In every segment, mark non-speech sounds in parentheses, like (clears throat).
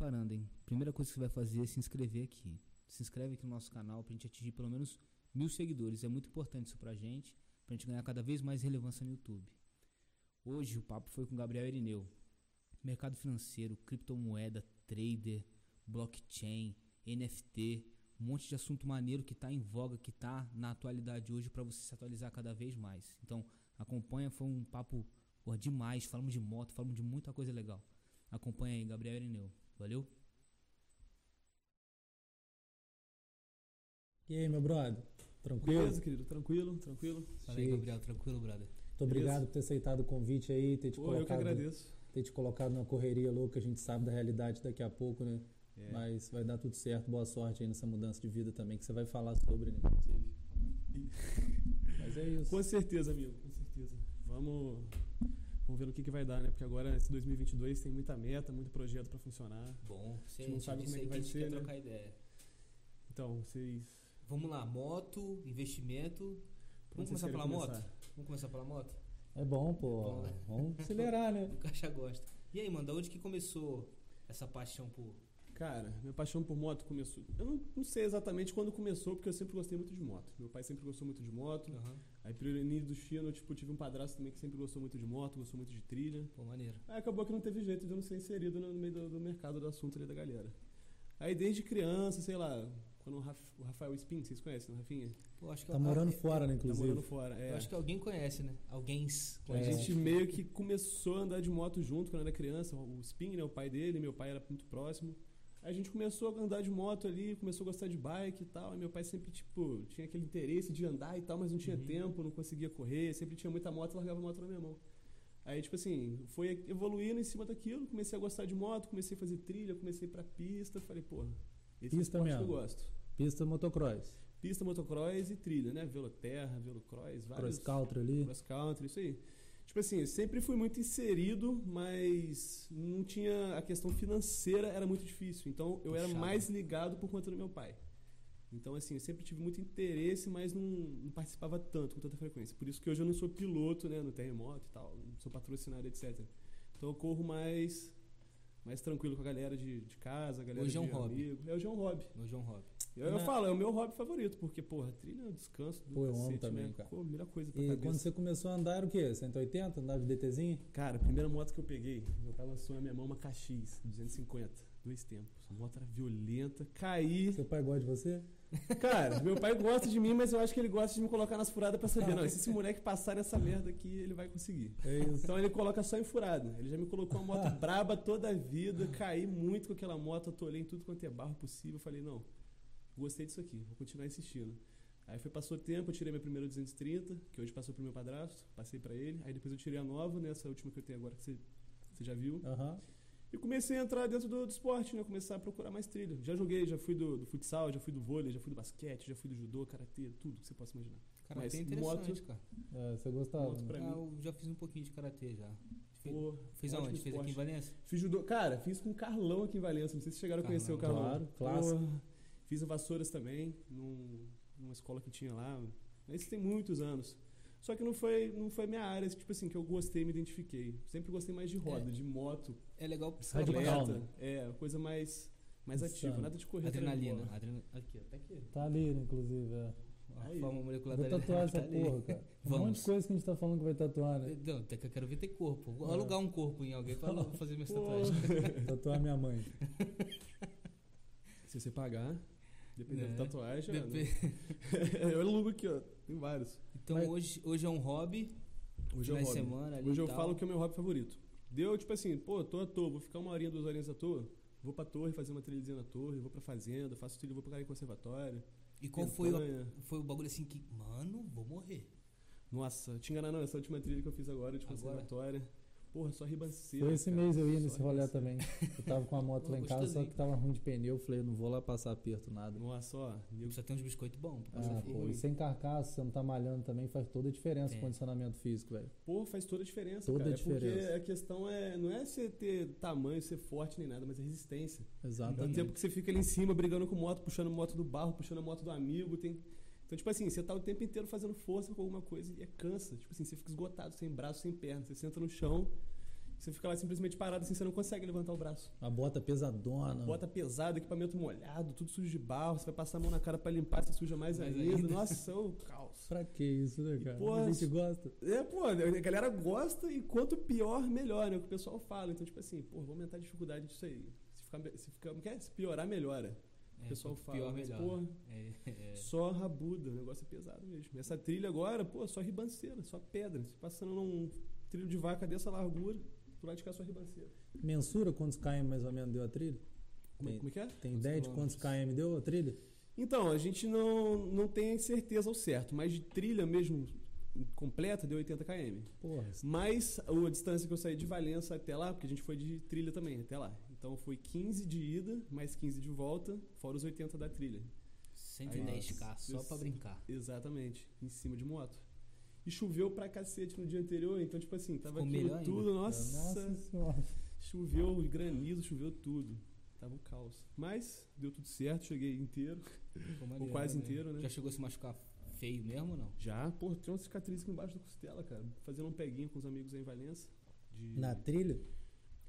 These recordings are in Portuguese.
preparando, hein? Primeira coisa que você vai fazer é se inscrever aqui. Se inscreve aqui no nosso canal pra gente atingir pelo menos mil seguidores. É muito importante isso pra gente, pra gente ganhar cada vez mais relevância no YouTube. Hoje o papo foi com Gabriel Erineu. Mercado financeiro, criptomoeda, trader, blockchain, NFT, um monte de assunto maneiro que está em voga, que está na atualidade hoje para você se atualizar cada vez mais. Então, acompanha, foi um papo demais. Falamos de moto, falamos de muita coisa legal. Acompanha aí, Gabriel Irineu. Valeu? E aí, meu brother? Tranquilo? Beleza, querido? Tranquilo, tranquilo. Fala aí. Gabriel. Tranquilo, brother? Muito obrigado por ter aceitado o convite aí, ter te, Pô, eu que colocado, agradeço. ter te colocado numa correria louca, a gente sabe da realidade daqui a pouco, né? É, Mas vai dar tudo certo, boa sorte aí nessa mudança de vida também, que você vai falar sobre, né? Mas é isso. Com certeza, amigo, com certeza. Vamos, vamos ver no que, que vai dar, né? Porque agora, esse 2022, tem muita meta, muito projeto pra funcionar. Bom, você A gente não sabe como é que vai ser, né? trocar ideia. Então, vocês... Vamos lá, moto, investimento. Vamos começar pela querem moto? começar? Vamos começar pela moto? É bom, pô. Bom, né? Vamos acelerar, né? (laughs) O Caixa gosta. E aí, mano, da onde que começou essa paixão por. Cara, minha paixão por moto começou... Eu não, não sei exatamente quando começou, porque eu sempre gostei muito de moto. Meu pai sempre gostou muito de moto. Aham. Aí, pelo início do Chino, eu tipo, tive um padrasto também que sempre gostou muito de moto, gostou muito de trilha. Pô, maneiro. Aí acabou que não teve jeito de eu não ser inserido no meio do, do mercado do assunto ali da galera. Aí desde criança, sei lá, quando o, Raf- o Rafael Spin, vocês conhecem, Rafinha? Pô, acho que Tá eu- morando ah, fora, né, Tá inclusive. morando fora. É. Eu acho que alguém conhece, né? Alguém A É. gente meio que começou a andar de moto junto quando era criança. O Spin, né, o pai dele, meu pai era muito próximo. A gente começou a andar de moto ali, começou a gostar de bike e tal. Aí meu pai sempre, tipo, tinha aquele interesse de andar e tal, mas não tinha Uhum. tempo, não conseguia correr, sempre tinha muita moto, largava a moto na minha mão. Aí, tipo assim, foi evoluindo em cima daquilo, comecei a gostar de moto, comecei a fazer trilha, comecei a ir pra pista, falei, porra, esse Pista é o que eu gosto. Pista motocross. Pista, motocross e trilha, né? Veloterra, velocross, vários... Cross country ali. Cross country, isso aí. Tipo assim, sempre fui muito inserido, mas não tinha. A questão financeira era muito difícil. Então eu era mais ligado por conta do meu pai. Então, assim, eu sempre tive muito interesse, mas não, não participava tanto, com tanta frequência. Por isso que hoje eu não sou piloto, né, no terremoto e tal, não sou patrocinado, etc. Então eu corro mais, mais tranquilo com a galera de, de casa, a galera Hoje é um de hobby. amigo. É, hoje é um hobby. Hoje é um hobby. Eu, eu falo, é o meu hobby favorito, porque, porra, trilha é um descanso do Pô, eu amo cacete, também, né? cara. Pô, melhor coisa pra E cabeça. quando você começou a andar, era o quê? 180? Andava de DTzinho? Cara, a primeira moto que eu peguei, meu pai lançou na minha mão uma KX 250, dois tempos. A moto era violenta, caí. Seu pai gosta de você? Cara, meu pai gosta de mim, mas eu acho que ele gosta de me colocar nas furadas pra saber. Não, se esse moleque passar nessa merda aqui, ele vai conseguir. É. Então ele coloca só em furada. Ele já me colocou uma moto braba toda a vida, caí muito com aquela moto, atolei em tudo quanto é barro possível. Falei, não, gostei disso aqui, vou continuar insistindo. Aí foi, passou tempo, eu tirei minha primeira 230, que hoje passou pro meu padrasto, passei pra ele. Aí depois eu tirei a nova, nessa última que eu tenho agora, que você, você já viu. Aham. E comecei a entrar dentro do, do esporte, né? Começar a procurar mais trilha. Já joguei, já fui do, do futsal, já fui do vôlei, já fui do basquete, já fui do judô, karatê, tudo que você possa imaginar. Karatê Mas é interessante, moto- cara. É, você gostava, Moto né? Ah, eu já fiz um pouquinho de karatê já. Pô, ótimo aonde? Fez aqui em. Valência? Fiz judô. Cara, fiz com o Carlão aqui em Valença. Não sei se chegaram a conhecer o Carlão. Carlão. Claro, clássico. Pô, fiz o Vassouras também, num- numa escola que tinha lá. Isso tem muitos anos. Só que não foi, não foi minha área, tipo assim, que eu gostei, me identifiquei. Sempre gostei mais de roda, É. de moto, É legal né? É, coisa mais, mais Insano. ativa, nada de correr. adrenalina. Aqui, até aqui. Tá ali, né, inclusive. É. A Aí. forma molecular Vou da tatuar (laughs) essa tá ali. porra, cara. (laughs) Um monte Vamos. de coisa que a gente tá falando que vai tatuar, né? Não, até que eu quero ver ter corpo. Vou É. alugar um corpo em alguém pra (laughs) fazer minhas tatuagens. Tatuar minha mãe. Se você pagar, dependendo Né? da tatuagem, é, Depe- eu alugo aqui, ó. Tem vários. Então Mas- hoje, hoje é um hobby. Hoje é um hobby. semana ali Hoje eu tal. falo que é o meu hobby favorito. Deu, tipo assim, pô, tô à toa, vou ficar uma horinha, duas horinhas à toa. Vou pra torre fazer uma trilhazinha na torre, vou pra fazenda, faço trilha, vou pra cara em conservatório. E qual foi o, foi o bagulho assim que, mano, vou morrer. Nossa, te enganar não, essa última trilha que eu fiz agora de Agora? Porra, só ribanceira. Foi esse cara, mês eu ia só nesse rolê também. Eu tava com a moto lá em (laughs) casa, só que tava ruim de pneu. Eu falei, não vou lá passar aperto, nada. Nossa, ó, nego Precisa ter uns biscoitos bons. pra passar Ah, pô, e sem carcaça, você não tá malhando também, faz toda a diferença o É. condicionamento físico, velho. Pô, faz toda a diferença, Toda cara. a É porque diferença. a questão é, não é você ter tamanho, ser forte nem nada, mas é resistência. É o Exatamente. tempo que você fica ali em cima brigando com moto, puxando moto do barro, puxando a moto do amigo. Tem... Então, tipo assim, você tá o tempo inteiro fazendo força com alguma coisa e é cansa. Tipo assim, você fica esgotado, sem braço, sem perna. Você senta no chão Você fica lá simplesmente parado assim, você não consegue levantar o braço. A bota pesadona. Bota pesada, equipamento molhado, tudo sujo de barro. Você vai passar a mão na cara pra limpar, você suja mais, Mais ainda. ainda. Nossa, o caos. Pra que isso, né, cara? pô, a gente gosta. É, pô, a galera gosta e quanto pior, melhor, né? O que o pessoal fala. Então, tipo assim, pô, vou aumentar a dificuldade disso aí. Se, ficar, se, ficar, é? se piorar, melhora. É, pessoal fala, Pior, mas, melhor. pô, É, é. Só rabuda, o negócio é pesado mesmo. Essa trilha agora, pô, só ribanceira, só pedra. Você passando num trilho de vaca dessa largura, tu vai ficar só ribanceira. Mensura quantos km mais ou menos deu a trilha? Como, é- Tem- como é que é? Tem Quantos ideia de quantos km deu a trilha? Então, a gente não, não tem certeza ao certo, mas de trilha mesmo completa deu 80 km. Porra, Mas a distância que eu saí de Valença até lá, porque a gente foi de trilha também até lá. Então foi 15 de ida, mais 15 de volta, fora os 80 da trilha. 110k só pra brincar. Exatamente, em cima de moto. E choveu pra cacete no dia anterior, então, tipo assim, tava aquilo ainda. tudo, nossa, nossa choveu granizo, choveu tudo. Tava um caos. Mas deu tudo certo, cheguei inteiro. Ou quase também. inteiro, né? Já chegou a se machucar feio mesmo ou não? Já, pô, tem uma cicatriz aqui embaixo da costela, cara. Fazendo um peguinho com os amigos aí em Valença. de- Na trilha?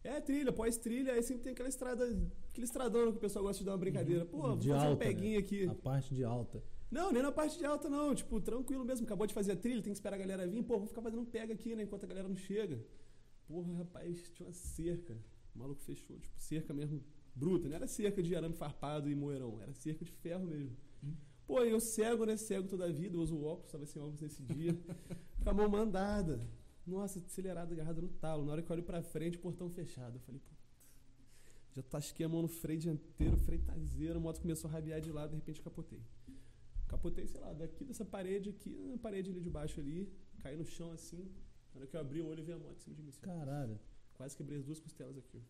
É, trilha, pós-trilha, aí sempre tem aquela estrada, aquele estradão que o pessoal gosta de dar uma brincadeira. Pô, vou De fazer um alta, peguinho né? aqui. A parte de alta. Não, nem na parte de alta, não. Tipo, tranquilo mesmo. Acabou de fazer a trilha, tem que esperar a galera vir. Pô, vou ficar fazendo um pega aqui, né? Enquanto a galera não chega. Porra, rapaz, tinha uma cerca. O maluco fechou. Tipo, cerca mesmo bruta. Não era cerca de arame farpado e moeirão. Era cerca de ferro mesmo. Hum. Pô, eu cego, né? Cego toda a vida. Uso óculos, tava sem óculos nesse dia. (laughs) Com a mão mandada. Nossa, acelerada, agarrada no talo. Na hora que eu olho pra frente, portão fechado. Eu falei, pô. Já tasquei a mão no freio dianteiro, freio traseiro, a moto começou a rabiar de lado, de repente capotei. Capotei, sei lá, daqui dessa parede aqui, na parede ali de baixo ali, caí no chão assim. Na hora que eu abri o olho, veio a moto em cima de mim. assim. Caralho. Quase quebrei as duas costelas aqui.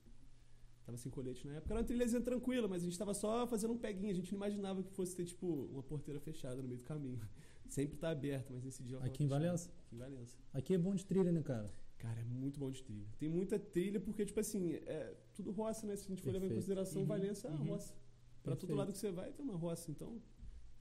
Tava sem colete na época. Era uma trilhazinha tranquila, mas a gente tava só fazendo um peguinho. A gente não imaginava que fosse ter, tipo, uma porteira fechada no meio do caminho. Sempre tá aberta, mas nesse dia tava Aqui em. Valença? Aqui em Valença. Aqui é bom de trilha, né, cara? Cara, é muito bom de trilha. Tem muita trilha porque, tipo assim, é tudo roça, né? Se a gente for levar em consideração, Uhum, Valença é uma uhum. roça. Pra todo lado que você vai, tem uma roça. Então,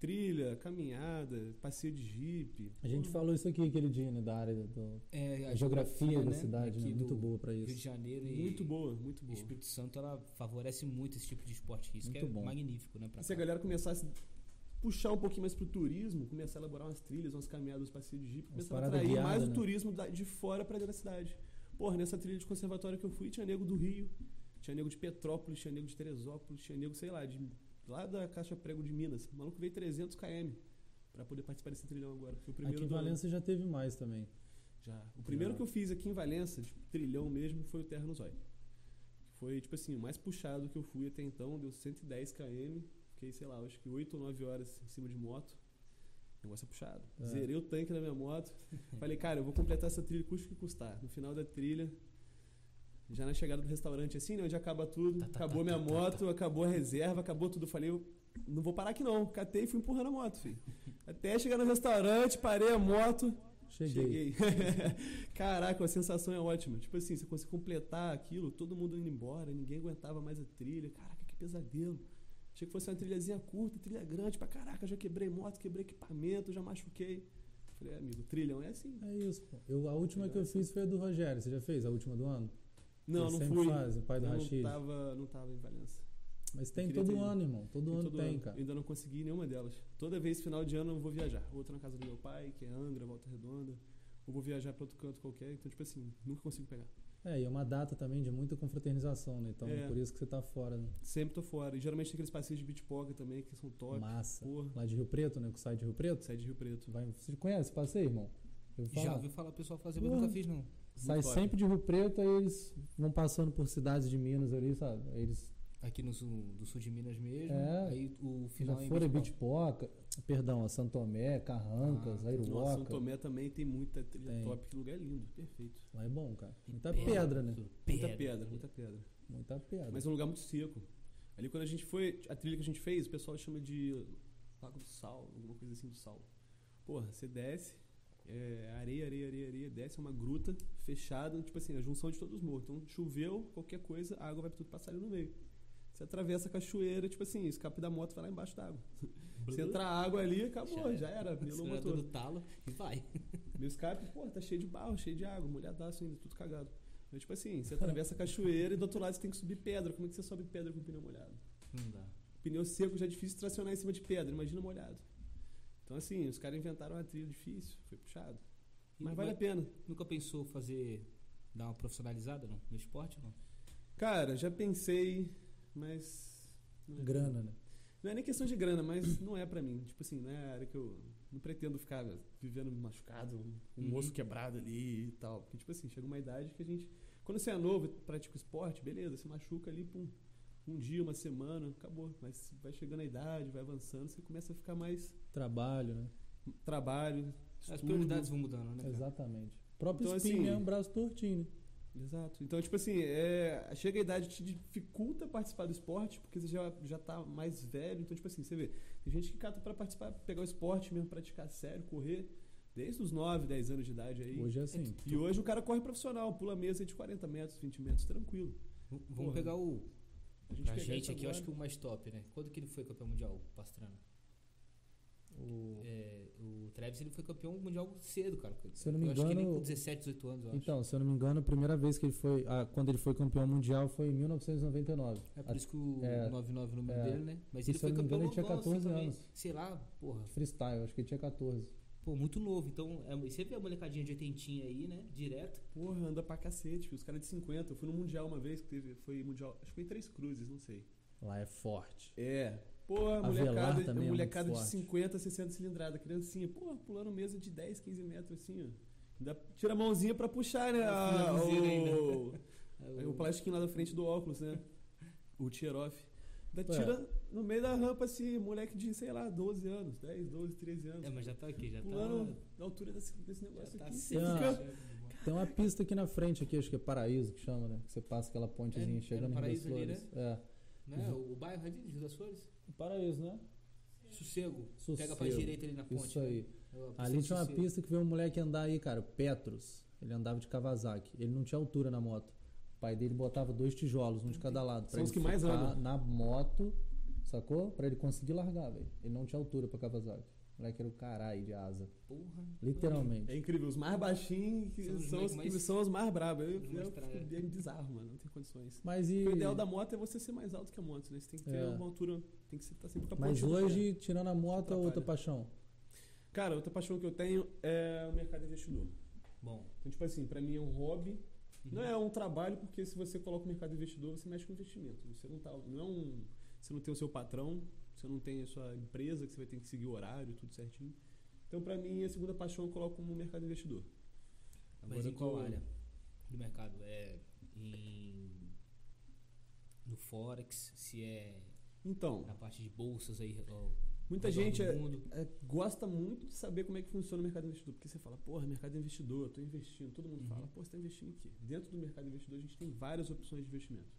trilha, caminhada, passeio de jipe. A gente falou isso aqui aquele dia, né? Da área do. É, A geografia da né, cidade, né? Muito boa pra Rio de isso. Janeiro e Muito boa, muito boa. Espírito Santo ela favorece muito esse tipo de esporte. Isso que Muito é bom. magnífico, né? Pra se a galera começasse puxar um pouquinho mais pro turismo, começar a elaborar umas trilhas, umas caminhadas, uns passeios de Umas começar a atrair mais guiadas, o né? turismo de fora pra dentro da cidade. Porra, nessa trilha de conservatório que eu fui, tinha nego do Rio, tinha nego de Petrópolis, tinha nego de Teresópolis, tinha nego, sei lá, de, lá da Caixa Prego de Minas. O maluco veio 300 km pra poder participar desse trilhão agora. Foi o primeiro Aqui em do ano. Já teve mais também. Já. O primeiro Já. que eu fiz aqui em Valença, tipo, trilhão mesmo, foi o Terra no Zóio. Foi, tipo assim, o mais puxado que eu fui até então, deu 110 km. Fiquei, sei lá, acho que 8 ou 9 horas em cima de moto. O negócio é puxado. É. Zerei o tanque da minha moto. Falei, cara, eu vou completar essa trilha, custe o que custar. No final da trilha, já na chegada do restaurante, assim, né, onde acaba tudo, Tá, tá, acabou tá, minha tá, tá, moto, acabou a reserva, acabou tudo. Falei, eu não vou parar aqui não. Catei e fui empurrando a moto, filho. Até chegar no restaurante, parei a moto, Cheguei. Cheguei. (laughs) Caraca, a sensação é ótima. Tipo assim, você consegue completar aquilo, todo mundo indo embora, ninguém aguentava mais a trilha. Caraca, que pesadelo. Achei que fosse uma trilhazinha curta, trilha grande pra caraca. Já quebrei moto, quebrei equipamento, já machuquei. Falei, é, amigo, trilhão é assim. É isso, pô. Eu, a última que eu fiz foi a do Rogério. Você já fez a última do ano? Não, Ele não sempre fui. faz, o pai do eu não tava, não tava em Valença. Mas tem todo ter ano, irmão. Todo E ano todo tem, ano. cara. Ainda não consegui nenhuma delas. Toda vez, final de ano, eu vou viajar. Outra na casa do meu pai, que é Angra, Volta Redonda. Ou vou viajar pra outro canto qualquer. Então, tipo assim, nunca consigo pegar. É, e é uma data também de muita confraternização, né? Então É. por isso que você tá fora, né? Sempre tô fora. E geralmente tem aqueles passeios de beach também, que são top. Massa. Porra. Lá de Rio Preto, né? Que sai de Rio Preto. Sai de Rio Preto. Vai, você conhece esse passeio, irmão? Eu Já ouvi falar o pessoal fazer, mas nunca fiz, não. Sai top. sempre de Rio Preto, aí eles vão passando por cidades de Minas ali, sabe? Aí eles Aqui no sul, do sul de Minas mesmo. É. Aí o já final é em foram a Bitpop. Bitpoca, perdão, a Santo Tomé, Carrancas, Ah, Airuoca. Nossa, São Tomé também tem muita trilha Tem. top. Que lugar lindo. Perfeito. Lá é bom, cara. Muita Pedra, pedra, né? tudo. Muita pedra, muita pedra. Muita pedra. Mas é um lugar muito seco. Ali quando a gente foi, a trilha que a gente fez, o pessoal chama de Lago do Sal, alguma coisa assim do sal. Porra, você desce, é, areia, areia, areia, areia, desce é uma gruta fechada, tipo assim, a junção de todos os morros. Então choveu, qualquer coisa, a água vai tudo passar ali no meio. Você atravessa a cachoeira, tipo assim, escape da moto vai lá embaixo da água. (laughs) Se entrar água ali, acabou, já, era, o Acelerador motor. do talo e vai. (laughs) Meu escape, pô, tá cheio de barro, cheio de água, molhadaço ainda, tudo cagado. É tipo assim, você atravessa a cachoeira e do outro lado você tem que subir pedra. Como é que você sobe pedra com pneu molhado? Não dá. Pneu seco já é difícil tracionar em cima de pedra, imagina molhado. Então assim, os caras inventaram uma trilha difícil, foi puxado. Mas E- vale a pena. Nunca pensou fazer. dar uma profissionalizada não? no esporte? Não? Cara, já pensei, mas. é- Grana, né? Não é nem questão de grana, mas (clears throat) não é pra mim. Tipo assim, não é a área que eu. Não pretendo ficar vivendo machucado, com um Uhum. osso quebrado ali e tal. Porque, tipo assim, chega uma idade que a gente. Quando você é novo e pratica o esporte, beleza, você machuca ali, pum. Um dia, uma semana, acabou. Mas vai chegando a idade, vai avançando, você começa a ficar mais Trabalho, né? trabalho. As estudo. prioridades vão mudando, né? cara? Exatamente. O próprio Então, spin assim- mesmo, braço tortinho, né? Exato. Então, tipo assim, é, chega a idade que te dificulta participar do esporte, porque você já, já tá mais velho. Então, tipo assim, você vê, tem gente que cata pra participar, pegar o esporte mesmo, praticar sério, correr, desde os 9, 10 anos de idade aí. Hoje é assim. E hoje o cara corre profissional, pula mesa de 40 metros, 20 metros, tranquilo. Vamos Porra. pegar o. A gente isso aqui, eu acho que agora- o mais top, né? Quando que ele foi campeão mundial, o Pastrana? O- É, o Travis ele foi campeão mundial cedo, cara. Se eu não me acho que nem engano- com 17, 18 anos, eu acho. Então, se eu não me engano, a primeira vez que ele foi. ah, quando ele foi campeão mundial foi em 1999. É por isso que o É, 99 é o número é. dele, né? Mas ele se eu foi não me campeão engano, ele tinha novão, assim, 14 também. anos. Sei lá, porra. Freestyle, acho que ele tinha 14. Pô, muito novo. Então, é, e você vê a molecadinha de 80 aí, né? Direto. Porra, anda pra cacete, filho. os caras de 50. Eu fui no Mundial uma vez, que teve, foi Mundial, acho que foi em Três Cruzes, não sei. Lá é forte. É. Porra, Avelar molecada, também é molecada muito de forte. 50, 60 cilindrada, criancinha. Porra, pulando mesa de 10, 15 metros assim, ó. Ainda tira a mãozinha pra puxar, né? Ah, a- o, É, (laughs) o plastiquinho lá da frente do óculos, né? O Tcheroff. Ainda Ué. tira no meio da rampa, assim, moleque de, sei lá, 12 anos, 10, 12, 13 anos. É, mas já tá aqui, já Pulando tá. na altura desse, desse negócio Já tá aqui. assim, Tem uma- fica- Tem uma pista aqui na frente, aqui, acho que é Paraíso que chama, né? Que você passa aquela pontezinha É, é chegando no em Rio das Paraíso ali, Flores. É. Né? O bairro ali de Rio das Flores? Paraíso, né? Sossego. Sossego. Pega pra direita ali na ponte. Isso aí. né? É a pista Ali tinha uma Sossego. pista que veio um moleque andar aí, cara, Petros. Ele andava de Kawasaki. Ele não tinha altura na moto. O pai dele botava dois tijolos, um de cada lado. pra São os ele que mais ficar andam. na moto, sacou? Pra ele conseguir largar, velho. Ele não tinha altura pra Kawasaki. O moleque era o caralho de asa. Porra. Literalmente. É incrível, os mais baixinhos que São os são, os, mais- são os mais brabos. Eu, eu, traga. bem bizarro, mano. Não tem condições. Mas e. O ideal da moto é você ser mais alto que a moto, né? Você tem que ter É. uma altura, tem que estar sempre com a Mas pé. hoje, tirando a moto, é outra paixão. Cara, outra paixão que eu tenho é o mercado investidor. Bom. Então, tipo assim, pra mim é um hobby. Uhum. Não é um trabalho, porque se você coloca o mercado investidor, você mexe com investimento. Você não tá. Não é um. Você não tem o seu patrão, você não tem a sua empresa, que você vai ter que seguir o horário, tudo certinho. Então, pra mim, a segunda paixão eu coloco como mercado investidor. Mas Agora em eu qual tô- área do mercado? É em. No Forex, se é Então, na parte de bolsas aí. ó, muita gente é, é, gosta muito de saber como é que funciona o mercado investidor. Porque você fala, porra, mercado investidor, eu tô investindo. Todo mundo Uhum. fala, pô, você tá investindo em quê? Dentro do mercado investidor, a gente tem várias opções de investimento.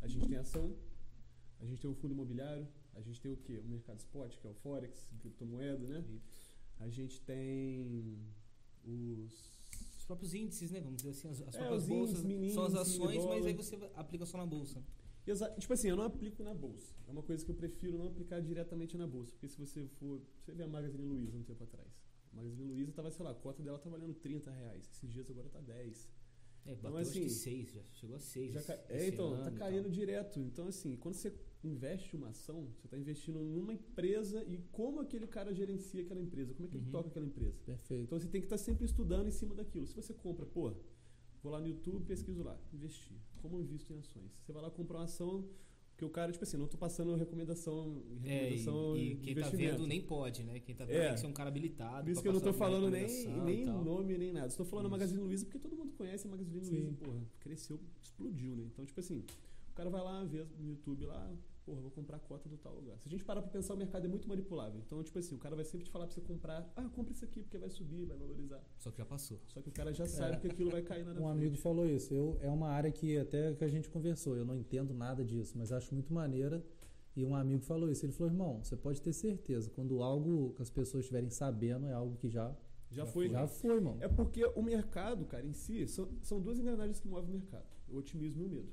A gente tem ação, a gente tem o fundo imobiliário, a gente tem o quê? O mercado spot, que é o Forex, criptomoeda, né? A gente tem os. Os próprios índices, né? Vamos dizer assim, as, as É, próprias bolsas. índices, mini são as ações, mas aí você aplica só na bolsa. Exa tipo assim, eu não aplico na bolsa. É uma coisa que eu prefiro não aplicar diretamente na bolsa. Porque se você for. Você vê a Magazine Luiza um tempo atrás. A Magazine Luiza tava, sei lá, a cota dela tá valendo 30 reais. Esses dias agora tá 10. É, Então, bateu acho assim, que 6, já chegou a 6. Já ca- É, então, tá caindo direto. Então, assim, quando você investe uma ação, você está investindo numa empresa e como aquele cara gerencia aquela empresa, como é que Uhum. ele toca aquela empresa. Perfeito. Então você tem que estar sempre estudando em cima daquilo. Se você compra, pô, vou lá no YouTube, pesquiso lá, investir. Como eu invisto em ações? Você vai lá comprar uma ação, que o cara, tipo assim, não tô passando recomendação, É, recomendação e, e de quem tá vendo nem pode, né? Quem tá vendo É. tem que ser um cara habilitado. Por isso que eu não tô falando nem, nem e nome, nem nada. Estou falando a Isso. Magazine Luiza porque todo mundo conhece a Magazine Sim. Luiza, porra. Cresceu, explodiu, né? Então, tipo assim, o cara vai lá, vê no YouTube lá, porra, vou comprar a cota do tal lugar. Se a gente parar pra pensar, o mercado é muito manipulável. Então, tipo assim, o cara vai sempre te falar pra você comprar, ah, compra isso aqui porque vai subir, vai valorizar. Só que já passou. Só que o cara já sabe que aquilo vai cair na (laughs) Um frente. amigo falou isso. Eu, é uma área que até que a gente conversou. Eu não entendo nada disso, mas acho muito maneira. E um amigo falou isso. Ele falou, irmão, você pode ter certeza. Quando algo que as pessoas estiverem sabendo é algo que já, Já foi. já foi, irmão. É porque o mercado, cara, em si, são, são duas engrenagens que movem o mercado: o otimismo e o medo.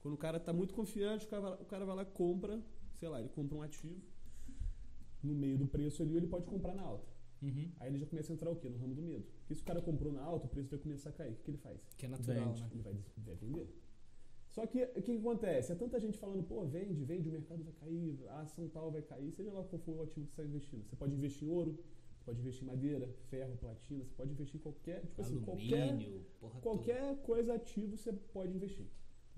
Quando o cara tá muito confiante, o cara, vai, lá- o cara vai lá e compra, sei lá, ele compra um ativo no meio do preço ali, ele pode comprar na alta. Uhum. Aí ele já começa a entrar o quê? No ramo do medo. Porque se o cara comprou na alta, o preço vai começar a cair. O que, que ele faz? Que é natural, Vende. né? Ele vai, vai vender. Só que o que, que acontece? É tanta gente falando, pô, vende, vende, o mercado vai cair, a ação tal vai cair, seja lá qual for o ativo que você está investindo. Você pode investir em ouro, você pode investir em madeira, ferro, platina, você pode investir em qualquer, tipo assim, qualquer, Alumínio, porra qualquer coisa ativo você pode investir.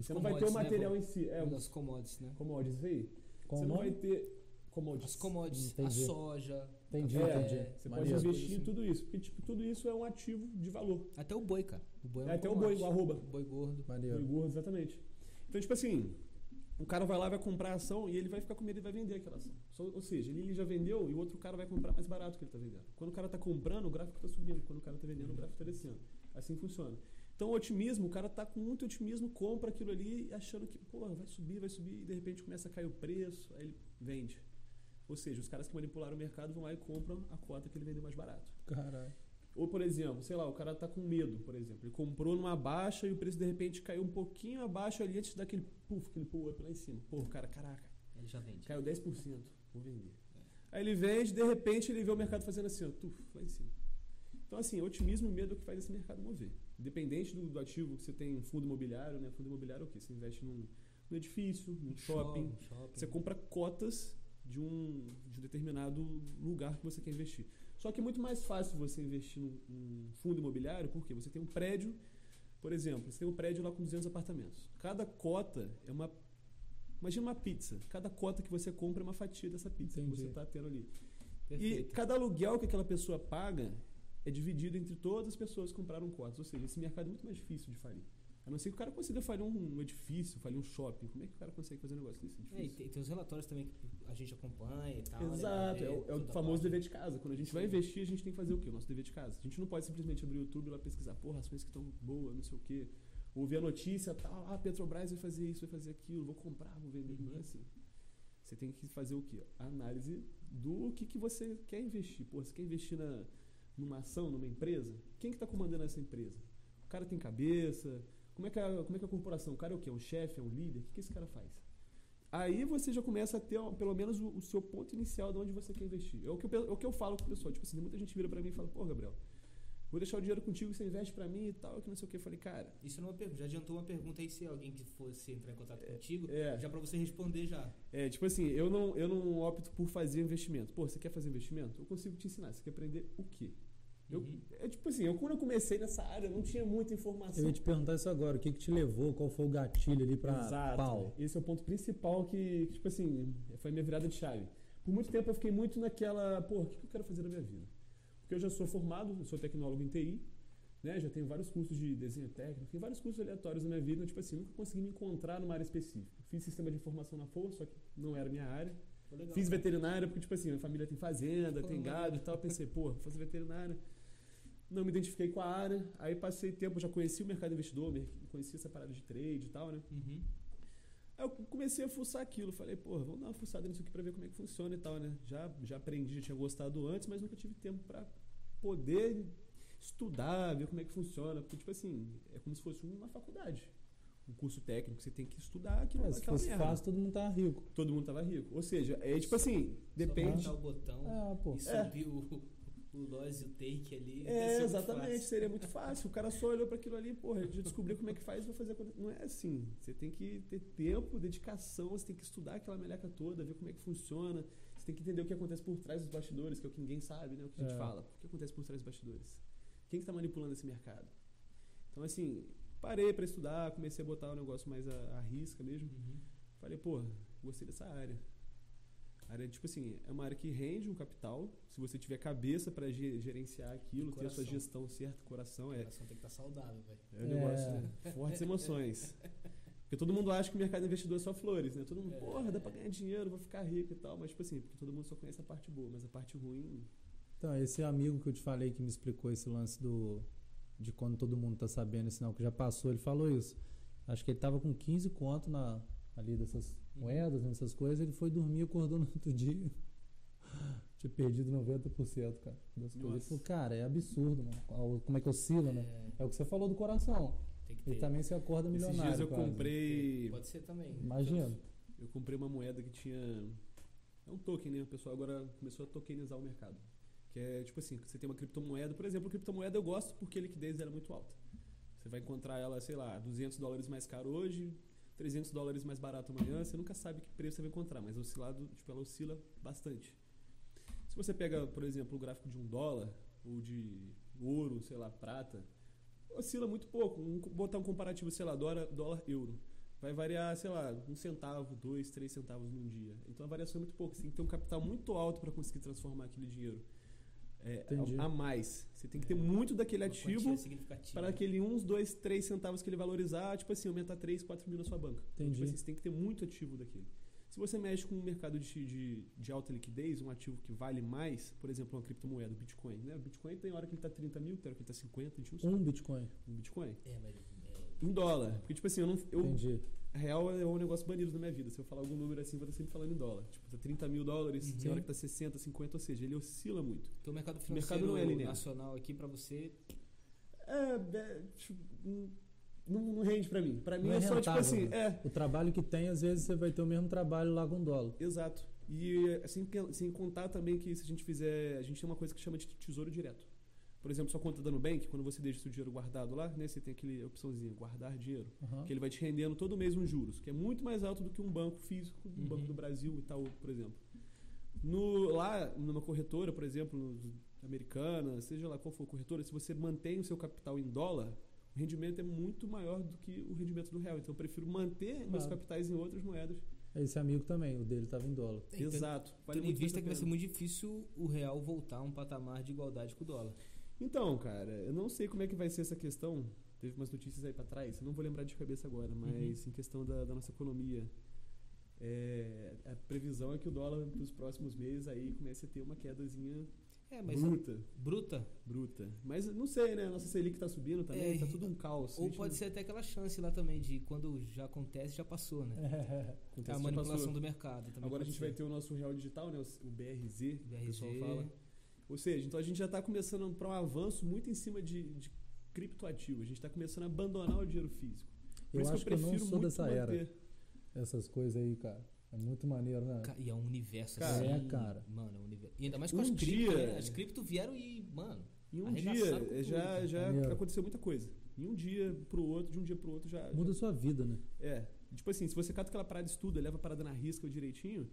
Você não vai ter o né, material vô? em si. É, toda. os As commodities, né? commodities isso aí. Você não nome? vai ter commodities. As commodities, a Entendi. soja, Entendi, É, entendi. Você Maneiro. pode investir em Assim. tudo isso. Porque, tipo, tudo isso é um ativo de valor. até o boi, cara. O boi é, um É até o boi, o arroba. O boi gordo. Maneiro. Boi gordo, exatamente. Então, tipo assim, o cara vai lá, vai comprar a ação e ele vai ficar com medo e vai vender aquela ação. Ou seja, ele, ele já vendeu e o outro cara vai comprar mais barato que ele está vendendo. Quando o cara está comprando, o gráfico está subindo. Quando o cara está vendendo, o gráfico está descendo. Assim funciona. Então, o otimismo, o cara tá com muito otimismo, compra aquilo ali achando que, pô, vai subir, vai subir, e de repente começa a cair o preço, aí ele vende. Ou seja, os caras que manipularam o mercado vão lá e compram a cota que ele vendeu mais barato. Caralho. Ou, por exemplo, sei lá, o cara tá com medo, por exemplo. Ele comprou numa baixa e o preço de repente caiu um pouquinho abaixo ali antes daquele puff, aquele pull up lá em cima. Pô, o cara, caraca, Ele já vende. caiu 10%, vou vender. Aí ele vende, de repente ele vê o mercado fazendo assim, ó, tuf, lá em cima. Então, assim, otimismo e medo é o que faz esse mercado mover. Independente do, do ativo que você tem, fundo imobiliário, né? Fundo imobiliário é o quê? Você investe num, num edifício, num shopping, shopping. você compra cotas de um, de um determinado lugar que você quer investir. Só que é muito mais fácil você investir num, num fundo imobiliário, porque você tem um prédio, por exemplo, você tem um prédio lá com 200 apartamentos. Cada cota é uma. Imagina uma pizza. Cada cota que você compra é uma fatia dessa pizza Entendi. que você está tendo ali. E Perfeito. cada aluguel que aquela pessoa paga é dividido entre todas as pessoas que compraram cotas. Ou seja, esse mercado é muito mais difícil de falir. A não ser que o cara consiga falir um, edifício, falir um shopping. Como é que o cara consegue fazer um negócio desse? É É, e tem, tem os relatórios também que a gente acompanha e tal. Exato, né? é, o, é o Toda famoso dever de casa. Quando a gente vai Sim. investir, a gente tem que fazer o quê? O nosso dever de casa. A gente não pode simplesmente abrir o YouTube e lá pesquisar, porra, ações que estão boas, não sei o quê. Ou ver a notícia, tal, ah, Petrobras vai fazer isso, vai fazer aquilo, vou comprar, vou vender. Não é Uhum. assim. Você tem que fazer o quê? A análise do que, que você quer investir. Pô, você quer investir na, numa ação, numa empresa? Quem que está comandando essa empresa? O cara tem cabeça? Como é que a, como é, que a corporação? O cara é o quê? É um chefe? É um líder? O que, que esse cara faz? Aí você já começa a ter pelo menos o, o seu ponto inicial de onde você quer investir. É o que eu, é o que eu falo com o pessoal. Tipo assim, muita gente vira pra mim e fala, pô, Gabriel, vou deixar o dinheiro contigo, você investe pra mim e tal, que não sei o que. Eu falei, cara, Isso não é uma pergunta. Já adiantou uma pergunta aí se alguém que fosse entrar em contato contigo, é. já pra você responder já. É, tipo assim, eu não, eu não opto por fazer investimento. Pô, você quer fazer investimento? Eu consigo te ensinar. Você quer aprender o quê? Eu, Uhum. é tipo assim, eu quando eu comecei nessa área, eu não tinha muita Eu informação. ia te perguntar isso agora. O que, que te levou? Qual foi o gatilho ali pra Exato. pau? Esse é o ponto principal que, que, tipo assim, foi a minha virada de chave. Por muito tempo eu fiquei muito naquela, pô, o que que eu quero fazer na minha vida? Porque eu já sou formado, eu sou tecnólogo em TI, né? Já tenho vários cursos de desenho técnico, tem vários cursos aleatórios na minha vida, tipo assim, nunca consegui me encontrar numa área específica. Fiz sistema de informação na FOA, só que não era minha área. Legal, Fiz veterinária porque, tipo assim, minha família tem fazenda, Pô, tem gado e tal. Pensei, pô, vou fazer veterinária. Não me identifiquei com a área. Aí passei tempo, já conheci o mercado investidor, conheci essa parada de trade e tal, né? Uhum. Aí eu comecei a fuçar aquilo. Falei, pô, vamos dar uma fuçada nisso aqui pra ver como é que funciona e tal, né? Já, já aprendi, já tinha gostado antes, mas nunca tive tempo pra poder estudar, ver como é que funciona. Porque, tipo assim, é como se fosse uma faculdade. Um curso técnico, você tem que estudar aquilo. É, se aquela fosse merda. fácil, todo mundo tava rico. Todo mundo tava rico. Ou seja, é tipo assim, Só depende. apertar o botão Ah, pô. e subir o, o loss e o take ali. É, exatamente, seria muito (laughs) fácil. O cara só olhou para aquilo ali, porra, já descobriu como é que faz, vou fazer acontecer. Não é assim. Você tem que ter tempo, dedicação, você tem que estudar aquela meleca toda, ver como é que funciona. Você tem que entender o que acontece por trás dos bastidores, que é o que ninguém sabe, né? O que a gente É. fala. O que acontece por trás dos bastidores? Quem que tá manipulando esse mercado? Então, assim, parei para estudar, comecei a botar o negócio mais à, à risca mesmo. Uhum. Falei, pô, gostei dessa área. A área, tipo assim, é uma área que rende um capital. Se você tiver cabeça para gerenciar aquilo, ter a sua coração. gestão certa, coração, O é, coração tem que estar saudável, velho. é um É. negócio, né? Fortes emoções. (laughs) Porque todo mundo acha que o mercado investidor é só flores, né? Todo mundo, É. porra, dá pra ganhar dinheiro, vou ficar rico e tal. Mas, tipo assim, porque todo mundo só conhece a parte boa, mas a parte ruim. Então, esse amigo que eu te falei que me explicou esse lance do de quando todo mundo tá sabendo esse sinal que já passou, ele falou isso. Acho que ele tava com 15 conto na, ali dessas moedas, nessas coisas, ele foi dormir e acordou no outro dia. (laughs) Tinha perdido 90%, cara. Das coisas. Ele falou, cara, é absurdo, mano. Como- Como é que oscila, né? É, É o que você falou do coração. E também se acorda Esses milionário. dias eu quase. comprei. Pode ser também. Imagina. Eu comprei uma moeda que tinha. É um token, né? O pessoal agora começou a tokenizar o mercado. Que é tipo assim, você tem uma criptomoeda, por exemplo, a criptomoeda eu gosto porque a liquidez dela é muito alta. Você vai encontrar ela, sei lá, 200 dólares mais caro hoje, 300 dólares mais barato amanhã, você nunca sabe que preço você vai encontrar, mas oscilado, tipo, ela oscila bastante. Se você pega, por exemplo, o gráfico de um dólar ou de ouro, sei lá, prata, oscila muito pouco. Um, botar um comparativo, sei lá, dólar, dólar euro. Vai variar, sei lá, um centavo, dois, três centavos num dia. Então a variação é muito pouco. Você tem que ter um capital muito alto para conseguir transformar aquele dinheiro é, a, a mais. Você tem que ter muito daquele ativo para aquele uns, dois, três centavos que ele valorizar, tipo assim, aumentar 3, 4 mil na sua banca. Então, Entendi. tipo assim, você tem que ter muito ativo daquele. Se você mexe com um mercado de, de, de alta liquidez, um ativo que vale mais, por exemplo, uma criptomoeda, o Bitcoin. Né? O Bitcoin tem hora que ele está 30 mil, tem hora que ele está 50, a gente não sabe. Um Bitcoin. Um Bitcoin. É, mas. é, Em dólar. Porque, tipo assim, eu não. Eu, Entendi. a real é um negócio banido na minha vida. Se eu falar algum número assim, eu vou estar sempre falando em dólar. Tipo, tá 30 mil dólares, Uhum. tem hora que tá 60, 50, ou seja, ele oscila muito. Então o mercado mercado financeiro não é linear. nacional aqui pra você. É, é, tipo, não, não rende pra mim. Pra mim Não é, é só, tipo rentável, assim, né? é, O trabalho que tem, às vezes, você vai ter o mesmo trabalho lá com dólar. exato. E assim, sem contar também que se a gente fizer, a gente tem uma coisa que chama de tesouro direto. Por exemplo, sua conta da Nubank, quando você deixa o seu dinheiro guardado lá, né, você tem aquele opçãozinha, guardar dinheiro. Aham. que ele vai te rendendo todo mês uns juros, que é muito mais alto do que um banco físico, um Uhum. banco do Brasil, Itaú, por exemplo. No, lá, numa corretora, por exemplo, americana, seja lá qual for a corretora, se você mantém o seu capital em dólar, o rendimento é muito maior do que o rendimento do real. Então eu prefiro manter meus Claro. capitais em outras moedas. Esse amigo também, o dele estava em dólar. Então, Exato. Vale Tendo em vista que vai ser muito difícil o real voltar a um patamar de igualdade com o dólar. Então, cara, eu não sei como é que vai ser essa questão. Teve umas notícias aí pra trás, eu não vou lembrar de cabeça agora, mas em questão da, da nossa economia. é, a previsão é que o dólar nos próximos meses aí comece a ter uma quedazinha É, mas bruta, bruta. bruta. Mas não sei, né? A nossa Selic tá subindo também, É, tá tudo um caos. Ou pode ser até aquela chance lá também de quando já acontece, já passou, né? (laughs) Acontece, a manipulação passou. do mercado também. Agora a gente vai ser. ter o nosso real digital, né? O BRZ, que o pessoal fala. Ou seja, então a gente já está começando para um avanço muito em cima de, de criptoativo. A gente está começando a abandonar o dinheiro físico. Por Eu isso acho que eu não prefiro sou muito dessa era. manter. Essas coisas aí, cara. É muito maneiro, né? Ca- E é um universo Cara, assim. é, cara. Mano, é um universo. E ainda mais com Um as cripto, dia- né? As cripto vieram e, mano. Em um Arregaçaram com dia tudo, já, cara. já Maneiro. aconteceu muita coisa. Em um dia pro outro, de um dia pro outro já. Muda a sua vida, né? é. Tipo assim, se você cata aquela parada de estudo, leva a parada na risca direitinho,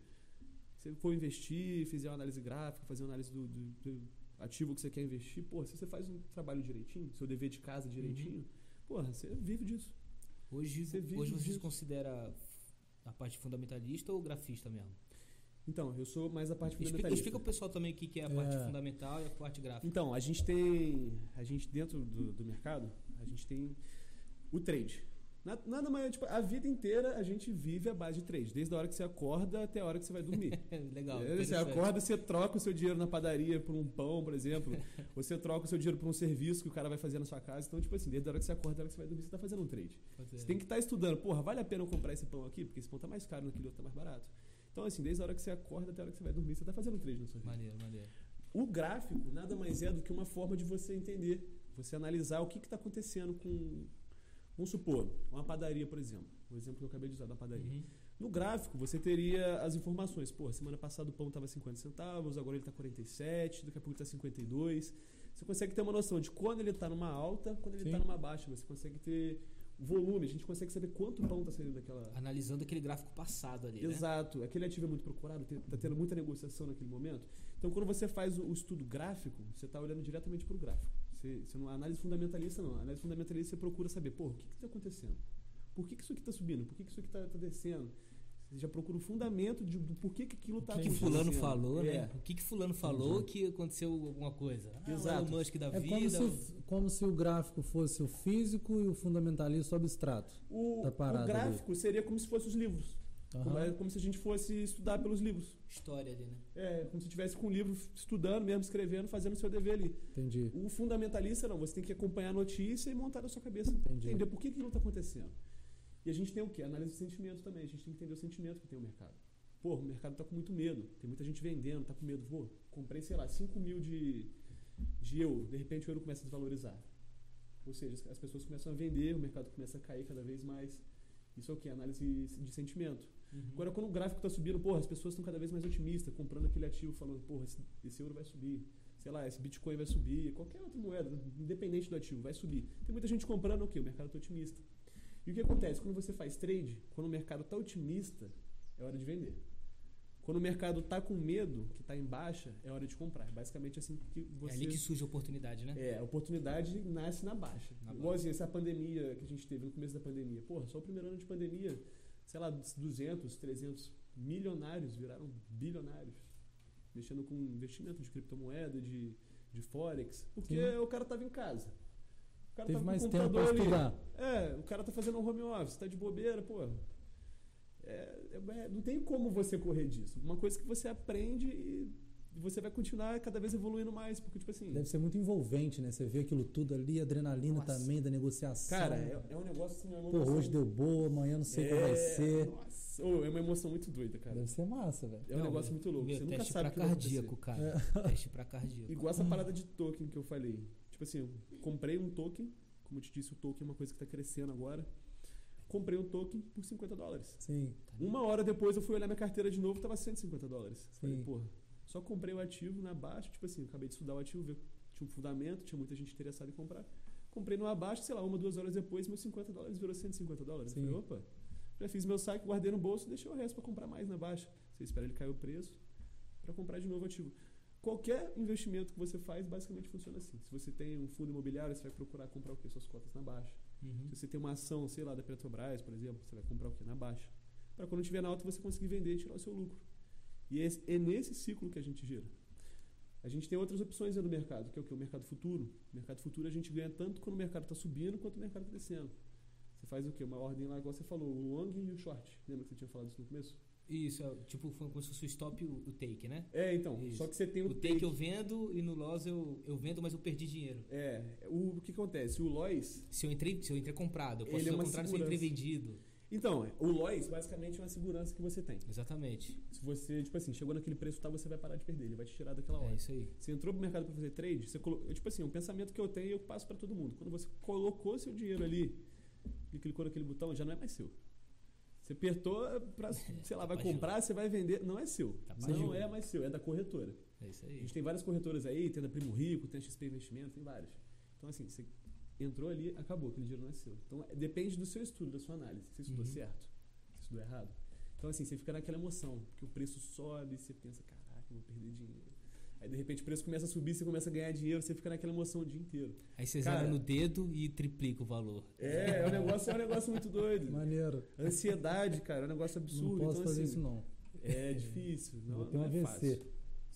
se você for investir, fizer uma análise gráfica, fazer uma análise do, do- do ativo que você quer investir, pô, se você faz um trabalho direitinho, seu dever de casa direitinho, porra, você vive disso. Hoje, Você vive hoje você se disso. considera a parte fundamentalista ou grafista mesmo? Então, eu sou mais a parte Explica, fundamentalista. explica pro pessoal também o que que é a parte É. fundamental e a parte gráfica. Então, a gente tem. A gente, dentro do, do mercado, a gente tem o trade. Na- Nada mais, tipo, a vida inteira a gente vive a base de trade. Desde a hora que você acorda até a hora que você vai dormir. (laughs) Legal. É, você acorda, você troca o seu dinheiro na padaria por um pão, por exemplo. (laughs) ou você troca o seu dinheiro por um serviço que o cara vai fazer na sua casa. Então, tipo assim, desde a hora que você acorda até a hora que você vai dormir, você está fazendo um trade. Você tem que estar estudando. Porra, vale a pena eu comprar esse pão aqui? Porque esse pão tá mais caro, naquele outro tá mais barato. Então, assim, desde a hora que você acorda até a hora que você vai dormir, você está fazendo um trade na sua vida. Maneiro, maneiro. O gráfico nada mais é do que uma forma de você entender, você analisar o que está acontecendo com. Vamos supor, uma padaria, por exemplo. O exemplo que eu acabei de usar da padaria. Uhum. No gráfico, você teria as informações. Pô, semana passada o pão estava 50 centavos, agora ele está 47, daqui a pouco está 52. Você consegue ter uma noção de quando ele está numa alta, quando ele está numa baixa. Você consegue ter volume, a gente consegue saber quanto pão está saindo daquela. Analisando aquele gráfico passado ali, né? Exato. Aquele ativo é muito procurado, está tendo muita negociação naquele momento. Então, quando você faz o estudo gráfico, você está olhando diretamente para o gráfico. Você, você não análise fundamentalista, não. A análise fundamentalista você procura saber, pô, o que está acontecendo? Por que, que isso aqui está subindo? Por que, que isso aqui está descendo? Você já procura o fundamento de, do porquê que aquilo está O que acontecendo. fulano falou, É. né? O que, que fulano falou que aconteceu alguma coisa? Ah, Exato. O Musk da É vida. como se, como se o gráfico fosse o físico e o fundamentalista o abstrato. O, o gráfico seria como se fossem os livros. Como, Aham. é como se a gente fosse estudar pelos livros. História ali, né? É, como se estivesse com o livro estudando mesmo, escrevendo, fazendo o seu dever ali. Entendi. O fundamentalista não, você tem que acompanhar a notícia e montar na sua cabeça, Entendi. entender por que aquilo está acontecendo. E a gente tem o quê? Análise de sentimento também. A gente tem que entender o sentimento que tem o mercado. Pô, o mercado está com muito medo. Tem muita gente vendendo, está com medo. Pô, comprei, sei lá, 5 mil de, de euro. De repente o euro começa a desvalorizar. Ou seja, as- as pessoas começam a vender, o mercado começa a cair cada vez mais. Isso é o quê? Análise de sentimento. Uhum. Agora, quando o gráfico está subindo, porra, as pessoas estão cada vez mais otimistas, comprando aquele ativo, falando, porra, esse, esse euro vai subir. sei lá, esse Bitcoin vai subir, qualquer outra moeda, independente do ativo, vai subir. Tem muita gente comprando o quê? O mercado está otimista. E o que acontece? Quando você faz trade, quando o mercado está otimista, é hora de vender. Quando o mercado está com medo, que está em baixa, é hora de comprar. É basicamente assim que você. É ali que surge a oportunidade, né? É, a oportunidade nasce na baixa. Na Igualzinho essa pandemia que a gente teve no começo da pandemia. Porra, só o primeiro ano de pandemia, sei lá, 200, 300 milionários viraram bilionários. Mexendo com investimento de criptomoeda, de, de forex. Porque Sim. o cara estava em casa. O cara Teve mais tempo ali. estudar. É, o cara tá fazendo um home office, tá de bobeira, pô. É, é- é- não tem como você correr disso. Uma coisa que você aprende e você vai continuar cada vez evoluindo mais. Porque, tipo assim. Deve ser muito envolvente, né? Você vê aquilo tudo ali, adrenalina Nossa. também da negociação. Cara, é, é um negócio assim, é uma Pô, hoje deu boa, amanhã não sei qual vai ser. Nossa, Ô, é uma emoção muito doida, cara. Deve ser massa, velho. É um Não, negócio muito louco. Meu, Você nunca teste sabe pra cardíaco, cara. (laughs) Teste pra cardíaco. Igual essa parada de token que eu falei. Tipo assim, eu comprei um token, como eu te disse, o token é uma coisa que tá crescendo agora. Comprei um token por 50 dólares. Sim. Uma hora depois eu fui olhar minha carteira de novo, tava 150 dólares. Falei, Sim. porra, só comprei o ativo na baixa, tipo assim, eu acabei de estudar o ativo, ver- tinha um fundamento, tinha muita gente interessada em comprar. Comprei no abaixo, sei lá, uma, duas horas depois, meus 50 dólares virou 150 dólares. Eu Sim. Falei, opa, já fiz meu saque, guardei no bolso, deixei o resto para comprar mais na baixa. Você espera ele cair o preço para comprar de novo ativo. Qualquer investimento que você faz, basicamente funciona assim. Se você tem um fundo imobiliário, você vai procurar comprar o quê? Suas cotas na baixa. Uhum. Se você tem uma ação, sei lá, da Petrobras, por exemplo, você vai comprar o quê? Na baixa. Para quando tiver na alta você conseguir vender e tirar o seu lucro. E esse- é nesse ciclo que a gente gira. A gente tem outras opções do mercado, que é o quê? O mercado futuro. O mercado futuro a gente ganha tanto quando o mercado está subindo quanto o mercado está descendo. Você faz o quê? Uma ordem lá, igual você falou, o long e o short. Lembra que você tinha falado isso no começo? Isso, é, tipo, foi como se fosse o stop e o, o take, né? É, então. Isso. Só que você tem o, O take eu vendo e no loss eu, eu vendo, mas eu perdi dinheiro. É, o, o que acontece? O Lois, Se eu entrei, se eu entrei comprado, eu posso Ele é fazer o contrário se eu entrei segurança. vendido. Então, o Lois basicamente é uma segurança que você tem. Exatamente. Se você, tipo assim, chegou naquele preço tal, você vai parar de perder, ele vai te tirar daquela hora. É isso aí. Você entrou pro mercado para fazer trade, você colocou, tipo assim, um pensamento que eu tenho e eu passo para todo mundo. Quando você colocou seu dinheiro ali e clicou naquele botão, já não é mais seu. Você apertou para, (laughs) sei lá, vai comprar, você vai vender, não é seu. Tá não é mais seu, é da corretora. É isso A aí. gente tem várias corretoras aí, tem a da Primo Rico, tem a XP Investimento, tem várias. Então assim, você entrou ali, acabou, aquele dinheiro não é seu. Então é- depende do seu estudo, da sua análise. Você estudou Uhum. certo? Você estudou errado? Então assim, você fica naquela emoção, porque o preço sobe, você pensa, caraca, eu vou perder dinheiro. Aí de repente o preço começa a subir, você começa a ganhar dinheiro, você fica naquela emoção o dia inteiro. Aí você Cara- zera no dedo e triplica o valor. É, é um negócio, é um negócio muito doido. Maneiro. Ansiedade, cara, é um negócio absurdo. não posso então, fazer assim, isso, não. É difícil, não, um não é fácil.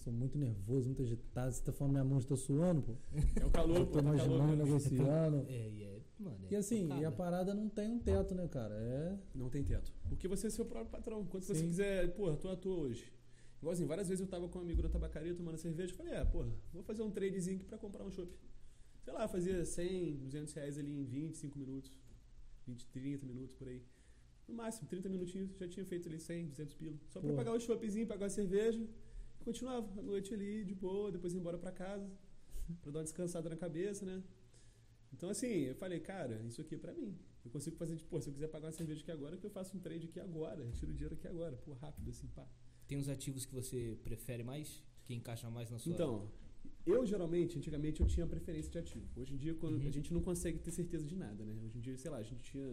Sou muito nervoso, muito agitado. Você tá falando minha mão está suando, pô. É o calor, Eu pô, tô tá calor. imaginando, cara. negociando. É, e é, mano. é E assim, e a parada não tem um teto, né, cara? É. Não tem teto. Porque você é seu próprio patrão. Quando você quiser, porra, tô à toa hoje. Igualzinho, várias vezes eu tava com um amigo na tabacaria tomando cerveja. eu Falei, é, porra, vou fazer um tradezinho aqui pra comprar um chopp. Sei lá, fazia 100, 200 reais ali em 25 minutos. 20, 30 minutos por aí. No máximo, 30 minutinhos, já tinha feito ali 100, 200 pila. Só pra Porra. pagar o choppzinho, pagar a cerveja. Continuava a noite ali, de boa, depois ir embora pra casa. Pra dar uma descansada na cabeça, né? Então, assim, eu falei, cara, isso aqui é pra mim. Eu consigo fazer, tipo, pô, se eu quiser pagar uma cerveja aqui agora, que eu faço um trade aqui agora. Eu tiro o dinheiro aqui agora. Pô, rápido, assim, pá. Tem uns ativos que você prefere mais? Que encaixa mais na sua. Então, eu geralmente, antigamente, eu tinha preferência de ativo. Hoje em dia, quando Uhum. a gente não consegue ter certeza de nada, né? Hoje em dia, sei lá, a gente tinha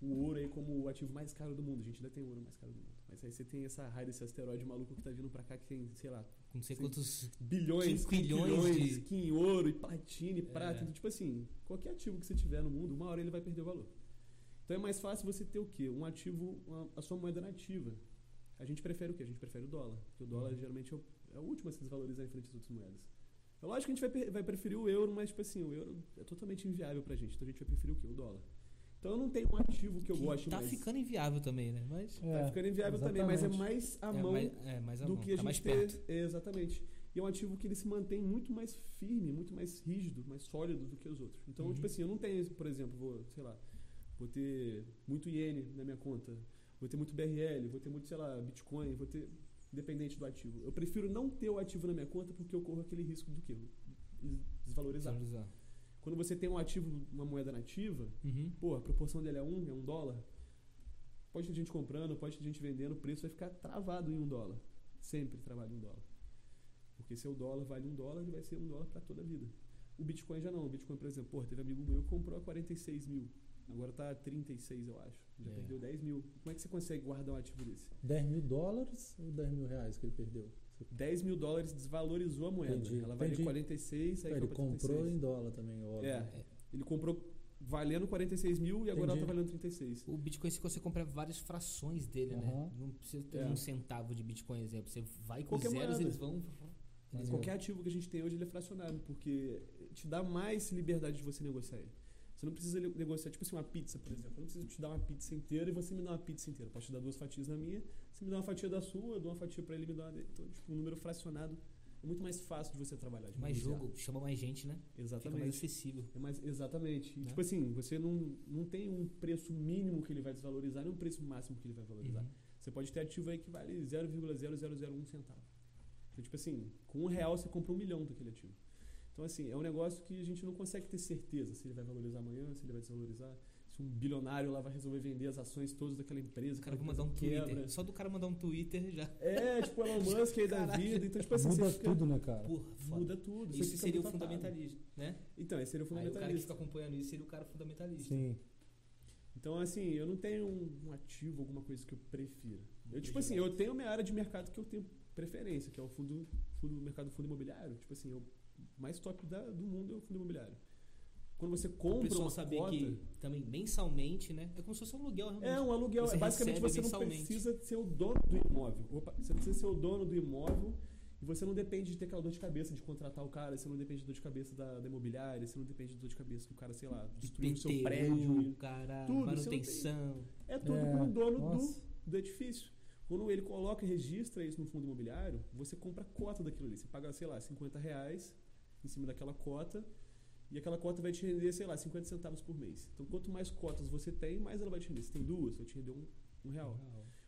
o ouro aí como o ativo mais caro do mundo. A gente ainda tem o ouro mais caro do mundo. Mas aí você tem essa raia desse asteroide maluco que tá vindo pra cá, que tem, sei lá, com não sei quantos. bilhões, Quinquilhões quinquilhões de- que em ouro e platina e prata. É. Então, tipo assim, qualquer ativo que você tiver no mundo, uma hora ele vai perder o valor. Então é mais fácil você ter o quê? Um ativo, uma- a sua moeda nativa. A gente prefere o quê? A gente prefere o dólar. Porque o dólar Uhum. geralmente é o, é o último a se desvalorizar em frente às outras moedas. É lógico que a gente vai, vai preferir o euro, mas tipo assim, o euro é totalmente inviável pra gente. Então a gente vai preferir o quê? O dólar. Então eu não tenho um ativo que eu que goste tá mais. ficando inviável também, né? Mas. Tá ficando inviável também, mas é exatamente. mais a é, mão mais, é, mais a do mão, que a tá gente mais ter. perto. É, exatamente. E é um ativo que ele se mantém muito mais firme, muito mais rígido, mais sólido do que os outros. Então, Uhum. tipo assim, eu não tenho, por exemplo, vou, sei lá, vou ter muito iene na minha conta, vou ter muito BRL, vou ter muito, sei lá, Bitcoin, vou ter independente do ativo. Eu prefiro não ter o ativo na minha conta porque eu corro aquele risco do quê? Desvalorizar. Valorizar. Quando você tem um ativo, uma moeda nativa, Uhum. pô, a proporção dele é um, é um dólar. Pode ter gente comprando, pode ter gente vendendo, o preço vai ficar travado em um dólar. Sempre travado em um dólar. Porque se o dólar vale um dólar, ele vai ser um dólar para toda a vida. O Bitcoin já não. O Bitcoin, por exemplo, pô, teve amigo meu que comprou a 46 mil. Agora tá a 36, eu acho. Já É. perdeu 10 mil. Como é que você consegue guardar um ativo desse? 10 mil dólares ou 10 mil reais que ele perdeu? 10 mil dólares desvalorizou a moeda. Entendi, Ela valia entendi. 46, aí ele comprou 36. em dólar também, óbvio. É. Ele comprou valendo 46 mil e agora ela Entendi. tá valendo 36. O Bitcoin, se você compra várias frações dele, né? Aham. Não precisa ter É. um centavo de Bitcoin, exemplo. Você vai com Qualquer zeros, moeda. eles vão. Qualquer ativo que a gente tem hoje ele é fracionário, porque te dá mais liberdade de você negociar ele. Você não precisa negociar, tipo assim, uma pizza, por exemplo. Eu não preciso te dar uma pizza inteira e você me dá uma pizza inteira. Eu posso te dar duas fatias na minha, você me dá uma fatia da sua, eu dou uma fatia pra ele me dá uma dele. Então, tipo, um número fracionado é muito mais fácil de você trabalhar. De Mais jogo, chama mais gente, né? Fica mais Exatamente. acessível. É mais, exatamente. Né? Tipo assim, você não, não tem um preço mínimo que ele vai desvalorizar, nem um preço máximo que ele vai valorizar. Uhum. Você pode ter ativo aí que vale 0,0001 centavo. Então, tipo assim, com um real você compra um milhão daquele ativo. Então, assim, é um negócio que a gente não consegue ter certeza se ele vai valorizar amanhã, se ele vai desvalorizar. Se um bilionário lá vai resolver vender as ações todas daquela empresa. O cara vai mandar um empresa Twitter. quebra. Só do cara mandar um Twitter já. É, tipo Elon (laughs) Musk aí da vida. Então, tipo assim, Muda você fica- tudo, né, cara? Porra, foda. Muda tudo. Isso seria o fundamentalismo, né? Então, esse seria o Aí o cara que fundamentalista. fica acompanhando isso seria o cara fundamentalista. Sim. Então, assim, eu não tenho um, um ativo, alguma coisa que eu prefira. Eu, tipo assim, eu eu tenho minha área de mercado que eu tenho preferência, que é o fundo, fundo mercado fundo imobiliário. Tipo assim, o mais top da- do mundo é o fundo imobiliário. Quando você compra uma saber cota, que também mensalmente, né? É como se fosse um aluguel, realmente. é um aluguel. Você É basicamente você não precisa ser o dono do imóvel. Opa, você não precisa ser o dono do imóvel e você não depende de ter aquela dor de cabeça de contratar o cara, você não depende de dor de cabeça da, da imobiliária, você não depende de dor de cabeça que o cara, sei lá, destruiu o seu prédio. cara, tudo, manutenção. É tudo É, com o dono do, do edifício. Quando ele coloca e registra isso no fundo imobiliário, você compra a cota daquilo ali. Você paga, sei lá, 50 reais em cima daquela cota e aquela cota vai te render, sei lá, 50 centavos por mês. Então, quanto mais cotas você tem, mais ela vai te render. Se tem duas, vai te render um, um real.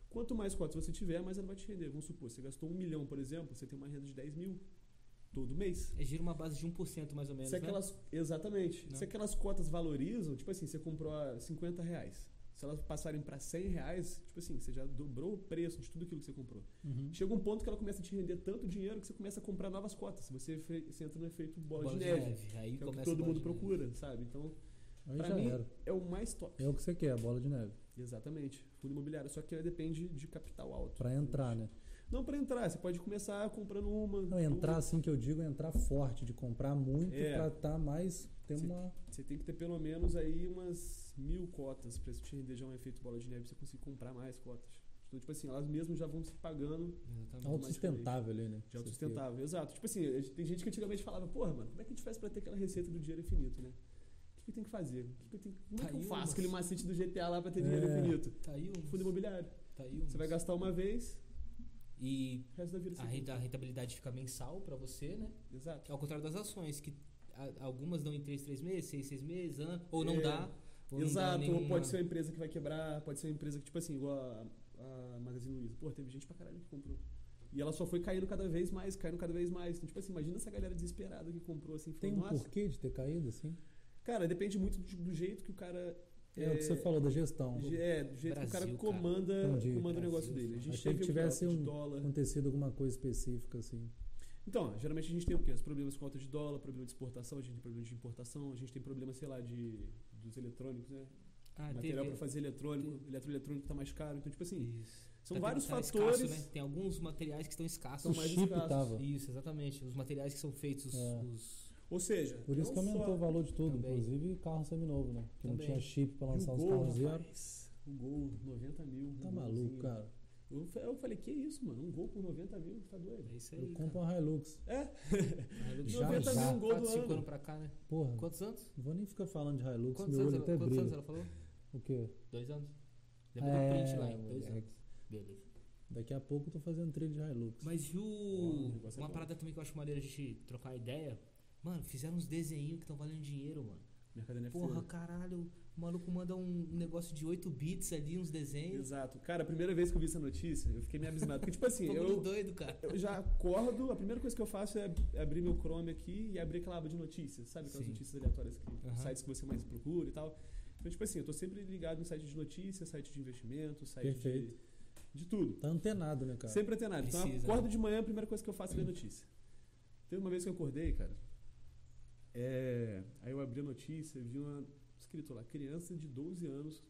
Quanto mais cotas você tiver, mais ela vai te render. Vamos supor, você gastou um milhão, por exemplo, você tem uma renda de 10 mil todo mês. É gira uma base de 1% mais ou menos, Se né? aquelas, exatamente. Não. Se aquelas cotas valorizam, tipo assim, você comprou a 50 reais. Se elas passarem para 100 reais, tipo assim, você já dobrou o preço de tudo aquilo que você comprou. Uhum. Chega um ponto que ela começa a te render tanto dinheiro que você começa a comprar novas cotas. Você, você entra no efeito bola, Bola de neve, Aí que é o que todo mundo de neve. procura, sabe? Então, já mim, era. é o mais top. É o que você quer, a bola de neve. Exatamente. Fundo imobiliário. Só que depende de capital alto. Pra entrar, né? Não para entrar, você pode começar comprando uma. Não, entrar duas. assim que eu digo, é entrar forte, de comprar muito É. pra estar mais. Ter Sim. uma. Você tem que ter pelo menos aí umas mil cotas para isso te render já um efeito bola de neve você conseguir comprar mais cotas. Então, tipo assim, elas mesmas já vão se pagando Exatamente. autossustentável ali, né? de autossustentável. Exato. Tipo assim, tem gente que antigamente falava, porra, mano, como é que a gente faz pra ter aquela receita do dinheiro infinito, né? O que, que eu tenho que fazer? O que que eu tenho... Como é que eu Caiu, faço mas- aquele macete do GTA lá pra ter dinheiro É. infinito? Tá aí um. Fundo imobiliário. Tá aí um. Você vai gastar uma vez, E o resto da vida você a rentabilidade fica mensal pra você, né? Exato. Ao contrário das ações, que algumas dão em 3, 3 meses, 6, 6 meses, ano, ou não É. dá. Exato, ou pode ser uma empresa que vai quebrar, pode ser uma empresa que, tipo assim, igual a, a Magazine Luiza. Pô, teve gente pra caralho que comprou. E ela só foi caindo cada vez mais, caindo cada vez mais. Então, tipo assim, imagina essa galera desesperada que comprou assim. Tem falou, um Nossa, porquê de ter caído assim? Cara, depende muito do, do jeito que o cara. É, o que você falou da gestão. ge- É, do jeito que o cara Brasil, cara. comanda, Entendi. comanda o negócio Brasil, dele. A gente Achei que tivesse um- dólar. Acontecido alguma coisa específica assim. Então, geralmente a gente tem o quê? Os problemas com alta de dólar, problema de exportação, a gente tem problema de importação, a gente tem problema, sei lá, de, dos eletrônicos, né? Ah, Material teve- para fazer eletrônico, eletroeletrônico tá mais caro. Então, tipo assim, Isso. são Tá- vários tá fatores. escasso, né? Tem alguns materiais que estão escassos. São o mais chip escassos. Isso, exatamente. Os materiais que são feitos, É. os... Ou seja, Por isso que aumentou só- o valor de tudo, Também. inclusive carro seminovo, né? Que não tinha chip pra E lançar os carros zero. o Gol, 90 mil. Tá um maluco, golzinho. cara. Eu, fa- eu falei, que isso, mano? Um Gol por 90 mil, tá doido? É isso aí, Eu cara. compro um Hilux. É, Hilux (laughs) Já, quatro, já. um gol do quatro, cinco ano. anos pra cá, né? Porra, Quantos anos? não vou nem ficar falando de Hilux, Quantos meu anos, olho ela, até quantos anos brilha. ela falou? O quê? Dois anos. Lembra É, do print lá, em dois é, anos. Beleza. Daqui a pouco eu tô fazendo trilho de Hilux. Mas e o o... negócio é Uma bom. parada também que eu acho maneiro a gente trocar ideia. Mano, fizeram uns desenhinhos que estão valendo dinheiro, mano. Mercado NFT. Porra, caralho. O maluco manda um negócio de 8 bits ali, uns desenhos. Exato. Cara, a primeira vez que eu vi essa notícia, eu fiquei meio abismado. Porque, tipo assim, eu, doido, cara. eu já acordo, a primeira coisa que eu faço é abrir meu Chrome aqui e abrir aquela aba de notícias, sabe? Aquelas Sim. notícias aleatórias que Aham. sites que você mais procura e tal. Então, tipo assim, eu tô sempre ligado em site de notícias, site de investimento, site Perfeito. de, de tudo. Tá antenado, né, cara? Sempre antenado. Então, eu Precisa, acordo né? de manhã, a primeira coisa que eu faço é ler notícia. Teve uma vez que eu acordei, cara. é, aí eu abri a notícia vi uma escrito lá, criança de 12 anos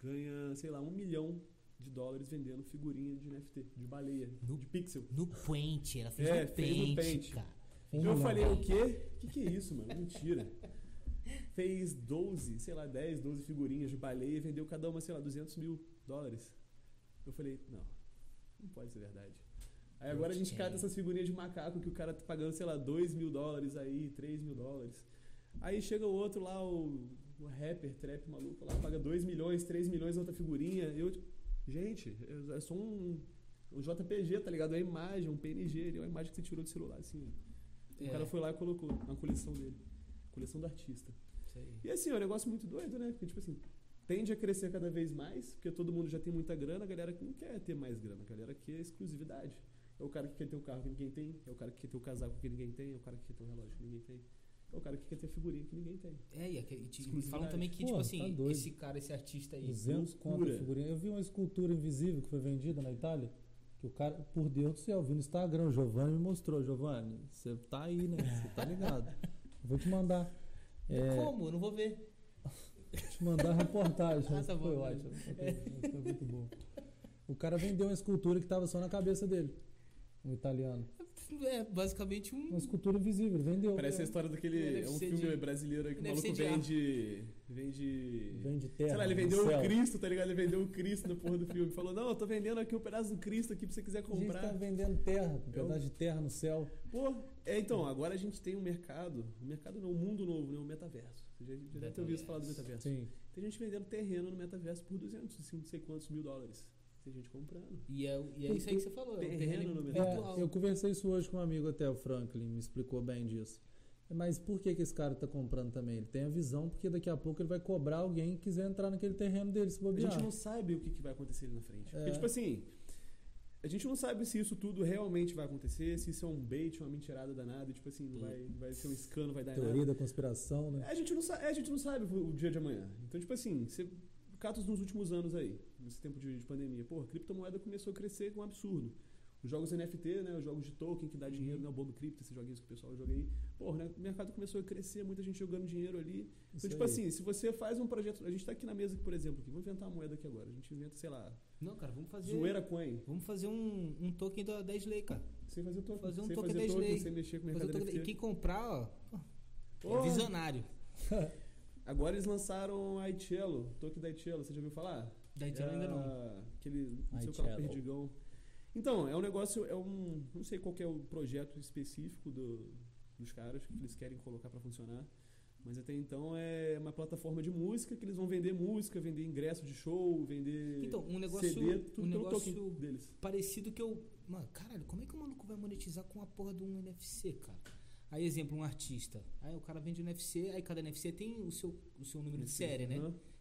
ganha, sei lá, um milhão de dólares vendendo figurinha de NFT, de baleia, No- de pixel. No Paint, ela fez É, no fez no Paint, Paint. cara. Um Então eu falei, o quê? O que, que é isso, mano? Mentira. Fez 12, sei lá, 10, 12 figurinhas de baleia e vendeu cada uma, sei lá, 200 mil dólares. Eu falei, não, não pode ser verdade. Aí agora a gente cata essas figurinhas de macaco que o cara tá pagando, sei lá, 2 mil dólares aí, 3 mil dólares. Aí chega o outro lá, o, o rapper, trap maluco lá, paga 2 milhões, 3 milhões outra figurinha. Eu, gente, eu- é só um, um JPG, tá ligado? É uma imagem, um PNG, é uma imagem que você tirou do celular, assim. O É, cara foi lá e colocou na coleção dele. Coleção do artista. aí. E assim, é um negócio muito doido, né? Porque, tipo assim, tende a crescer cada vez mais, porque todo mundo já tem muita grana, a galera que não quer ter mais grana, a galera quer exclusividade. É o cara que quer ter o carro que ninguém tem, é o cara que quer ter o casaco que ninguém tem, é o cara que quer ter o relógio que ninguém tem, é o cara que quer ter a figurinha que ninguém tem. É, e, e e falam também que, Pô, tipo tá assim, doido. esse cara, esse artista aí. 200 conto a loucura. figurinha. Eu vi uma escultura invisível que foi vendida na Itália. Que o cara, por Deus do céu, vi no Instagram, o Giovanni me mostrou. Giovanni, você tá aí, né? Você tá ligado. Eu vou te mandar. É, Como? Eu não vou ver. te mandar a reportagem. (laughs) Ah, tá foi bom, ótimo. Foi, foi muito bom. O cara vendeu uma escultura que tava só na cabeça dele. Um italiano. É basicamente um. Uma escultura invisível, vendeu. Parece a história daquele. É um filme de- brasileiro aí que o maluco vende. Vende. Vende terra. Sei lá, ele vendeu o Cristo, tá ligado? Ele vendeu o Cristo na porra do filme. Falou, não, eu tô vendendo aqui um pedaço do Cristo aqui pra você quiser A gente comprar. tá vendendo terra, um Eu- pedaço de terra no céu. Pô, é, então, agora a gente tem um mercado, um mercado não, um mundo novo, né? Um metaverso. Você já, já deve ter ouvido falar do metaverso. Sim. Tem gente vendendo terreno no metaverso por 200, assim, não sei quantos mil dólares. Tem gente comprando. E é, e é isso aí que você falou. É um Terreno terreno no virtual. É, eu conversei isso hoje com um amigo até, o Franklin, me explicou bem disso. Mas por que, que esse cara tá comprando também? Ele tem a visão, porque daqui a pouco ele vai cobrar alguém que quiser entrar naquele terreno dele, se A bobear. gente não sabe o que, que vai acontecer ali na frente. Porque, É. tipo assim, a gente não sabe se isso tudo realmente vai acontecer, se isso é um bait, uma mentirada danada, tipo assim, não vai, vai ser um escano, vai dar em nada. Teoria da conspiração, né? A gente não sabe, a gente não sabe o, o dia de amanhã. Então, tipo assim, você catos nos últimos anos aí, nesse tempo de, de pandemia, porra, a criptomoeda começou a crescer com um absurdo. Os jogos NFT, né, os jogos de token que dá dinheiro, né, o Bomb Crypto, esses joguinhos que o pessoal joga aí. Porra, né, o mercado começou a crescer, muita gente jogando dinheiro ali. Então, Isso tipo aí. assim, se você faz um projeto, a gente tá aqui na mesa, por exemplo, aqui, vamos inventar uma moeda aqui agora. A gente inventa, sei lá, Não, cara, vamos fazer. zoeira coin. Vamos fazer um, um token da, da Slay, cara. Sem fazer token, Fazer um sem token fazer da token, Slay. sem mexer com o mercado token, e quem comprar, ó, pô, é visionário. (laughs) Agora eles lançaram a Icello, token da Icello, você já ouviu falar? Da Itelo ainda não. É Aquele, não sei o que perdigão. Então, é um negócio, é um, não sei qual que é o projeto específico do, dos caras que eles querem colocar para funcionar, mas até então é uma plataforma de música que eles vão vender música, vender ingresso de show, vender Então, um negócio, CD, tudo um negócio deles. parecido que eu. Mano, caralho, como é que o maluco vai monetizar com a porra de um NFC, cara? Aí, exemplo, um artista. Aí o cara vende um NFC, aí cada NFC tem o seu, o seu número de série, né?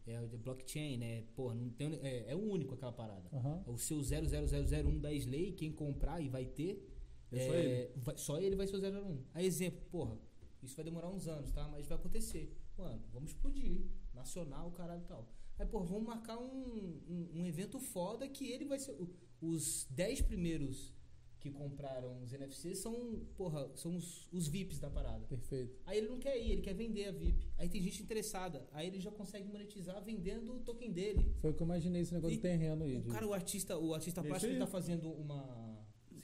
É o blockchain, né? Porra, não tem, é, é único aquela parada. Aham. O seu 00001 da Slay, quem comprar e vai ter. É só ele. vai- só ele vai ser o 001. Aí, exemplo, porra, isso vai demorar uns anos, tá? Mas vai acontecer. Mano, vamos explodir. Nacional, caralho e tal. Aí, porra, vamos marcar um, um, um evento foda que ele vai ser. Os 10 primeiros que compraram os NFCs são, porra, são os, os VIPs da parada. Perfeito. Aí ele não quer ir, ele quer vender a VIP. Aí tem gente interessada. Aí ele já consegue monetizar vendendo o token dele. Foi o que eu imaginei esse negócio E do terreno aí. O cara, o artista, o artista plástico, ele tá fazendo uma.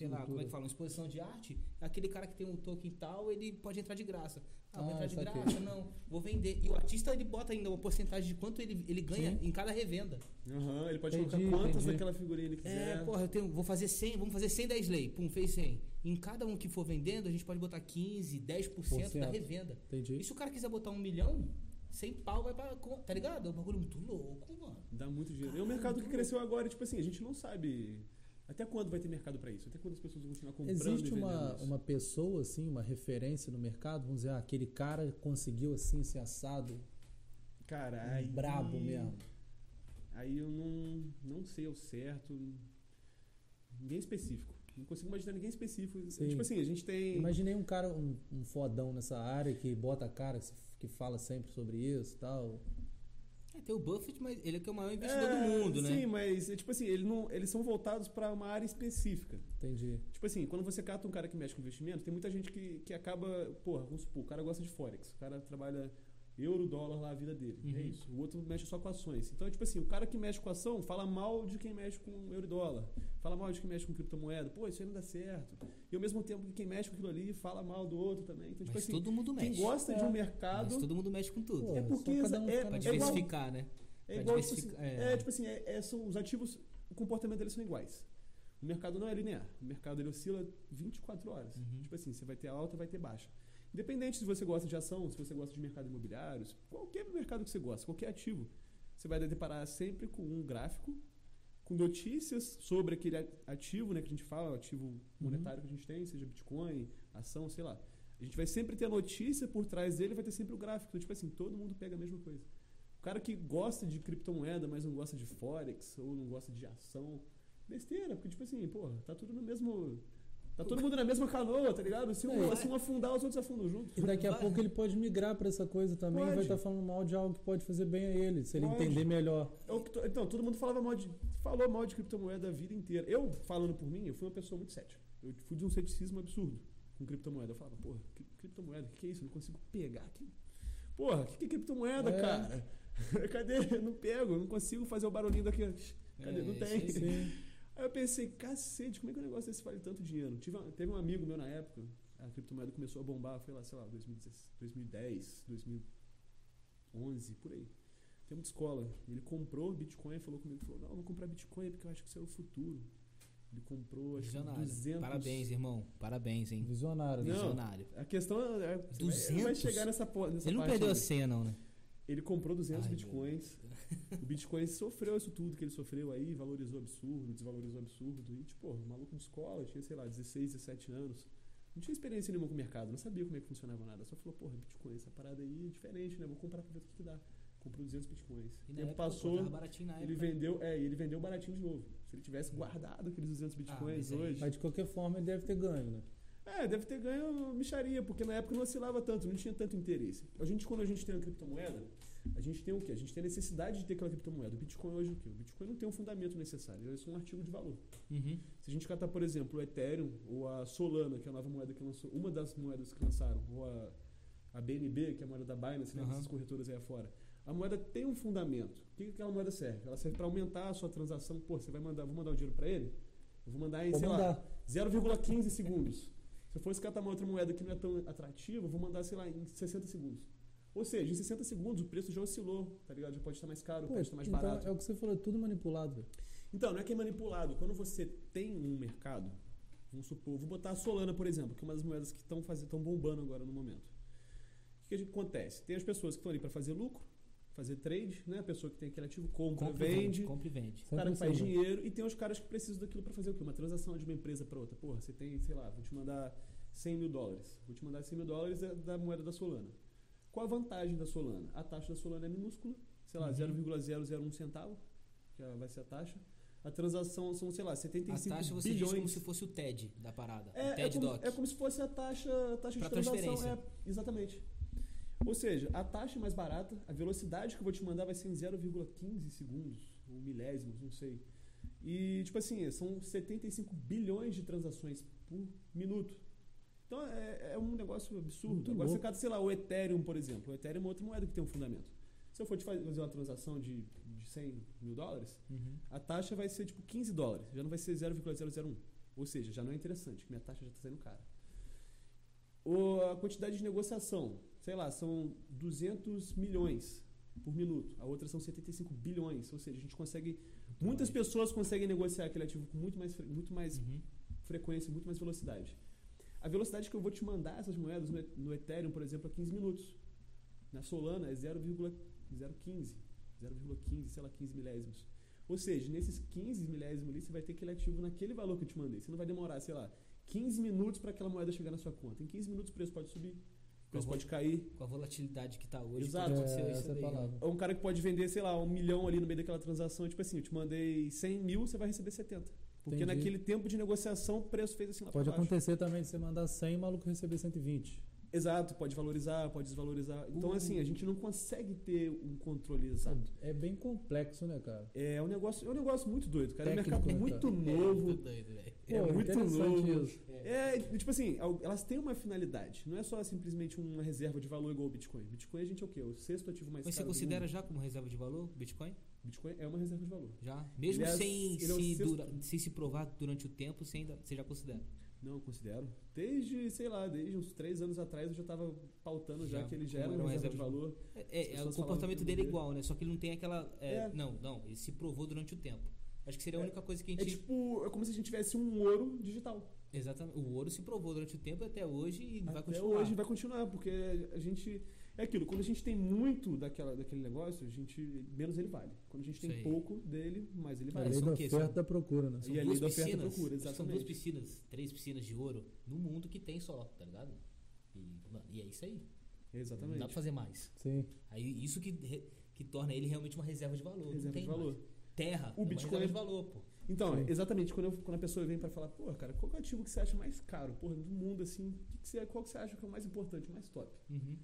Sei lá, como é que fala? Uma exposição de arte. Aquele cara que tem um token tal, ele pode entrar de graça. Ah, vou Ah, entrar de graça, não. Vou vender. E o artista, ele bota ainda uma porcentagem de quanto ele, ele ganha Sim. em cada revenda. Aham, ele pode Entendi, colocar quantas entendi. daquela figurinha ele quiser. É, porra, eu tenho, vou fazer 100, vamos fazer 100 da Slay. Pum, fez 100. Em cada um que for vendendo, a gente pode botar 15, 10% da Porcento. revenda. Entendi. E se o cara quiser botar um milhão, 100 pau vai pra. Tá ligado? É um bagulho muito louco, mano. Dá muito dinheiro. É um mercado que cresceu agora, e, tipo assim, a gente não sabe até quando vai ter mercado pra isso, até quando as pessoas vão continuar comprando Existe uma, uma pessoa, assim, uma referência no mercado, vamos dizer, ah, aquele cara conseguiu assim ser assado, Cara, aí, brabo mesmo. Aí eu não, não sei ao certo. Ninguém específico. Não consigo imaginar ninguém específico. Sim. Tipo assim, a gente tem. Imaginei um cara, um, um fodão nessa área que bota a cara, que fala sempre sobre isso e tal. É, tem o Buffett, mas ele é que é o maior investidor É, do mundo, né? Sim, mas é, tipo assim, ele não, eles são voltados para uma área específica. Entendi. Tipo assim, quando você cata um cara que mexe com investimento, tem muita gente que, que acaba, porra, vamos supor, o cara gosta de forex, o cara trabalha euro, dólar lá a vida dele. É Uhum. isso. O outro mexe só com ações. Então, tipo assim, o cara que mexe com ação fala mal de quem mexe com euro e dólar. Fala mal de quem mexe com criptomoeda. Pô, isso aí não dá certo. E ao mesmo tempo que quem mexe com aquilo ali fala mal do outro também. Então, tipo Mas assim, todo mundo mexe. quem gosta de É. um Mas mercado todo mundo mexe com tudo. Pô, é porque um é- fica pra na é igual- diversificar, né? é igual, tipo assim, diversificar, é, é. tipo assim, é- é- são, os ativos, o comportamento deles são iguais. O mercado não é linear. O mercado ele oscila 24 horas. Uhum. Tipo assim, você vai ter alta, vai ter baixa. Independente se você gosta de ação, se você gosta de mercado imobiliário, qualquer mercado que você gosta, qualquer ativo, você vai deparar sempre com um gráfico, com notícias sobre aquele ativo, né, que a gente fala, o ativo monetário que a gente tem, seja Bitcoin, ação, sei lá. A gente vai sempre ter a notícia por trás dele, vai ter sempre o gráfico. Então, tipo assim, todo mundo pega a mesma coisa. O cara que gosta de criptomoeda, mas não gosta de forex ou não gosta de ação, besteira, porque tipo assim, porra, tá tudo no mesmo Tá todo mundo na mesma canoa, tá ligado? Se um, É. se um afundar, os outros afundam junto. E daqui a Vai. pouco ele pode migrar para essa coisa também e vai Pode. estar falando mal de algo que pode fazer bem a ele, se ele Pode. entender melhor. É to- Então, todo mundo falava mal de, falou mal de criptomoeda a vida inteira. Eu, falando por mim, eu fui uma pessoa muito cética. Eu fui de um ceticismo absurdo com criptomoeda. Eu falava, porra, cri- criptomoeda, o que, que é isso? Eu não consigo pegar aqui. Porra, o que, que é criptomoeda, É. cara? (laughs) Cadê? Eu não pego, eu não consigo fazer o barulhinho daqui. Cadê? É, não isso tem. aí. Sim. (laughs) Aí eu pensei, cacete, como é que um negócio desse vale tanto dinheiro? Tive uma- teve um amigo meu na época, a criptomoeda começou a bombar, foi lá, sei lá, 2010, 2010 2011, por aí. Tempo de escola. Ele comprou Bitcoin, falou comigo, falou, não, eu vou comprar Bitcoin porque eu acho que isso é o futuro. Ele comprou, acho que Visionário. 200... Parabéns, irmão. Parabéns, hein? Visionário. né? Não. Visionário. A questão é, você vai- 200? vai chegar nessa, nessa Ele não perdeu a aí. senha, não, né? Ele comprou 200 Ai, meu bitcoins. O Bitcoin sofreu isso tudo que ele sofreu aí, valorizou absurdo, desvalorizou absurdo. E, tipo, o maluco de escola, tinha, sei lá, 16, 17 anos. Não tinha experiência nenhuma com o mercado, não sabia como é que funcionava nada. Só falou, porra, Bitcoin, essa parada aí é diferente, né? Vou comprar pra ver o que, que dá. Comprou 200 Bitcoins. E tempo época, passou, ele época. vendeu, é, e ele vendeu baratinho de novo. Se ele tivesse guardado aqueles 200 Bitcoins mas aí- hoje... Mas de qualquer forma ele deve ter ganho, né? É, deve ter ganho micharia, porque na época não oscilava tanto, não tinha tanto interesse. A gente, quando a gente tem uma criptomoeda, a gente tem o quê? A gente tem a necessidade de ter aquela criptomoeda. O Bitcoin hoje é o quê? O Bitcoin não tem um fundamento necessário, ele é só um artigo de valor. Uhum. Se a gente catar, por exemplo, o Ethereum ou a Solana, que é a nova moeda que lançou, uma das moedas que lançaram, ou a, a BNB, que é a moeda da Binance, né, Aham. dessas corretoras aí afora. A moeda tem um fundamento. O que, que aquela moeda serve? Ela serve para aumentar a sua transação. Pô, você vai mandar, vou mandar o dinheiro para ele? Eu vou mandar em, Vou sei lá, mandar. 0,15 segundos. Se eu fosse catar uma outra moeda que não é tão atrativa, eu vou mandar, sei lá, em 60 segundos. Ou seja, em 60 segundos o preço já oscilou, tá ligado? Já pode estar mais caro, Pô, pode estar mais então barato. é o que você falou, é tudo manipulado. velho. Então, não é que é manipulado. Quando você tem um mercado, vamos supor, vou botar a Solana, por exemplo, que é uma das moedas que estão estão bombando agora no momento. O que, que acontece? Tem as pessoas que estão ali para fazer lucro, fazer trade, né? A pessoa que tem aquele ativo compra, Compra e vende. Compra e vende. o cara que faz dinheiro e tem os caras que precisam daquilo para fazer o quê? Uma transação de uma empresa para outra. Porra, você tem, sei lá, vou te mandar 100 mil dólares. Vou te mandar 100 mil dólares da moeda da Solana. Qual a vantagem da Solana? A taxa da Solana é minúscula, sei lá, Uhum. 0,001 centavo, que é- vai ser a taxa. A transação são, sei lá, A 75 taxa você diz bilhões. como se fosse o TED da parada. É, o é, TED como, Doc. é como se fosse a taxa, a taxa Pra de transação. É, exatamente. Ou seja, a taxa é mais barata, a velocidade que eu vou te mandar vai ser em 0,15 segundos, ou milésimos, não sei. E, tipo assim, são 75 bilhões de transações por minuto. Então é, é um negócio absurdo. Muito Agora você louco. cata, sei lá, o Ethereum, por exemplo. O Ethereum é uma outra moeda que tem um fundamento. Se eu for te faz- fazer uma transação de, de 100 mil dólares, Uhum. a taxa vai ser tipo 15 dólares, já não vai ser 0,001. Ou seja, já não é interessante, que minha taxa já está saindo cara. O, a quantidade de negociação, sei lá, são 200 milhões por minuto. A outra são 75 bilhões. Ou seja, a gente consegue. Muitas mais. pessoas conseguem negociar aquele ativo com muito mais, muito mais Uhum. frequência, muito mais velocidade. A velocidade que eu vou te mandar essas moedas no, Ethereum, por exemplo, é 15 minutos. Na Solana é 0,015, 0,15, sei lá, 15 milésimos. Ou seja, nesses 15 milésimos ali, você vai ter aquele ativo naquele valor que eu te mandei. Você não vai demorar, sei lá, 15 minutos para aquela moeda chegar na sua conta. Em 15 minutos o preço pode subir, o preço pode cair. Com a volatilidade que tá hoje, Exato. pode acontecer É, isso essa é daí, né? palavra. Ou um cara que pode vender, sei lá, um milhão ali no meio daquela transação. Tipo assim, eu te mandei 100 mil, você vai receber 70. Porque Entendi. naquele tempo de negociação, o preço fez assim lá Pode acontecer também de você mandar 100 e o maluco receber 120. Exato, pode valorizar, pode desvalorizar. Então, Uh. assim, a gente não consegue ter um controle exato. É bem complexo, né, cara? É um negócio, é um negócio muito doido, cara. É um Técnico, mercado né, muito cara? novo. Muito doido, velho. É Pô, muito novo. isso. É, tipo assim, elas têm uma finalidade. Não é só simplesmente uma reserva de valor igual o Bitcoin. Bitcoin a gente é o quê? O sexto ativo mais Mas você caro do considera mundo. já como reserva de valor Bitcoin? Bitcoin é uma reserva de valor. Já? Mesmo Ele é- sem, é se sexto- dura- sem se provar durante o tempo, você, ainda, você já considera? Não, eu considero. Desde, sei lá, desde uns três anos atrás eu já tava pautando já, Já, que ele já como era era uma reserva de valor. É, é, o comportamento dele é igual, né? Só que ele não tem aquela. é, É. Não, não, ele se provou durante o tempo. Acho que seria a É. única coisa que a É gente. tipo, é como se a gente tivesse um ouro digital. Exatamente. O ouro se provou durante o tempo até hoje e vai Até continuar. hoje vai continuar, porque a gente. É aquilo, quando a gente tem muito daquela, daquele negócio, a gente. menos ele vale. Quando a gente tem Sei. pouco dele, mais ele A Mas vale. lei da oferta São- e da procura, né? São E a lei da oferta piscinas. procura, que São exatamente. duas piscinas, três piscinas de ouro no mundo que tem só, tá ligado? E, e é isso aí. Não Exatamente. dá pra fazer mais. Sim. Aí isso que, que torna ele realmente uma reserva de valor. não Reserva tem de valor. mais. Terra. O é Bitcoin é- de valor, pô. Então, Sim. exatamente, quando, eu- quando a pessoa vem pra falar, pô, cara, qual é o ativo que você acha mais caro, porra, do mundo, assim, que que você, qual que você acha que é o mais importante, o mais top? Uhum.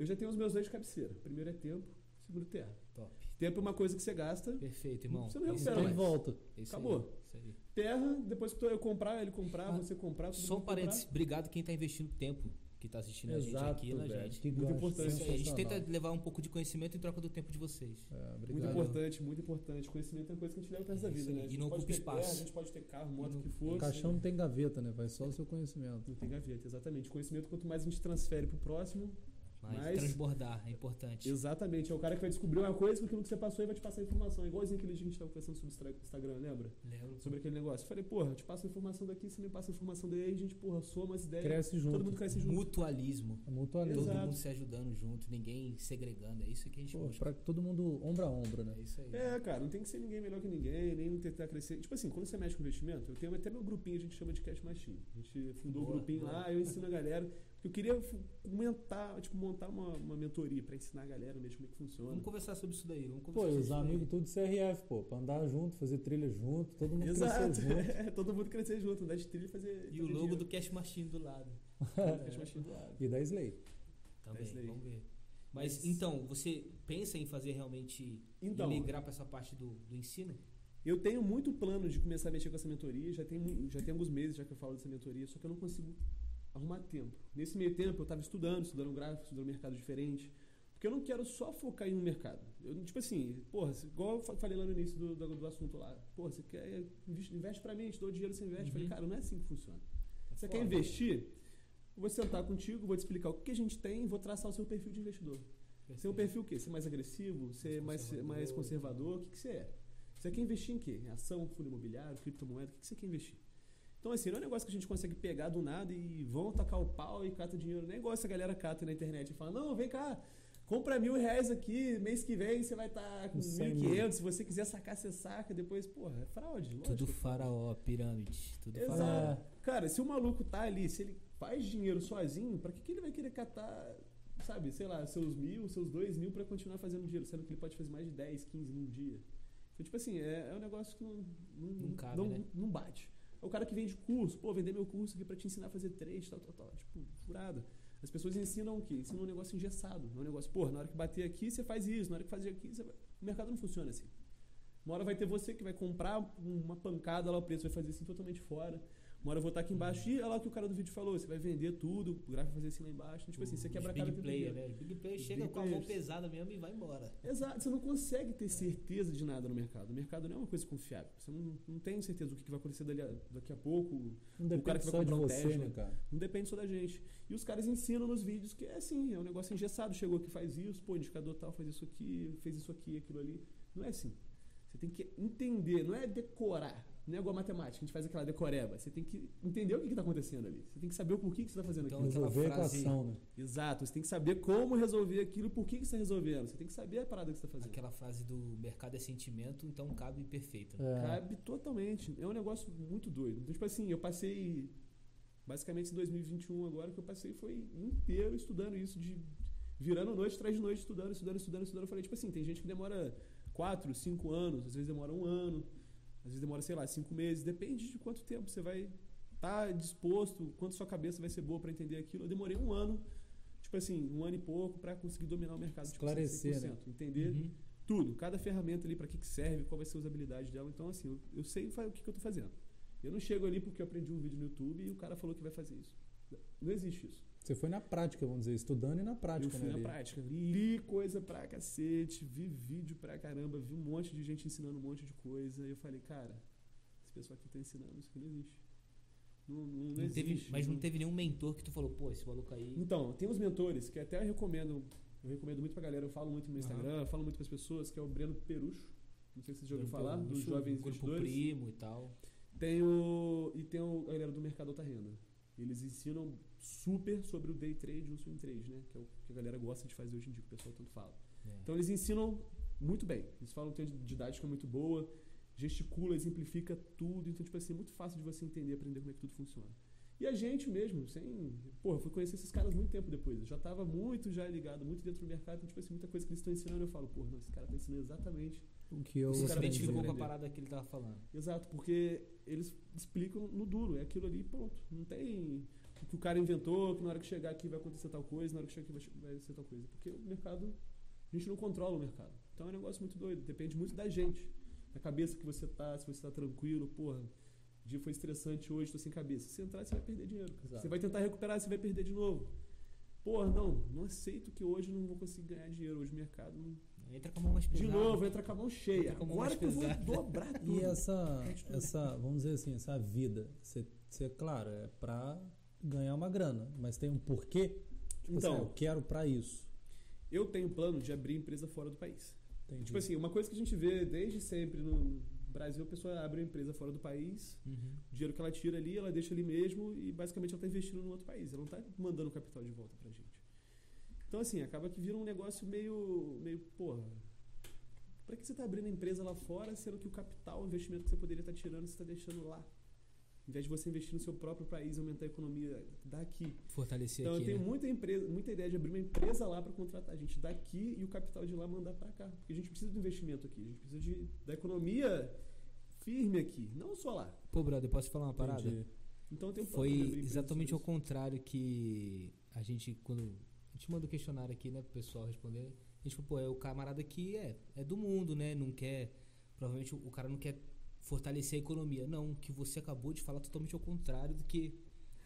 Eu já tenho os meus dois de cabeceira. Primeiro é tempo, segundo terra. Top. Tempo é uma coisa que você gasta, Perfeito, irmão. Você não É recupera mais. volta. É isso Acabou. aí, isso aí. terra, depois que eu comprar, ele comprar, Ah, você comprar, Só um parênteses. Obrigado quem tá investindo tempo que tá assistindo a gente Exato, aqui na velho. gente. Que Muito importante. Isso a gente tenta levar um pouco de conhecimento em troca do tempo de vocês. É, Muito importante, muito importante. Conhecimento é uma coisa que a gente leva pro resto da É vida, né? A E não ocupa espaço. terra, a gente pode ter carro, moto, o que for. O caixão não tem gaveta, né? Vai só o seu conhecimento. Não tem gaveta, exatamente. Conhecimento, quanto mais a gente transfere pro próximo, Mas, Mas- transbordar é importante. exatamente. É o cara que vai descobrir uma coisa com aquilo que você passou e vai te passar a informação. Igualzinho aquele dia que a gente tava conversando sobre o Instagram, lembra? Lembro. Sobre aquele negócio. Eu falei, porra, eu te passo a informação daqui, você me passa a informação daí, a gente, porra, soma as ideias. Cresce junto. Todo mundo cresce junto. Mutualismo. É mutualismo. Todo Exato. mundo se ajudando junto, ninguém segregando. É isso que a gente Pô, busca. pra todo mundo ombro a ombro, né? É isso aí. É, cara, não tem que ser ninguém melhor que ninguém, nem tentar crescer. Tipo assim, quando você mexe com investimento, eu tenho até meu grupinho, a gente chama de Cash Machine. A gente fundou o grupinho boa. lá, eu ensino a galera. Eu queria aumentar, tipo, montar uma, uma mentoria pra ensinar a galera mesmo como é que funciona. Vamos conversar sobre isso daí. Vamos Pô, conversar e sobre os amigos tudo CRF, pô, pra andar junto, fazer trilha junto, todo mundo Exato, crescer junto. (laughs) é, todo mundo crescer junto, andar de trilha e fazer. E o logo do Cash Machine do lado. (laughs) do Cash Machine do lado. E da Slay. Também, É isso daí. vamos ver. Mas, Mas- então, você pensa em fazer realmente Então, migrar para essa parte do, do ensino? eu tenho muito plano de começar a mexer com essa mentoria, já tem, já tem alguns meses já que eu falo dessa mentoria, só que eu não consigo arrumar tempo. Nesse meio tempo eu estava estudando, estudando gráfico, estudando mercado diferente, porque eu não quero só focar em um mercado. Eu, tipo assim, porra, igual eu fa- falei lá no início do, do, do assunto lá, porra, você quer, investe, investe pra mim, te dou dinheiro, você investe. Eu Falei, Uhum. cara, não é assim que funciona. Você Foda. quer investir? Eu vou sentar contigo, vou te explicar o que a gente tem e vou traçar o seu perfil de investidor. Ser um perfil o quê? Ser mais agressivo? Ser mais, conservador. mais conservador? O que, que você é? Você quer investir em quê? Em ação, fundo imobiliário, criptomoeda? O que, que você quer investir? Então, assim, não é um negócio que a gente consegue pegar do nada e vão tacar o pau e cata dinheiro. Nem igual essa galera cata na internet e fala, não, vem cá, compra mil reais aqui, mês que vem você vai estar com Com cem mil quinhentos, se você quiser sacar, você saca, depois, porra, é fraude, lógico. Tudo faraó, pirâmide. Tudo Exato. faraó. Cara, se o maluco tá ali, se ele faz dinheiro sozinho, pra que, que ele vai querer catar, sabe, sei lá, seus mil, seus dois mil pra continuar fazendo dinheiro, sendo que ele pode fazer mais de 10, 15 num dia? Então, tipo assim, é, é um negócio que não, não, Não cabe, não, né? não bate. É o cara que vende curso, pô, vender meu curso aqui pra te ensinar a fazer trade, tal, tal, tal. Tipo, furada. As pessoas ensinam o quê? Ensinam um negócio engessado. É um negócio, pô, na hora que bater aqui, você faz isso, na hora que fazer aqui, você. O mercado não funciona assim. Uma hora vai ter você que vai comprar uma pancada lá, o preço vai fazer assim totalmente fora. Uma hora eu vou estar aqui embaixo e olha lá o que o cara do vídeo falou, você vai vender tudo, o gráfico vai fazer assim lá embaixo. Então, tipo assim, você quebra a big cara o tempo player, inteiro. né? Big player Os chega big com a mão pesada mesmo e vai embora. Exato, você não consegue ter certeza de nada no mercado. O mercado não é uma coisa confiável. Você não, não tem certeza do que vai acontecer dali a- daqui a pouco. Não O cara depende que vai só de comprar um você, Tesla. né, cara? Não depende só da gente. E os caras ensinam nos vídeos que é assim, é um negócio engessado. Chegou aqui, faz isso, pô, indicador tal, faz isso aqui, fez isso aqui, aquilo ali. Não é assim. Você tem que entender, não é decorar. Não é igual a matemática, a gente faz aquela decoreba. Você tem que entender o que está acontecendo ali. Você tem que saber o porquê que você está fazendo Então, aquilo. aquela Resolver a equação, né? Exato, você tem que saber como resolver aquilo e por que, que você está resolvendo. Você tem que saber a parada que você está fazendo. Aquela frase do mercado é sentimento, então cabe perfeito. né? É. Cabe totalmente. É um negócio muito doido. Então, tipo assim, eu passei. Basicamente, em 2021, agora, o que eu passei foi inteiro estudando isso, de virando noite atrás de noite, estudando, estudando, estudando, estudando. Eu falei, tipo assim, tem gente que demora 4, 5 anos, às vezes demora um ano, às vezes demora, sei lá, 5 meses. Depende de quanto tempo você vai estar disposto, quanto sua cabeça vai ser boa para entender aquilo. Eu demorei um ano tipo assim, um ano e pouco para conseguir dominar o mercado tipo, Esclarecer, 100%, né? entender Uhum. tudo, cada ferramenta ali para que, que serve, qual vai ser a usabilidade dela. Então, assim, eu, eu sei o que, que eu tô fazendo. Eu não chego ali porque eu aprendi um vídeo no YouTube e o cara falou que vai fazer isso. Não existe isso. Você foi na prática, vamos dizer, estudando e na prática, eu fui né? na ali. prática. Li coisa pra cacete, vi vídeo pra caramba, vi um monte de gente ensinando um monte de coisa. E eu falei, cara, esse pessoal aqui tá ensinando, isso aqui não existe. Não, não, não Não teve- existe. mas não teve nenhum mentor que tu falou, pô, esse maluco aí. Então, tem os mentores que até eu recomendo, eu recomendo muito pra galera, eu falo muito no meu. Instagram, eu falo muito pras pessoas, que é o Breno Perucho. Não sei se você já ouviu falar, dos jovens grupo investidores. primo e tal. Tem o. E tem o, a galera do mercado alta renda. Eles ensinam super sobre o day trade e o swing trade, né? Que é o que a galera gosta de fazer hoje em dia, que o pessoal tanto fala. É. Então eles ensinam muito bem. Eles falam que tem uma didática muito boa, gesticula, exemplifica tudo. Então, tipo assim, é muito fácil de você entender, aprender como é que tudo funciona. E a gente mesmo, sem. Porra, eu fui conhecer esses caras muito tempo depois. Eu já tava muito já ligado, muito dentro do mercado. Então, tipo assim, muita coisa que eles estão ensinando, eu falo, porra, não, esse cara tá ensinando exatamente O que eu Você se cara aprendi. identificou com a parada que ele tava falando. Exato, porque eles explicam no duro, é aquilo ali, pronto. Não tem o que o cara inventou, que na hora que chegar aqui vai acontecer tal coisa, na hora que chegar aqui vai, vai ser tal coisa. Porque o mercado, a gente não controla o mercado. Então é um negócio muito doido, depende muito da gente. Da cabeça que você tá, se você tá tranquilo, porra, o dia foi estressante hoje, tô sem cabeça. Se entrar, você vai perder dinheiro. Exato. Você vai tentar recuperar, você vai perder de novo. Porra, não, não aceito que hoje não vou conseguir ganhar dinheiro. Hoje o mercado não. Entra com a mão mais De pesada. novo, entra com a mão cheia. Entra com a mão Agora que eu vou dobrar tudo. E essa, essa, vamos dizer assim, essa vida, você, você, claro, é pra ganhar uma grana, mas tem um porquê? Tipo Então. assim, eu quero pra isso. Eu tenho plano de abrir empresa fora do país. Entendi. Tipo assim, uma coisa que a gente vê desde sempre no Brasil, a pessoa abre uma empresa fora do país, Uhum. o dinheiro que ela tira ali, ela deixa ali mesmo e basicamente ela está investindo no outro país. Ela não está mandando capital de volta pra gente. Então, assim, acaba que vira um negócio meio, meio porra. Pra que você tá abrindo a empresa lá fora, sendo que o capital, o investimento que você poderia estar tirando, você está deixando lá? Em vez de você investir no seu próprio país e aumentar a economia daqui. Fortalecer Então aqui, eu tenho né? muita empresa, muita ideia de abrir uma empresa lá para contratar gente daqui e o capital de lá mandar para cá, porque a gente precisa do investimento aqui, a gente precisa de, da economia firme aqui, não só lá. Pô, brother, posso te falar uma parada? Entendi. Então eu tenho plano Foi exatamente ao contrário que a gente, quando. A gente manda o questionário aqui, né, pro pessoal responder. A gente falou, pô, é o camarada que é, é do mundo, né? Não quer. Provavelmente o cara não quer fortalecer a economia. Não, o que você acabou de falar é totalmente ao contrário do que.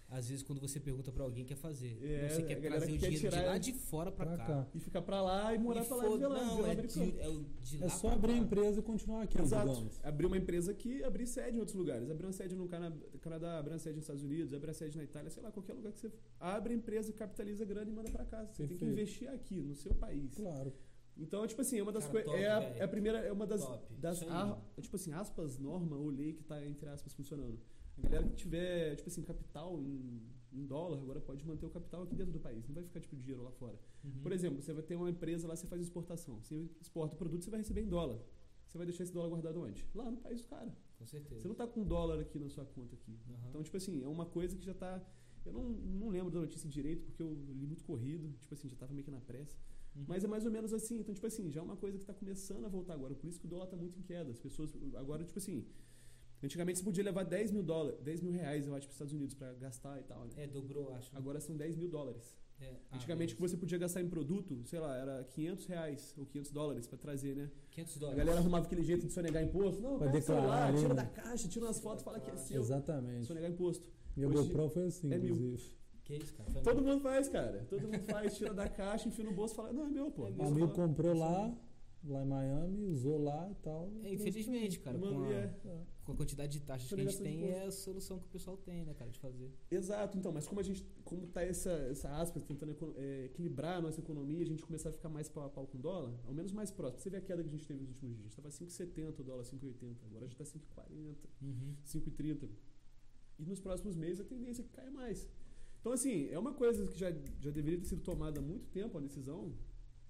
Às vezes, quando você pergunta pra alguém, quer fazer. É, você quer trazer o quer dinheiro de lá de fora pra, Pra cá. cá. E ficar para lá e morar E para lá e viver lá, não, é de, é de É lá só pra abrir a cá. empresa e continuar aqui, Exato. digamos. Abrir uma empresa aqui, abrir sede em outros lugares. Abrir uma sede no Cana- Canadá, abrir uma sede nos Estados Unidos, abrir uma sede na Itália, sei lá, qualquer lugar que você abre a empresa, capitaliza a grana e manda para casa. Você tem que Perfeito. investir aqui, no seu país. Claro. Então, tipo assim, é uma das coisas. É, a- é a primeira, é uma das. Top. das ar- tipo assim, aspas, norma ou lei que tá, entre aspas, funcionando. A galera que tiver, tipo assim, capital em, em dólar, agora pode manter o capital aqui dentro do país. Não vai ficar, tipo, dinheiro lá fora. Uhum. Por exemplo, você vai ter uma empresa lá, você faz exportação. Você exporta o produto, você vai receber em dólar. Você vai deixar esse dólar guardado onde? Lá no país do cara. Com certeza. Você não tá com dólar aqui na sua conta aqui. Aham. Então, tipo assim, é uma coisa que já tá. Eu não, não lembro da notícia direito, porque eu li muito corrido. Tipo assim, já tava meio que na pressa. Uhum. Mas é mais ou menos assim. Então, tipo assim, já é uma coisa que está começando a voltar agora. Por isso que o dólar está muito em queda. As pessoas. Agora, tipo assim. Antigamente você podia levar 10 mil dólares, 10 mil reais, eu acho, para os Estados Unidos para gastar e tal, né? É, dobrou, acho. Agora são 10 mil dólares. É, ah, Antigamente o que você podia gastar em produto, sei lá, era 500 reais ou 500 dólares para trazer, né? 500 A dólares. galera arrumava aquele jeito de sonegar imposto. Não, Vai pega declarar celular, tira né? da caixa, tira umas fotos, fala que é seu. Exatamente. Sonegar imposto. Minha Hoje GoPro foi assim, é mil. Que isso, cara? Foi Todo mesmo. mundo faz, cara. Todo mundo faz, tira da caixa, enfia no bolso e fala, não, é meu, pô. É meu. amigo comprou lá, lá em Miami, usou lá e tal. É, infelizmente, cara, com a, é. com a quantidade de taxas que a gente tem, é a solução que o pessoal tem, né, cara, de fazer. Exato, então, mas como a gente, como tá essa, essa aspas tentando é, equilibrar a nossa economia, a gente começar a ficar mais pau a pau com o dólar, ao menos mais próximo. Você vê a queda que a gente teve nos últimos dias, estava 5,70 o dólar, 5,80, agora já está 5,40, Uhum. 5,30. E nos próximos meses a tendência é que caia mais. Então, assim, é uma coisa que já, já deveria ter sido tomada há muito tempo, a decisão,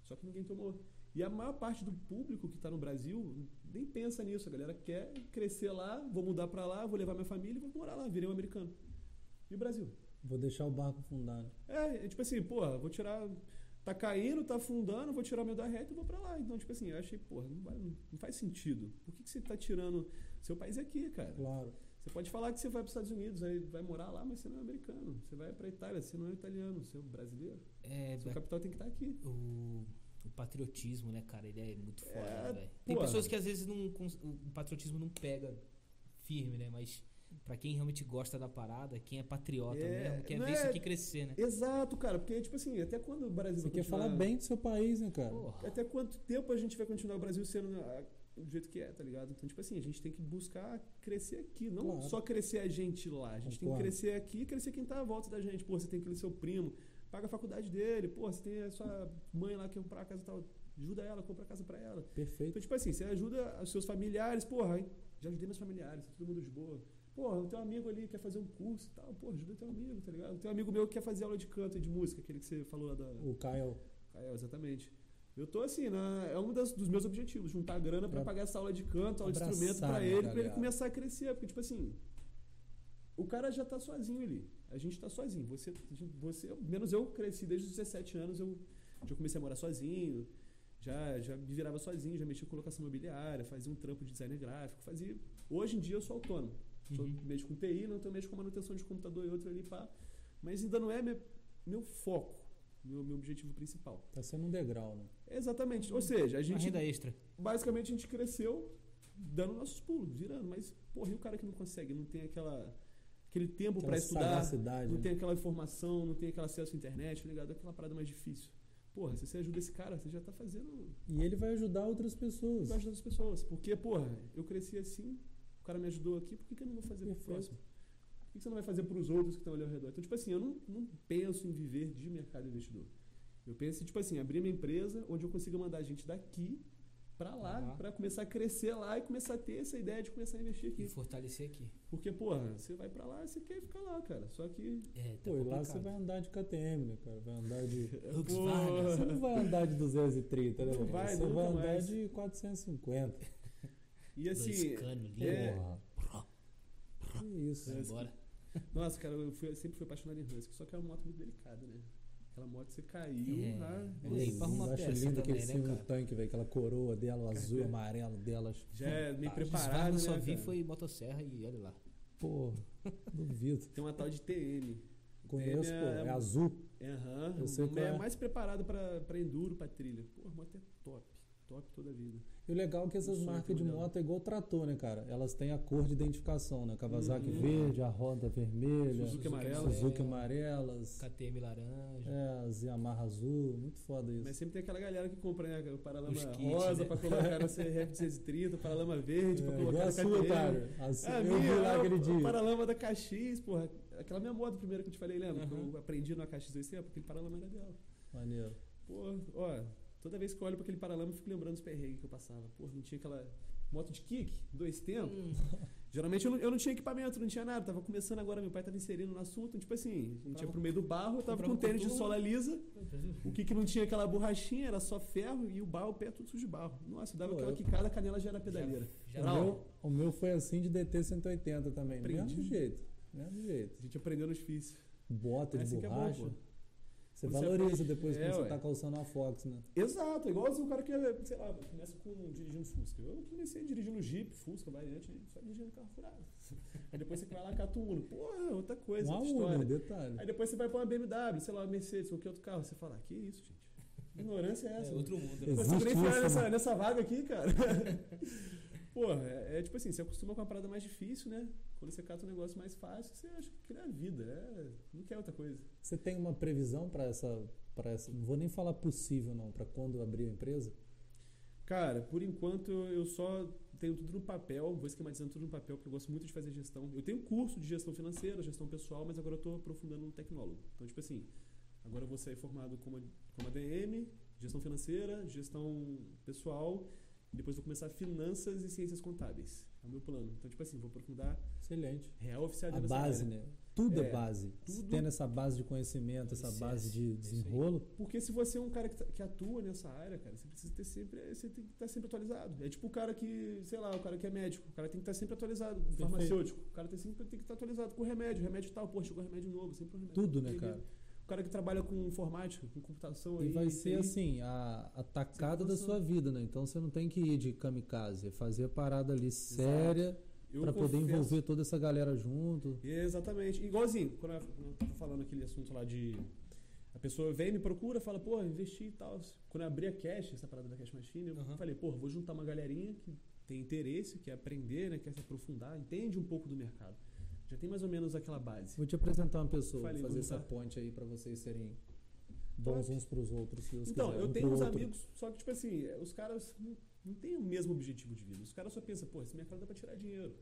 só que ninguém tomou. E a maior parte do público que está no Brasil nem pensa nisso. A galera quer crescer lá, vou mudar para lá, vou levar minha família e vou morar lá, virei um americano. E o Brasil? Vou deixar o barco fundado. É, é tipo assim, porra, vou tirar. Tá caindo, tá afundando, vou tirar meu da reta e vou pra lá. Então, tipo assim, eu achei, porra, não, vai- não faz sentido. Por que, que você tá tirando. Seu país é aqui, cara. Claro. Você pode falar que você vai para os Estados Unidos, aí vai morar lá, mas você não é americano. Você vai para Itália, você não é italiano, você é brasileiro. É, Seu capital tem que estar aqui. o, o patriotismo, né, cara? Ele é muito foda, É, né, velho? Tem pessoas que às vezes não, cons- o patriotismo não pega firme, né? Mas pra quem realmente gosta da parada, quem é patriota É, mesmo, quer ver é- isso aqui crescer, né? Exato, cara, porque, tipo assim, até quando o Brasil Você vai quer continuar- falar bem do seu país, né, cara? Porra. Até quanto tempo a gente vai continuar o Brasil sendo do jeito que é, tá ligado? Então, tipo assim, a gente tem que buscar crescer aqui, não Claro. só crescer a gente lá. A gente tem que Concordo. crescer aqui e crescer quem tá à volta da gente. Pô, você tem aquele seu primo, paga a faculdade dele, pô, você tem a sua mãe lá que comprar a casa e tal, ajuda ela, compra a casa pra ela. Perfeito. Então, tipo assim, você ajuda os seus familiares, porra, hein? já ajudei meus familiares, tá todo mundo de boa. Porra, o teu amigo ali quer fazer um curso e tal, porra, ajuda o teu amigo, tá ligado? Tem um amigo meu que quer fazer aula de canto e de música, aquele que você falou lá da. O Caio, É, exatamente. Eu tô assim, na, é um das- dos meus objetivos, juntar grana pra É. pagar essa aula de canto, aula de instrumento pra né, ele, pra ele começar a crescer. Porque, tipo assim, o cara já tá sozinho ali. A gente tá sozinho. Você, você menos eu cresci desde os 17 anos, eu já comecei a morar sozinho, já, já me virava sozinho, já mexia com colocação imobiliária, fazia um trampo de designer gráfico, fazia. Hoje em dia eu sou autônomo. Sou, Uhum. mexo com TI, não tô mexo com manutenção de computador e outro ali, pá. Mas ainda não é meu, meu foco, meu, meu objetivo principal. tá sendo um degrau, né? Exatamente. Ou seja, a Uma gente renda extra. basicamente a gente cresceu dando nossos pulos, virando, mas porra, e o cara que não consegue, não tem aquela aquele tempo pra estudar, não né? tem aquela informação, não tem aquele acesso à internet, tá ligado? Aquela parada mais difícil. Porra, se você ajuda esse cara, você já tá fazendo E ele vai ajudar outras pessoas. vai ajudar as pessoas, porque porra, eu cresci assim, o cara me ajudou aqui, por que, que eu não vou fazer pro Perfeito. próximo? Por que, que você não vai fazer pros outros que estão ali ao redor? Então, tipo assim, eu não, não penso em viver de mercado investidor. Eu penso tipo assim, abrir minha empresa onde eu consiga mandar gente daqui pra lá, Uhum. pra começar a crescer lá e começar a ter essa ideia de começar a investir E aqui. fortalecer aqui. Porque, porra, você vai pra lá e você quer ficar lá, cara. Só que. É, tá Pô, e lá você vai andar de KTM, né, cara? Vai andar de. (laughs) Volkswagen. Você não vai andar de 230, né? Não vai, você vai andar mais. de 450. E assim. lindo. é- Porra. Que isso. É, Bora. Nossa, cara, eu fui- sempre fui apaixonado em Husky, só que é uma moto muito delicada, né? Aquela moto você caiu, É, mas aí pra arrumar eu acho lindo aquele também, né, símbolo cara? tanque, velho. Aquela coroa dela, o azul e (laughs) amarelo delas. já é. Preparado, preparado, eu só né, vi cara? foi motosserra e olha lá. Porra, duvido. Tem uma tal de TM. Conheço, TM pô. É azul. Aham. Eu sei é é. mais preparado pra, pra enduro, pra trilha. Pô, a moto é top. Top toda a vida. E o legal é que essas sonho marcas de moto é igual trator, né, cara? Elas têm a cor de identificação, né? Kawasaki Uhum. verde, a roda vermelha, Suzuki amarela. Suzuki amarelas, KTM laranja. é, as Yamaha azul, muito foda isso. Mas sempre tem aquela galera que compra né, o paralama kits, rosa né? pra colocar no CRF 230, o paralama verde pra É, colocar igual no a sua, KTM. cara. A sua- Ah, eu vi minha, lá é, aquele o dia. paralama da KX, porra. Aquela minha moto primeira que eu te falei, lembra? Aham. Que eu aprendi na KX 2 tempo, aquele paralama era dela. Maneiro. Pô, ó, toda vez que eu olho pra aquele paralama, eu fico lembrando dos perrengues que eu passava. Pô, não tinha aquela moto de kick, dois tempos. Hum, (laughs) Geralmente eu não, eu não tinha equipamento, não tinha nada. Tava começando agora, meu pai tava inserindo no assunto. Tipo assim, a gente ia pro meio do barro, eu tava com tênis de sola lisa. O que que não tinha aquela borrachinha, era só ferro e o barro, o pé tudo sujo de barro. Nossa, eu dava Pô, aquela eu- quicada, a canela já era pedaleira. Já, O já meu, o meu foi assim de DT 180 também. Aprendi. Mesmo jeito. Mesmo jeito. A gente aprendeu no difícil. Bota de assim que é bom, borracha. Você valoriza aprende- depois É, quando você ué. tá calçando a Fox, né? Exato, igualzinho o cara que, sei lá, começa com dirigindo Fusca. Eu comecei dirigindo Jeep, Fusca, variante, só dirigindo carro furado. (laughs) Aí depois você vai lá cata um Uno. Porra, outra coisa, Uma outra Uno, história. detalhe. Aí depois você vai pra uma BMW, sei lá, uma Mercedes, qualquer outro carro. Você fala, ah, que isso, gente? Ignorância é É essa? né? outro mundo. Não né? Existe consigo nem isso, nessa, né? nessa vaga aqui, cara. (laughs) Porra, é, é tipo assim, você acostuma com uma parada mais difícil, né? Quando você cata um negócio mais fácil, você acha que é a vida. É, não quer outra coisa. Você tem uma previsão para essa, para essa. Não vou nem falar possível, não, para quando abrir a empresa? Cara, por enquanto eu só tenho tudo no papel, vou esquematizando tudo no papel, porque eu gosto muito de fazer gestão. Eu tenho curso de gestão financeira, gestão pessoal, mas agora eu estou aprofundando no tecnólogo. Então, tipo assim, agora eu vou sair formado como, como ADM, gestão financeira, gestão pessoal, depois vou começar finanças e ciências contábeis. É o meu plano. Então, tipo assim, vou aprofundar Excelente. real oficial A base, né? Tudo é, É, base. tudo- Tendo essa base de conhecimento, essa base de é desenrolo, Porque se você é um cara que, tá- que atua nessa área, cara, você precisa ter sempre. Você tem que estar sempre atualizado. É tipo o cara que, sei lá, o cara que é médico, o cara tem que estar sempre atualizado. O farmacêutico, o cara tem, sempre tem que estar atualizado com o remédio. Remédio tal, pô, chegou remédio novo, sempre remédio. tudo, né, cara? O cara que trabalha com informática, com computação E aí. vai ser TI, assim, a, a tacada da sua vida, né? Então você não tem que ir de kamikaze, é fazer a parada ali séria Eu Pra poder envolver toda essa galera junto. Exatamente. Igualzinho, quando eu quando eu tava falando aquele assunto lá de. A pessoa vem, me procura, fala, pô, investi e tal. Quando eu abri a Cash, essa parada da Cash Machine, eu Aham. falei, pô, vou juntar uma galerinha que tem interesse, quer aprender, né, quer se aprofundar, entende um pouco do mercado. Já tem mais ou menos aquela base. Vou te apresentar uma pessoa, Falei, fazer essa ponte aí pra vocês serem bons uns pros outros. Se Então, quiser, eu um tenho uns outro. amigos, só que, tipo assim, os caras não, não têm o mesmo objetivo de vida. Os caras só pensam, pô, esse mercado dá pra tirar dinheiro.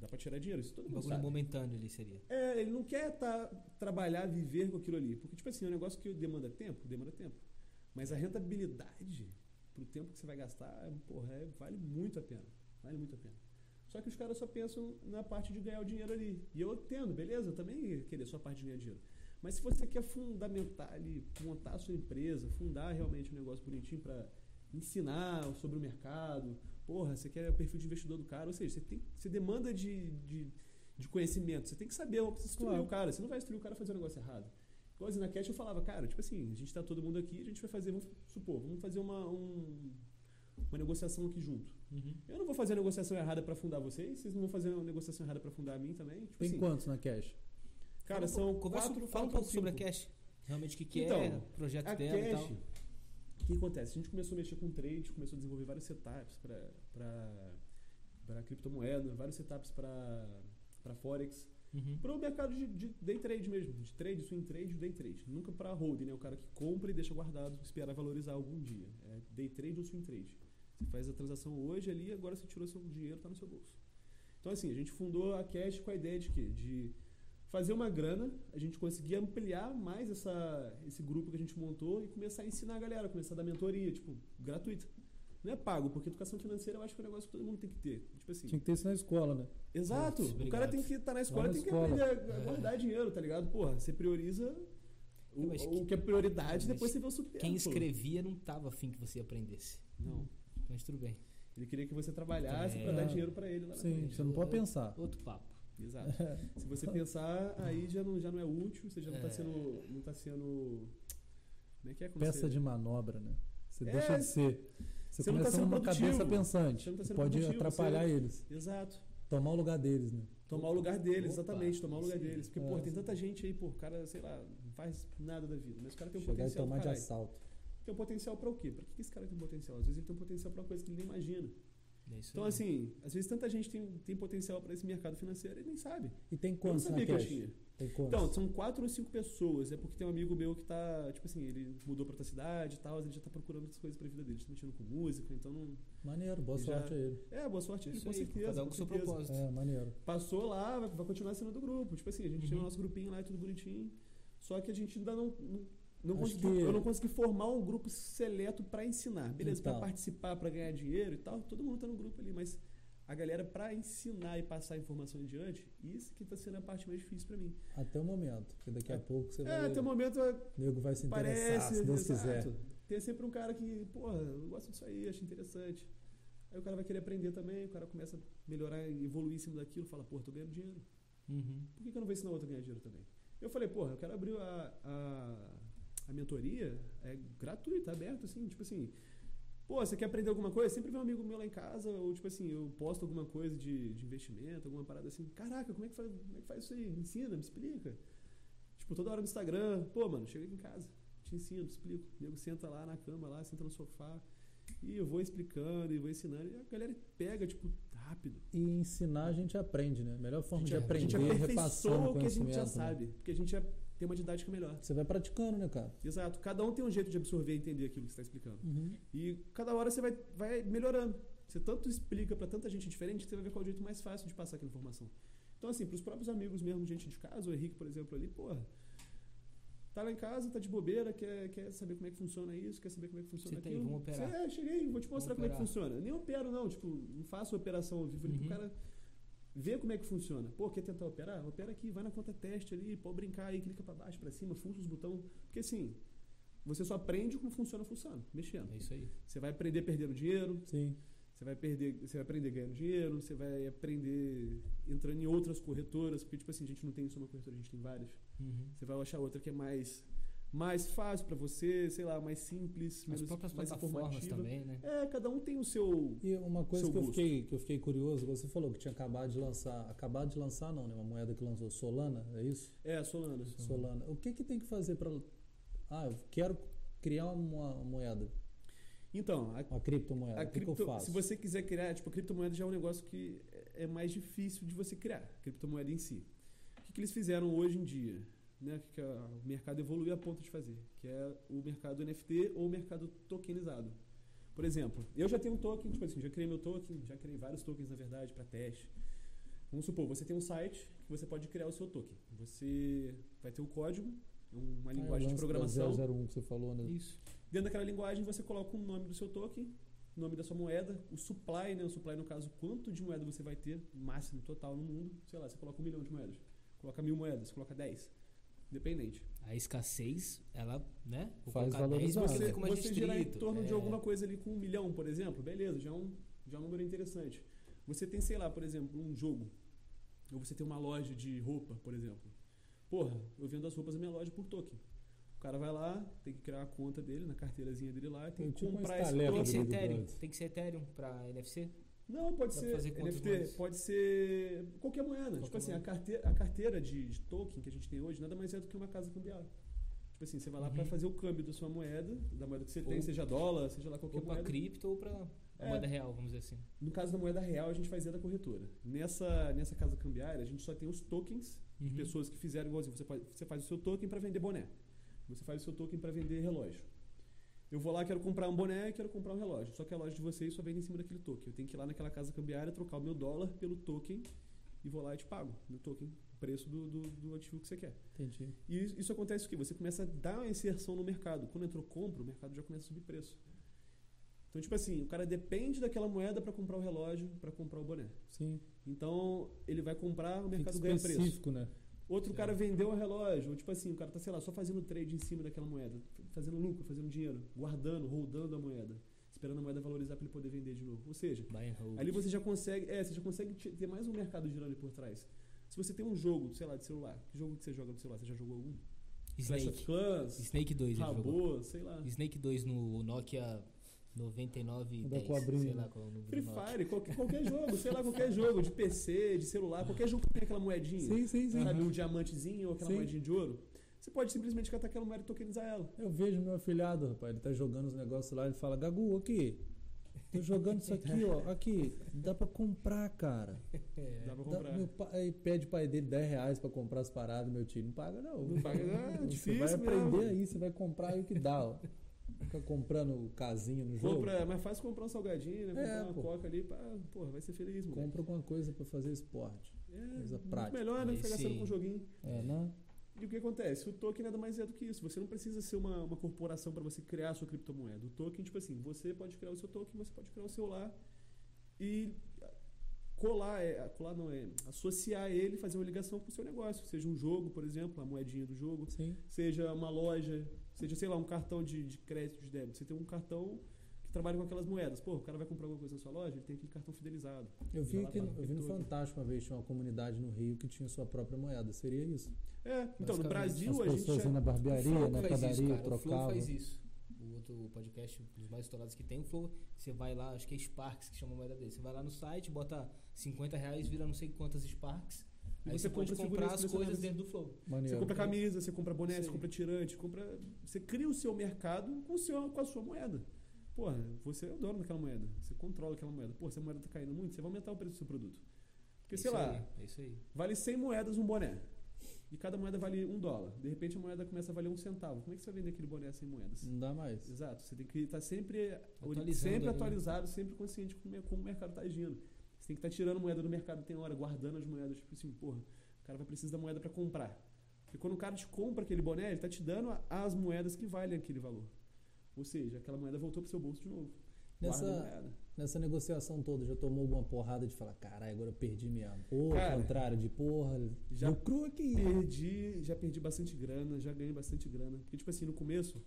Dá pra tirar dinheiro, isso todo Um mundo bagulho sabe. momentâneo ali seria. É, ele não quer tá, trabalhar, viver com aquilo ali. Porque, tipo assim, é um negócio que demanda tempo, demanda tempo. Mas a rentabilidade pro tempo que você vai gastar, porra, é- vale muito a pena. Vale muito a pena. Só que os caras só pensam na parte de ganhar o dinheiro ali. E eu entendo, beleza? Eu também ia querer só a parte de ganhar dinheiro. Mas se você quer fundamentar ali, montar a sua empresa, fundar realmente um negócio bonitinho para ensinar sobre o mercado, porra, você quer o perfil de investidor do cara, ou seja, você, tem, você demanda de, de, de conhecimento, você tem que saber instruir Claro. o cara, você não vai instruir o cara a fazer um negócio errado. Igual na Cash eu falava, cara, tipo assim, a gente tá todo mundo aqui, a gente vai fazer, vamos supor, vamos fazer uma, um- uma negociação aqui junto. Uhum. Eu não vou fazer a negociação errada para fundar vocês, vocês não vão fazer uma negociação errada para fundar a mim também. Tipo Tem assim, quantos na Cash? cara, Fala um são pouco- quatro, Fala um pouco sobre a. Cash. Realmente o que, que Então, é, o projeto A dela e Cash, tal. o que acontece? A gente começou a mexer com trade, começou a desenvolver vários setups para criptomoeda, vários setups para Forex, Uhum. para o mercado de, de day trade mesmo, de trade, swing trade, day trade. Nunca para holding, né? O cara que compra e deixa guardado, esperar valorizar algum dia. É day trade ou swing trade. Você faz a transação hoje ali, agora você tirou seu dinheiro, está no seu bolso. Então assim, a gente fundou a Cash com a ideia de quê? De fazer uma grana, a gente conseguir ampliar mais essa, esse grupo que a gente montou e começar a ensinar a galera, começar a dar mentoria, tipo, gratuita. Não é pago, porque educação financeira eu acho que é um negócio que todo mundo tem que ter. Tipo assim, Tinha que ter isso na escola, né? exato. Putz, o obrigado. cara tem que estar na escola, na tem que escola. aprender a guardar dinheiro, tá ligado? Porra, você prioriza o, É, mas o que- que é prioridade, depois você vê o super. Quem escrevia não tava afim que você aprendesse. Não. Mas tudo bem. Ele queria que você trabalhasse É. pra dar dinheiro pra ele lá na Sim, frente. você não pode pensar. Outro papo. Exato. Se você (laughs) pensar, aí já não, já não é útil, você já não tá É. sendo. Não tá sendo. Como é que é? Quando Peça você- de manobra, né? Você É, deixa de ser. Você, você tá começa sendo numa cabeça pensante. Tá pode atrapalhar você- eles. Exato. Tomar o lugar deles, né? Tomar o lugar deles, Opa, exatamente, tomar o lugar aí. deles. Porque, É. pô, tem tanta gente aí, pô, o cara, sei lá, não faz nada da vida, mas o cara tem um Chegar potencial tomar de assalto. Tem um potencial pra o quê? Pra que que esse cara tem um potencial? Às vezes ele tem um potencial pra uma coisa que ele nem imagina. É Então, aí. assim, às vezes tanta gente tem, tem potencial pra esse mercado financeiro e nem sabe. E tem Eu não quantos na sabia que eu tinha. Tem quantos? Então, são quatro ou cinco pessoas. É porque tem um amigo meu que tá, tipo assim, ele mudou pra outra cidade e tal, ele já tá procurando outras coisas pra vida dele, tá mexendo com música, então não. Maneiro, boa Já- sorte a ele. É, boa sorte, Isso com aí, certeza. cada um com com seu certeza. propósito. É, maneiro. Passou lá, vai, vai continuar sendo do grupo. Tipo assim, a gente Uhum. o nosso grupinho lá, tudo bonitinho. Só que a gente ainda não. não não consegui, que- Eu não consegui formar um grupo seleto pra ensinar. Beleza, pra Então. participar, pra ganhar dinheiro e tal, todo mundo tá no grupo ali, mas a galera pra ensinar e passar a informação adiante, isso que tá sendo a parte mais difícil pra mim. Até o momento. Porque daqui a É. pouco você É, vai. até o momento é, O nego vai se interessar, parece, se Deus exato. quiser. Tem sempre um cara que, porra, eu gosto disso aí, acho interessante. Aí o cara vai querer aprender também, o cara começa a melhorar evoluir em cima daquilo, fala, porra, tô ganhando dinheiro. Uhum. Por que, que eu não vou ensinar outro a ganhar dinheiro também? Eu falei, porra, eu quero abrir a, a, a mentoria, é gratuita, aberta, assim, tipo assim. Pô, você quer aprender alguma coisa? Sempre vem um amigo meu lá em casa, ou tipo assim, eu posto alguma coisa de, de investimento, alguma parada assim. Caraca, como é, que faz, como é que faz isso aí? Me ensina, me explica. Tipo, toda hora no Instagram, pô, mano, chega aqui em casa, te ensino, te explico. O nego senta lá na cama, lá, senta no sofá. E eu vou explicando e vou ensinando. E a galera pega, tipo, rápido. E ensinar a gente aprende, né? A melhor forma de a aprender gente é repassando o que a gente já né? sabe. Porque a gente já tem uma didática melhor. Você vai praticando, né, cara? Exato. Cada um tem um jeito de absorver e entender aquilo que você está explicando. Uhum. E cada hora você vai, vai melhorando. Você tanto explica para tanta gente diferente que você vai ver qual é o jeito mais fácil de passar aquela informação. Então, assim, para os próprios amigos mesmo, gente de casa, o Henrique, por exemplo, ali, porra, tá lá em casa, tá de bobeira, quer, quer saber como é que funciona isso, quer saber como é que funciona aí, aquilo. vamos operar. Você, é, cheguei, vou te mostrar Vamos como é que funciona. Nem opero, não, tipo, não faço operação ao vivo ali Uhum. pro cara ver como é que funciona. Pô, quer tentar operar? Opera aqui, vai na conta teste ali, pode brincar aí, clica para baixo, para cima, fuça os botões. Porque assim, você só aprende como funciona, funciona, mexendo. É isso aí. Você vai aprender perdendo dinheiro, Sim. você vai perder, você vai aprender ganhando dinheiro, você vai aprender entrando em outras corretoras, porque tipo assim, a gente não tem só uma corretora, a gente tem várias. Uhum. Você vai achar outra que é mais mais fácil pra você, sei lá, mais simples, As menos próprias mais plataformas também, né? É, cada um tem o seu. E uma coisa que eu, fiquei, que eu fiquei curioso, você falou que tinha acabado de lançar. Acabado de lançar, não, né? Uma moeda que lançou Solana, é isso? É, Solana. Solana. O que, que tem que fazer para. Ah, eu quero criar uma, moeda, Então, a, uma criptomoeda. a o que, que cripto, eu faço? se você quiser criar, tipo, a criptomoeda já é um negócio que é mais difícil de você criar, a criptomoeda em si. O que, que eles fizeram hoje em dia? Né? Que, o mercado evoluiu a ponto de fazer? Que é o mercado NFT ou o mercado tokenizado. Por exemplo, eu já tenho um token, tipo assim, já criei meu token, já criei vários tokens, na verdade, para teste. Vamos supor, você tem um site que você pode criar o seu token. Você vai ter o código, uma Ah, linguagem de programação. 001 que você falou, né? Isso. Dentro daquela linguagem você coloca o nome do seu token, o nome da sua moeda, o supply, né? O supply no caso, quanto de moeda você vai ter, máximo total no mundo. Sei lá, você coloca um milhão de moedas, coloca mil moedas, coloca dez. Independente. A escassez, ela, né? Vou Faz 10 valorizar. porque Você, mais você gerar em torno de É. alguma coisa ali com um milhão, por exemplo, beleza, já é um, já é um número interessante. Você tem, sei lá, por exemplo, um jogo, ou você tem uma loja de roupa, por exemplo. Porra, eu vendo as roupas da minha loja por token. O cara vai lá, tem que criar a conta dele, na carteirazinha dele lá, tem Tem que tipo comprar esse Tem que token. ser Big Ethereum. Tem que ser Ethereum pra NFC? Não, pode Dá ser NFT, pode ser qualquer moeda. Qualquer tipo assim, a carteira, a carteira de, de token que a gente tem hoje nada mais é do que uma casa cambial. Tipo assim, você vai lá Uhum. para fazer o câmbio da sua moeda, da moeda que você tem, Ou- seja dólar, seja lá qualquer Ou moeda. cripto ou pra É. moeda real, vamos dizer assim. No caso da moeda real, a gente fazia da corretora. Nessa, nessa casa cambiária, a gente só tem os tokens de Uhum. pessoas que fizeram igualzinho. Você, pode, você faz o seu token para vender boné. Você faz o seu token para vender relógio. Eu vou lá, quero comprar um boné, quero comprar um relógio. Só que a loja de vocês só vende em cima daquele token. Eu tenho que ir lá naquela casa cambiária, trocar o meu dólar pelo token e vou lá e te pago no token o preço do, do, do ativo que você quer. Entendi. E isso- acontece o quê? Você começa a dar uma inserção no mercado. Quando entrou compra, o mercado já começa a subir preço. Então, tipo assim, o cara depende daquela moeda para comprar o relógio, para comprar o boné. Sim. Então, ele vai comprar, o mercado ganha preço. específico, né? Outro É. cara vendeu o relógio, ou tipo assim, o cara tá, sei lá, só fazendo trade em cima daquela moeda, fazendo lucro, fazendo dinheiro, guardando, rodando a moeda, esperando a moeda valorizar para ele poder vender de novo. Ou seja, ali você já consegue, é, você já consegue te- ter mais um mercado girando ali por trás. Se você tem um jogo, sei lá, de celular, que jogo que você joga no celular? Você já jogou algum? Snake. Clans, Snake 2 ele jogou. Rabô, sei lá. Snake 2 no Nokia 99 Da 10, cobrinha, sei né? lá qual é o número Free. Fire, qualquer, qualquer jogo, sei lá, qualquer jogo, de PC, de celular, qualquer jogo que tem aquela moedinha. Sim, sim, sim. Sabe, um diamantezinho ou aquela Sim. moedinha de ouro. Você pode simplesmente catar aquela moeda e tokenizar ela. Eu vejo meu afilhado, rapaz, ele tá jogando os negócios lá, ele fala, Gagu, aqui, tô jogando isso aqui, ó, aqui, dá pra comprar, cara. (laughs) É. Dá pra Dá- comprar. meu pai, aí pede o pai dele 10 reais pra comprar as paradas, meu tio não paga não. Não paga, é Você difícil vai aprender mesmo. aí, você vai comprar aí o que dá, ó. Fica comprando casinha no jogo. Compra, é mais fácil comprar um salgadinho, né? Comprar É, uma pô. coca ali, pá, porra, vai ser feliz, mano. Compra alguma coisa pra fazer esporte. É, coisa prática. melhor, né? Ficar gastando com um joguinho. É, né? E o que acontece? O token nada mais é do que isso. Você não precisa ser uma, uma corporação para você criar a sua criptomoeda. O token, tipo assim, você pode criar o seu token, você pode criar o seu lá e colar, é, colar não é, associar ele, fazer uma ligação com o seu negócio. Seja um jogo, por exemplo, a moedinha do jogo, Sim. seja uma loja, seja, sei lá, um cartão de, de crédito, de débito. Você tem um cartão que trabalha com aquelas moedas. Pô, o cara vai comprar alguma coisa na sua loja, ele tem aquele cartão fidelizado. Eu vi, lá, que, eu vi no. Fantástico uma vez, tinha uma comunidade no Rio que tinha sua própria moeda. Seria isso? É, então, no. Brasil As a gente pessoas já... iam na O barbearia, Flow na faz isso, padaria, cara. O Flow faz isso. O outro podcast, um dos mais estourados que tem, o Flow, você vai lá, acho que é Sparks que chama a moeda dele. Você vai lá no site, bota 50 reais, vira não sei quantas Sparks. E Aí você você pode compra comprar as coisas dentro do Flow. Você Maneiro. compra camisa, você compra boné, Isso você compra tirante, compra. Você cria o seu mercado com, o seu, com a sua moeda. Porra, você é o dono daquela moeda. Você controla aquela moeda. Pô, se a moeda tá caindo muito, você vai aumentar o preço do seu produto. Porque, sei Isso lá, aí, isso aí. vale 100 moedas um boné. E cada moeda vale um dólar. De repente a moeda começa a valer um centavo. Como é que você vai vender aquele boné sem moedas? Não dá mais. Exato. Você tem que estar sempre, Atualizando sempre ali, né? atualizado, sempre consciente com como, como o mercado está agindo. Você tem que estar tirando moeda do mercado tem hora, guardando as moedas. Tipo assim, porra, o cara vai precisar da moeda para comprar. Porque quando o cara te compra aquele boné, ele está te dando as moedas que valem aquele valor. Ou seja, aquela moeda voltou pro seu bolso de novo. Nessa, nessa negociação toda, já tomou alguma porrada de falar, caralho, agora eu perdi mesmo. Ou Cara, ao contrário, de porra, já lucrou aqui. Perdi, já perdi bastante grana, já ganhei bastante grana. Porque, tipo assim, no começo,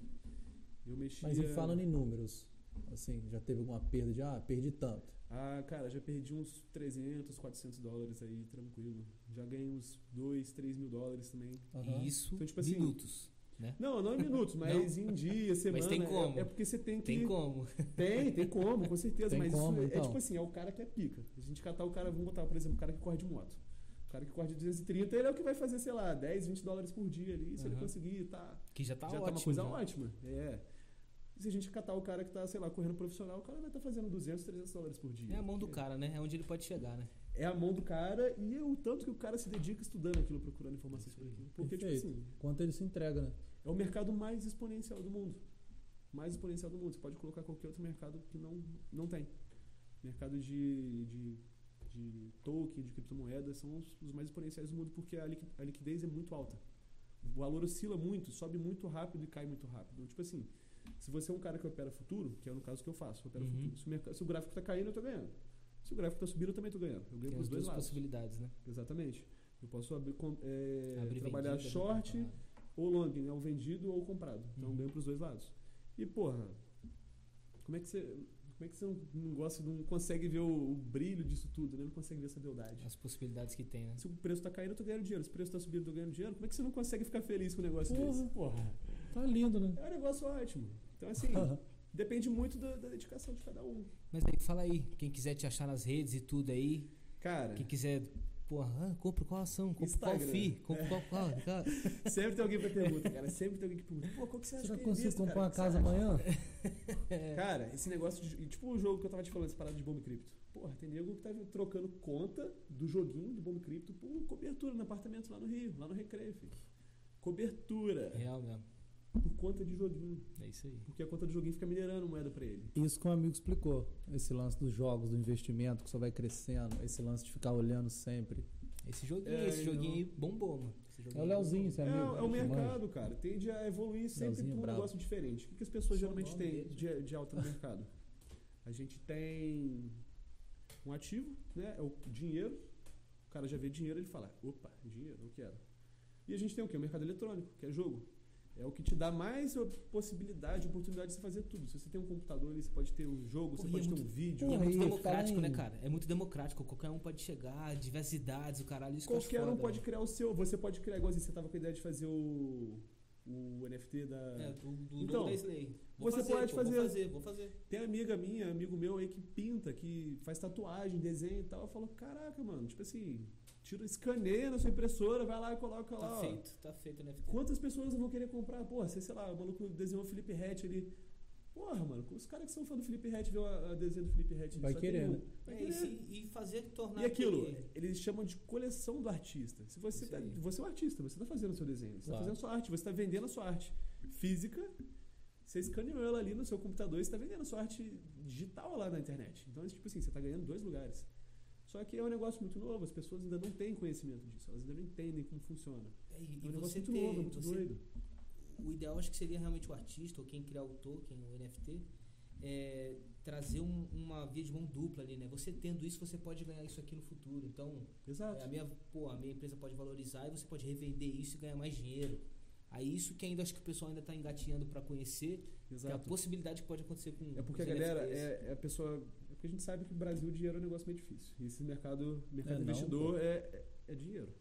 eu mexia... Mas e falando em números, assim, já teve alguma perda de, ah, perdi tanto. Ah, cara, já perdi uns 300, 400 dólares aí, tranquilo. Já ganhei uns 2, 3 mil dólares também. E isso, Então, tipo assim, minutos. né? Não, não em minutos, mas em dia, semana. tem como. É, é porque você tem que. Tem como. Tem, tem como, com certeza. Tem mas como, isso é- é então. tipo assim, é o cara que é pica. A gente catar o cara, vamos botar, por exemplo, o cara que corre de moto. O cara que corre de 230, ele é o que vai fazer, sei lá, 10, 20 dólares por dia ali. Se ele Aham. conseguir, tá. Que já tá já ótimo. tá uma coisa né? ótima. É. Se a gente catar o cara que tá, sei lá, correndo profissional, o cara vai estar fazendo 200, 300 dólares por dia. É a mão do cara, né? É onde ele pode chegar, né? É a mão do cara e é o tanto que o cara se dedica estudando aquilo, procurando informações sobre aquilo. Porque, tipo assim, Quanto ele se entrega, né? é o mercado mais exponencial do mundo. Mais exponencial do mundo. Você pode colocar qualquer outro mercado que não, não tem. Mercado de, de, de token, de criptomoedas, são os, os mais exponenciais do mundo porque a, liqui- a liquidez é muito alta. O valor oscila muito, sobe muito rápido e cai muito rápido. Tipo assim, se você é um cara que opera futuro, que é no caso que eu faço, eu opero Uhum. futuro. Se o, mercado, se o gráfico está caindo, eu estou ganhando. Se o gráfico está subindo, eu também estou ganhando. Eu ganho Tem para os dois duas lados. possibilidades, né? Exatamente. Eu posso abrir, é, Abrir trabalhar vendida, short abrir ou long, né? O vendido ou o comprado. Então Uhum. eu ganho pros dois lados. E, porra, como é que você. Como é que você não, não gosta, não consegue ver o, o brilho disso tudo, né? Não consegue ver essa beldade. As possibilidades que tem, né? Se o preço tá caindo, eu tô ganhando dinheiro. Se o preço tá subindo, eu tô ganhando dinheiro. Como é que você não consegue ficar feliz com um negócio Porra. desse? Porra. Tá lindo, né? É um negócio ótimo. Então, assim, (laughs) depende muito da, da dedicação de cada um. Mas aí, fala aí, quem quiser te achar nas redes e tudo aí, Cara, quem quiser, porra, compra qual ação, compra qual. FI, compra qual, qual, qual. (laughs) sempre tem alguém que pergunta, cara. Sempre tem alguém que pergunta, pô, qual que você acha Você já que é conseguiu visto, comprar cara? uma casa amanhã? (laughs) Cara, esse negócio de. Tipo o jogo que eu tava te falando, essa parada de bomba cripto. Porra, tem nego que tá trocando conta do joguinho do bomba cripto por cobertura no apartamento lá no Rio, lá no Recreio, filho. Cobertura. Real mesmo. Por conta de joguinho. É isso aí. Porque a conta do joguinho fica minerando moeda pra ele. Isso que um amigo explicou. Esse lance dos jogos, do investimento, que só vai crescendo. Esse lance de ficar olhando sempre. Esse joguinho, É, esse joguinho não. aí bombou, mano. É o Leozinho, esse É, amigo. é o que manja. mercado, cara. Tende a evoluir sempre Leozinho pra um negócio diferente. O que, que as pessoas Só o geralmente têm de, de alta no (laughs) mercado? A gente tem um ativo, né? É o dinheiro. O cara já vê dinheiro, ele fala, opa, dinheiro, eu quero. E a gente tem o quê? O mercado eletrônico, que é jogo. É o que te dá mais a possibilidade, oportunidade de você fazer tudo. Se você tem um computador ali, você pode ter um jogo, você pode é ter um vídeo. É muito democrático, né, cara? É muito democrático. Qualquer um pode chegar, diversidades, o caralho. Isso que eu acho Qualquer um foda, pode né? criar o seu. Você pode criar, igual você tava com a ideia de fazer o, o NFT da. É, do, do Então, da Slay. Vou você fazer, pode pô, fazer. Vou fazer, vou fazer. Tem amiga minha, amigo meu aí que pinta, que faz tatuagem, desenho e tal. Eu falo, caraca, mano, tipo assim, tira, escaneia na sua impressora, vai lá e coloca lá. Tá ó. feito, tá feito NFT. Quantas pessoas vão querer comprar? Porra, você, sei lá, o maluco desenhou o Felipe Rett ali. Porra, mano, os caras que são fã do Felipe Rett vê a, a desenho do Felipe Rett. Vai só tem querer, um. né? Vai É, e, e fazer tornar E aquilo, aquele- eles chamam de coleção do artista. Se você, tá, você é o artista, você está fazendo o seu desenho, você está Claro. fazendo a sua arte, você está vendendo a sua arte física, você escaneou ela ali no seu computador e você está vendendo a sua arte digital lá na internet. Então, tipo assim, você está ganhando dois lugares. Só que é um negócio muito novo, as pessoas ainda não têm conhecimento disso, elas ainda não entendem como funciona. É, e, É um negócio muito ter, novo, muito você- doido. o ideal acho que seria realmente o artista ou quem criar o token, o NFT, é, trazer um- uma via de mão dupla ali, né? Você tendo isso, você pode ganhar isso aqui no futuro. Então, Exato. é, a minha, pô, a minha empresa pode valorizar e você pode revender isso e ganhar mais dinheiro. Aí isso que ainda acho que o pessoal ainda está engatinhando para conhecer, que é a Exato. possibilidade que pode acontecer com É porque a galera, NFTs. é, é a pessoa. Porque a gente sabe que o Brasil, o dinheiro é um negócio meio difícil. E esse mercado, mercado É, não, investidor é, é, é dinheiro.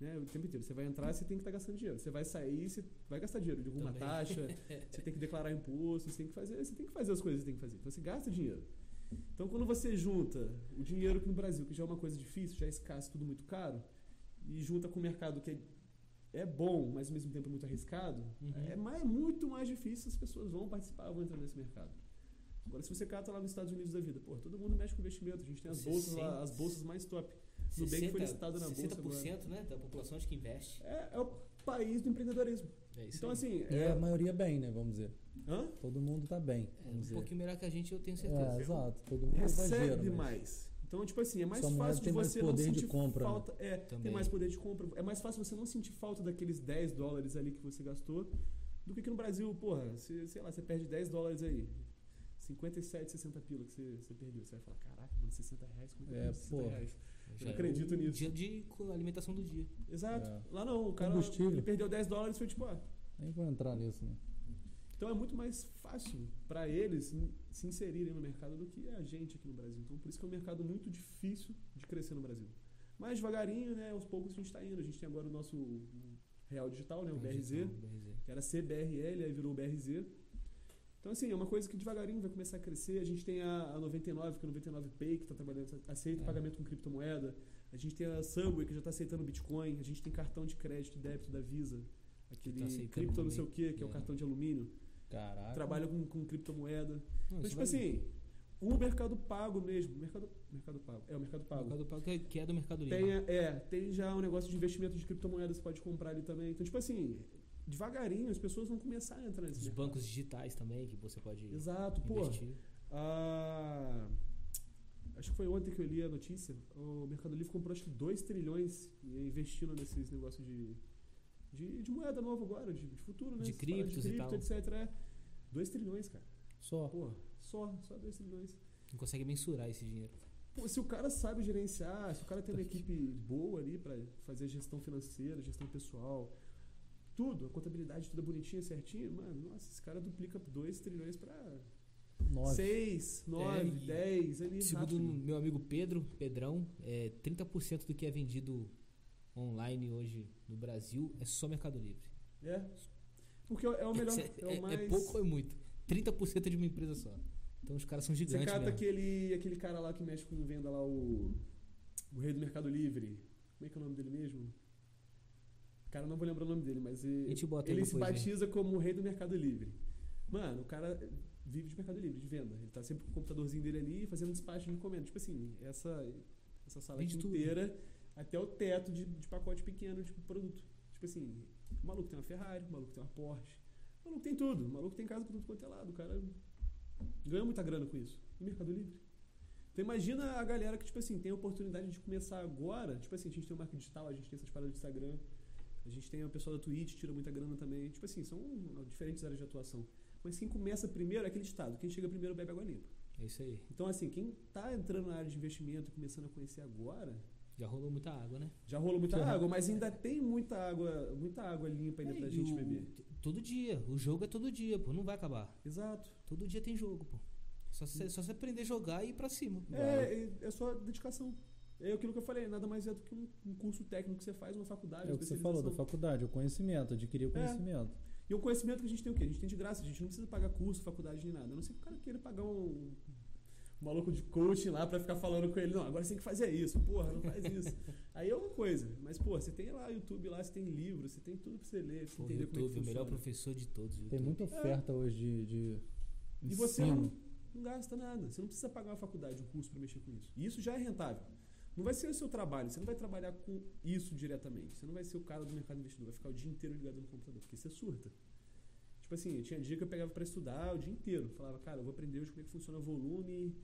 Né? O tempo inteiro. Você vai entrar, você tem que estar gastando dinheiro. Você vai sair, você vai gastar dinheiro de alguma Também. taxa, (laughs) você tem que declarar imposto, você tem que fazer, você tem que fazer as coisas que você tem que fazer. Então você gasta dinheiro. Então quando você junta o dinheiro que no Brasil, que já é uma coisa difícil, já é escasso, tudo muito caro, e junta com o mercado que é, é bom, mas ao mesmo tempo é muito arriscado, Uhum. é mais, muito mais difícil as pessoas vão participar, vão entrar nesse mercado. Agora, se você cata lá nos Estados Unidos da vida, pô, todo mundo mexe com investimento. A gente tem as bolsas lá, as bolsas mais top. Nubank foi listado na bolsa 60% né, da população acho que investe. É, é o país do empreendedorismo. É isso Então, aí. assim, E é, a maioria bem, né? Vamos dizer. hã? Todo mundo tá bem. É, um dizer. pouquinho melhor que a gente, eu tenho certeza. É, exato. Todo mundo recebe mas- mais. Então, tipo assim, é mais Sua fácil de tem você não sentir compra, né? falta. É, tem Também. mais poder de compra. É mais fácil você não sentir falta daqueles 10 dólares ali que você gastou do que aqui no Brasil, porra, você, sei lá, você perde 10 dólares aí. 57, 60 pila que você, você perdeu. Você vai falar, caraca, mano, 60 reais, como é que eu É, perdi 60 pô. reais? Já não é acredito um nisso. Dia de alimentação do dia. Exato. É. Lá não, o cara ele perdeu 10 dólares e foi tipo, ah. Nem vou entrar nisso, né? Então é muito mais fácil para eles se inserirem no mercado do que a gente aqui no Brasil. Então por isso que é um mercado muito difícil de crescer no Brasil. Mas devagarinho, né, aos poucos a gente está indo. A gente tem agora o nosso Real Digital, né? O BRZ, digital, BRZ. que era CBRL, aí virou BRZ. Então, assim, é uma coisa que devagarinho vai começar a crescer. A gente tem a, a 99, que é o 99 Pay, que está trabalhando, aceita É. pagamento com criptomoeda. A gente tem a Subway, que já está aceitando Bitcoin. A gente tem cartão de crédito e débito da Visa. Aquele tá cripto não sei o também. que, que é o É. cartão de alumínio. Caraca. Trabalha com, com criptomoeda. Não, Então, tipo vai- assim, o mercado pago mesmo. Mercado, mercado pago. É, o mercado pago. Mercado Pago, que é- que é do Mercado Livre. Tem, é, tem já um negócio de investimento de criptomoedas, você pode comprar ali também. Então, tipo assim, devagarinho as pessoas vão começar a entrar nesse Os mercado. bancos digitais também, que você pode Exato, pô. investir. a- Acho que foi ontem que eu li a notícia. O Mercado Livre comprou acho que 2 trilhões e investindo nesses negócios de, de, de moeda nova agora, de, de futuro, né? De Essas paradas criptos e tal. etc. É 2 trilhões, cara. Só. Pô, só, só 2 trilhões. Não consegue mensurar esse dinheiro. Pô, se o cara sabe gerenciar, se o cara tem uma equipe boa ali pra fazer gestão financeira, gestão pessoal, tudo, a contabilidade toda bonitinha, certinha, mano, nossa, esse cara duplica 2 trilhões pra Nove. 6, 9, É, e 10, ali Segundo rápido. meu amigo Pedro, Pedrão, é, 30% do que é vendido online hoje no Brasil é só Mercado Livre. É. Porque é o melhor, (laughs) é, é, o é mais... pouco ou é muito? 30% é de uma empresa só. Então os caras são Você gigantes cata mesmo. aquele, aquele cara lá que mexe com venda lá, o, o rei do Mercado Livre. Como é que é o nome dele mesmo? Cara, não vou lembrar o nome dele, mas ele, aí ele se né? batiza como o rei do Mercado Livre. Mano, o cara vive de Mercado Livre, de venda. Ele tá sempre com o computadorzinho dele ali fazendo despacho de encomenda. Tipo assim, essa, essa sala Vende aqui tudo. inteira até o teto de, de pacote pequeno de produto. Tipo assim, o maluco tem uma Ferrari, o maluco tem uma Porsche, o maluco tem tudo, o maluco tem casa com tudo quanto é lado. O cara ganha muita grana com isso. E Mercado Livre. Então imagina a galera que, tipo assim, tem a oportunidade de começar agora. Tipo assim, a gente tem o marketing digital, a gente tem essas paradas de Instagram, a gente tem o pessoal da Twitch, tira muita grana também. Tipo assim, são diferentes áreas de atuação. Mas quem começa primeiro é aquele estado. Quem chega primeiro bebe água limpa. É isso aí. Então, assim, quem tá entrando na área de investimento e começando a conhecer agora, Já rolou muita água, né? já rolou muita Já. água, mas ainda tem muita água, muita água limpa ainda É, pra gente o- beber. Todo dia. O jogo é todo dia, pô. Não vai acabar. Exato. Todo dia tem jogo, pô. Só você aprender a jogar e ir pra cima. É, é, é só dedicação. É aquilo que eu falei, nada mais é do que um, um curso técnico que você faz, uma faculdade, É o que você falou da faculdade, o conhecimento, adquirir o É. conhecimento. E o conhecimento que a gente tem o quê? A gente tem de graça, a gente não precisa pagar curso, faculdade nem nada. A não ser que o cara queira pagar um, um maluco de coaching lá pra ficar falando com ele. Não, agora você tem que fazer isso. Porra, não faz isso. (laughs) Aí é uma coisa. Mas, pô, você tem lá YouTube lá, você tem livro, você tem tudo pra você ler, pra você Pô, entender como é YouTube, que o melhor professor de todos. Tem YouTube. muita oferta hoje de, de E você não, não gasta nada. Você não precisa pagar uma faculdade, um curso pra mexer com isso. E isso já é rentável. Não vai ser o seu trabalho, você não vai trabalhar com isso diretamente. Você não vai ser o cara do mercado investidor, vai ficar o dia inteiro ligado no computador, porque você surta. Tipo assim, eu tinha dia que eu pegava pra estudar o dia inteiro. Falava, cara, eu vou aprender hoje como é que funciona volume,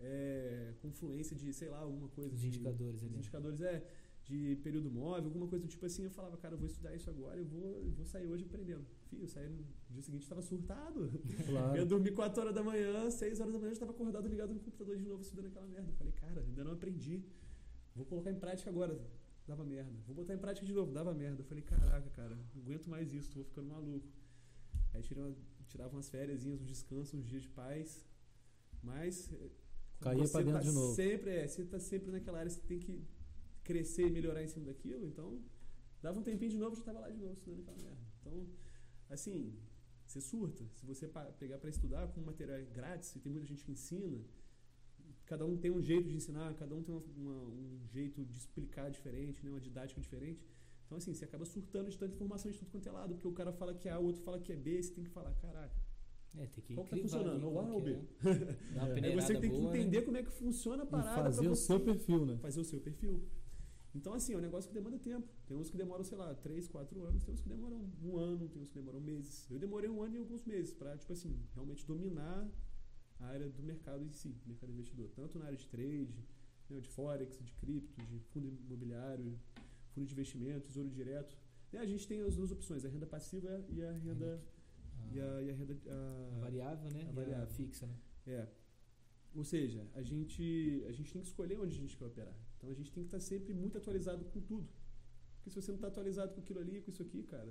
é, confluência de, sei lá, alguma coisa. Os de- indicadores Os ali. indicadores é de período móvel, alguma coisa do tipo assim. Eu falava, cara, eu vou estudar isso agora, eu vou, eu vou sair hoje aprendendo. Filho, eu saí no dia seguinte, estava surtado. (laughs) Eu Claro. dormi 4 horas da manhã, 6 horas da manhã eu estava acordado ligado no computador de novo estudando aquela merda. Eu falei, cara, ainda não aprendi. Vou colocar em prática agora. Dava merda. Vou botar em prática de novo. Dava merda. Eu falei, caraca, cara, não aguento mais isso, vou ficando maluco. Aí tirei uma- tirava umas férias, uns descansos, uns dias de paz. Mas. eh, Caía pra dentro tá de novo. Sempre, é, você tá sempre naquela área, você tem que crescer e melhorar em cima daquilo. Então, dava um tempinho de novo, já tava lá de novo estudando aquela merda. Então, assim, você surta. Se você pegar para estudar com material grátis, e tem muita gente que ensina, cada um tem um jeito de ensinar, cada um tem uma- uma- um jeito de explicar diferente, né, uma didática diferente. Então, assim, você acaba surtando de tanta informação de tudo quanto é lado, porque o cara fala que é A, o outro fala que é B, você tem que falar, caraca, É, tem que qual que tá funcionando? O A ou o B? é. (laughs) É, você tem que boa, né? entender como é que funciona a E parada fazer pra o seu perfil, né? fazer o seu perfil. Então, assim, é um negócio que demanda tempo. Tem uns que demoram, sei lá, 3, 4 anos, tem uns que demoram um ano, tem uns que demoram meses. Eu demorei um ano e alguns meses pra, tipo assim, realmente dominar a área do mercado em si, mercado investidor. Tanto na área de trade, né, de forex, de cripto, de fundo imobiliário, fundo de investimento, tesouro direto. E a gente tem as duas opções, a renda passiva e a renda... E a, e a renda... A A, variável, né? a e a variável. fixa, né? é. Ou seja, a gente, a gente tem que escolher onde a gente quer operar. Então a gente tem que estar sempre muito atualizado com tudo. Porque se você não está atualizado com aquilo ali, com isso aqui, cara,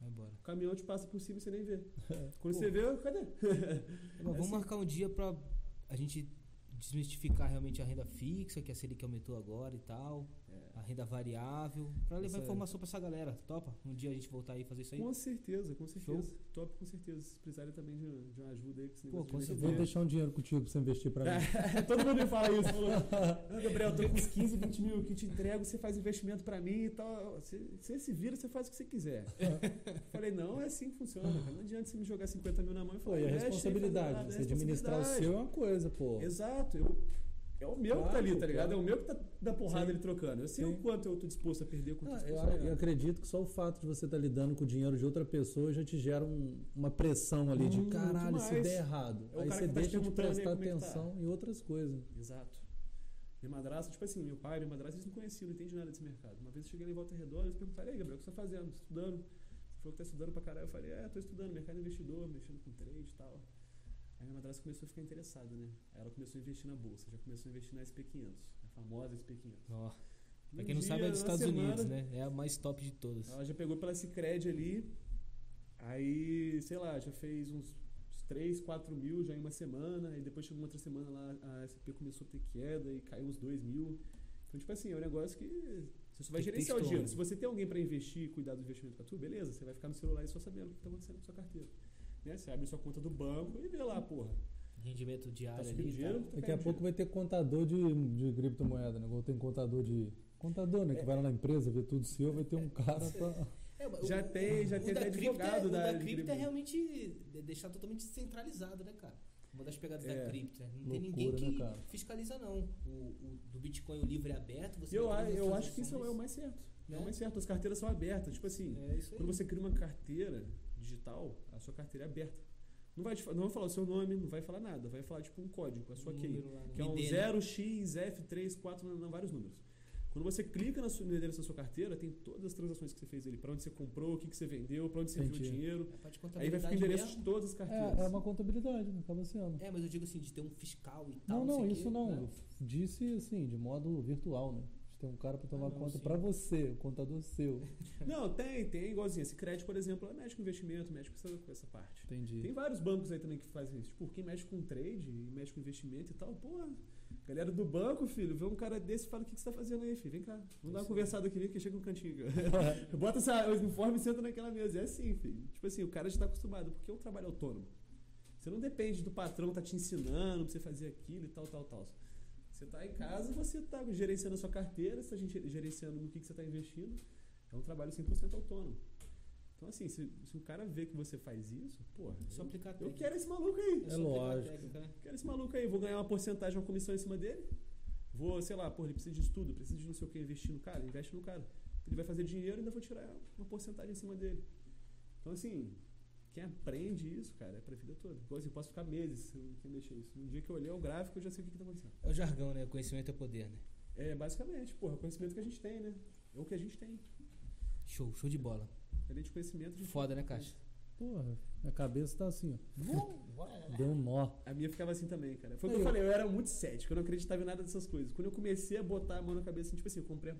Vai embora. o caminhão te passa por cima e você nem vê. (laughs) Quando Pô. você vê, cadê? (laughs) Mas vamos assim- marcar um dia pra a gente desmistificar realmente a renda fixa, que a Selic aumentou agora e tal. A renda variável, pra levar Isso aí. informação pra essa galera. Topa? Um dia a gente voltar aí e fazer isso aí. Com certeza, com certeza. Top, com certeza. Se precisarem também de, de uma ajuda aí com esse Pô, com de certeza. Vou deixar um dinheiro contigo pra você investir pra (laughs) mim. É, todo mundo me fala isso. Falou, "Ah, Gabriel, eu tô com uns 15, 20 mil que te entrego, você faz investimento pra mim e tal. Você, você se vira, você faz o que você quiser. (laughs) Falei, não, é assim que funciona. cara. Não adianta você me jogar 50 mil na mão e Pô, falar, e a "Investe aí, responsabilidade, faz nada." você É administrar o seu é uma coisa, pô. Exato. eu- é o meu que tá ali, Claro, tá ligado? claro. É o meu que tá da porrada Sim. ali trocando. Eu sei Sim. o quanto eu tô disposto a perder, o quanto Ah, eu eu, eu acredito que só o fato de você estar lidando com o dinheiro de outra pessoa já te gera um- uma pressão ali de Hum, caralho, se demais. der errado. É Aí você que tá deixa de prestar é que tá. atenção em outras coisas. Exato. Minha madrasta, tipo assim, meu pai minha madrasta, eles não conheciam, não entendiam nada desse mercado. Uma vez eu cheguei lá em Volta Redonda, eles perguntaram, aí, Gabriel, o que você tá fazendo? Estudando? Você falou que tá estudando pra caralho. Eu falei, é, tô estudando, mercado investidor, mexendo com trade e tal. Aí minha madrasta começou a ficar interessada, né? Aí ela começou a investir na bolsa, já começou a investir na SP500, a famosa SP500. Ó, pra quem não sabe, é dia, dos na Estados Unidos, semana, né? É a mais top de todas. Ela já pegou pela Cicred ali, aí, sei lá, já fez uns, uns 3, 4 mil já em uma semana, aí depois chegou uma outra semana lá, a SP começou a ter queda e caiu uns 2 mil. Então, tipo assim, é um negócio que você só vai Tem gerenciar o dinheiro. Se você tem alguém para investir e cuidar do investimento com a tua, beleza, você vai ficar no celular e só sabendo o que tá acontecendo com a sua carteira. Né? Você abre sua conta do banco e vê lá, porra. Rendimento Tá diário subindo ali. dinheiro? Tá. tá Daqui a pouco vai ter contador de, de criptomoeda, né? Igual tem contador de. Contador, né? Que vai lá na empresa, vê tudo seu, vai ter um cara pra. É, o- Já tem, já o tem da até cripto é- advogado o da da de cripto é cripto. realmente de- deixar totalmente centralizado, né, cara? Uma das pegadas É. da cripto, né? Não tem Loucura, ninguém que né, fiscaliza, não. O, o- do Bitcoin, o livre é aberto, você eu, vai a- fazer eu acho que isso é o mais certo. É o Né? mais certo. As carteiras são abertas. Tipo assim, É. Quando você cria uma carteira digital, a sua carteira é aberta. Não vai, não vai falar o seu nome, não vai falar nada. Vai falar tipo um código, a sua Um key. né? Que é um ID, né? 0xF34, não, não, vários números. Quando você clica na sua, no endereço da sua carteira, tem todas as transações que você fez ali. Pra onde você comprou, o que, que você vendeu, pra onde você enviou o dinheiro. É Aí vai ficar o endereço mesmo. de todas as carteiras. É, é uma contabilidade, acaba sendo. É, mas eu digo assim, de ter um fiscal e tal. Não, não, isso quê, não. né? Eu Disse assim, de modo virtual, né? Ter um cara pra tomar Ah, não, conta pra você, o contador seu. (laughs) Não, tem, tem igualzinho. Esse crédito, por exemplo, mexe com investimento, mexe com essa, com essa parte. Entendi. Tem vários bancos aí também que fazem isso. Tipo, quem mexe com trade mexe com investimento e tal, porra. Galera do banco, filho, vê um cara desse e fala: o que, que você tá fazendo aí, filho? Vem cá, vamos dar uma conversada aqui, que chega um cantinho. cara." (laughs) (laughs) Bota essa, o uniforme e senta naquela mesa. É assim, filho. Tipo assim, o cara já tá acostumado, porque é um trabalho autônomo. Você não depende do patrão tá te ensinando pra você fazer aquilo e tal, tal, tal. Você tá em casa, você tá gerenciando a sua carteira, você tá gen- gerenciando no que, que você tá investindo. É um trabalho 100% autônomo. Então, assim, se, se o cara vê que você faz isso, porra, Só eu, aplicar a eu técnica. quero esse maluco aí. É É só lógico. técnica, né? Quero esse maluco aí, vou ganhar uma porcentagem, uma comissão em cima dele. Vou, sei lá, pô, ele precisa de estudo, precisa de não sei o que, investir no cara, investe no cara. Ele vai fazer dinheiro e ainda vou tirar uma porcentagem em cima dele. Então, assim, quem aprende isso, cara, é pra vida toda. Igual assim, eu posso ficar meses sem mexer isso. No dia que eu olhei o gráfico, eu já sei o que, que tá acontecendo. É o jargão, né? Conhecimento é poder, né? É, basicamente, porra, o conhecimento que a gente tem, né? É o que a gente tem. Show, show de bola. Além de conhecimento, a gente Foda, né, Caixa? Porra, minha cabeça tá assim, ó. (laughs) Deu um nó. A minha ficava assim também, cara. Foi o que eu eu- falei, eu era muito cético, eu não acreditava em nada dessas coisas. Quando eu comecei a botar a mão na cabeça, tipo assim, eu comprei o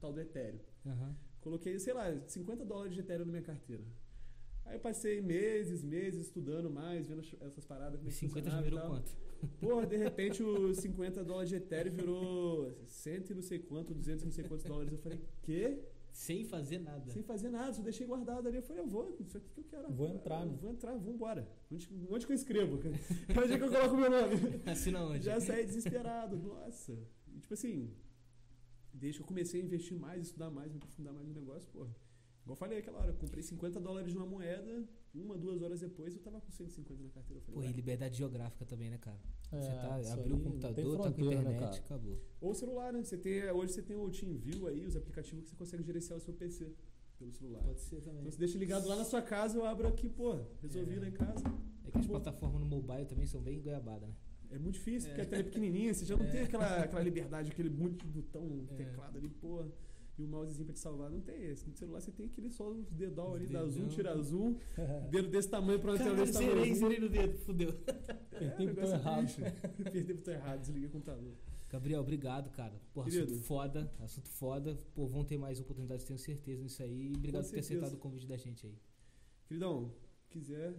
tal do Ethereum. Aham. Coloquei, sei lá, 50 dólares de Ethereum na minha carteira. Aí eu passei meses, meses estudando mais, vendo as- essas paradas, como E é que 50 já virou quanto? Porra, de repente os 50 dólares de Ethereum virou 100 e não sei quanto, 200 e não sei quantos dólares. Eu falei, quê? Sem fazer nada. Sem fazer nada, só deixei guardado ali. Eu falei, eu vou, isso aqui que eu quero. Vou entrar, né? Vou entrar, vou embora. Onde, onde que eu escrevo? (laughs) Onde é que eu coloco meu nome? Assina onde? Já saí desesperado, nossa. E, tipo assim, desde que eu comecei a investir mais, estudar mais, me aprofundar mais no negócio, porra. Igual eu falei aquela hora, eu comprei 50 dólares numa moeda, uma, duas horas depois eu tava com 150 na carteira. Eu falei, Pô, e liberdade geográfica também, né, cara? É, Você tá, abriu o computador, tá com né, internet, cara? acabou. Ou celular, né? Você tem, hoje você tem o TeamView aí, os aplicativos que você consegue gerenciar o seu PC pelo celular. Pode ser também. Então você deixa ligado lá na sua casa, eu abro aqui, pô, resolvi É. lá em casa. É que as plataformas no mobile também são bem goiabada, né? É muito difícil, É. porque a tela é pequenininha, você já não (laughs) É. tem aquela, aquela liberdade, aquele monte de botão, É. teclado ali, pô, e o mousezinho pra te salvar. Não tem esse. No celular você tem aquele só os dedão ali, dá zoom, Dedão. tira zoom, (laughs) dedo desse tamanho pra uma tela Caralho, desse zerei, tamanho. zerei no dedo, fudeu. Apertei o botão é errado. (laughs) Apertei o botão errado, desliguei o computador. Gabriel, obrigado, cara. Porra, Querido. assunto foda, assunto foda. Pô, vão ter mais oportunidades, tenho certeza nisso aí. E obrigado Com por ter aceitado o convite da gente aí. Queridão, quiser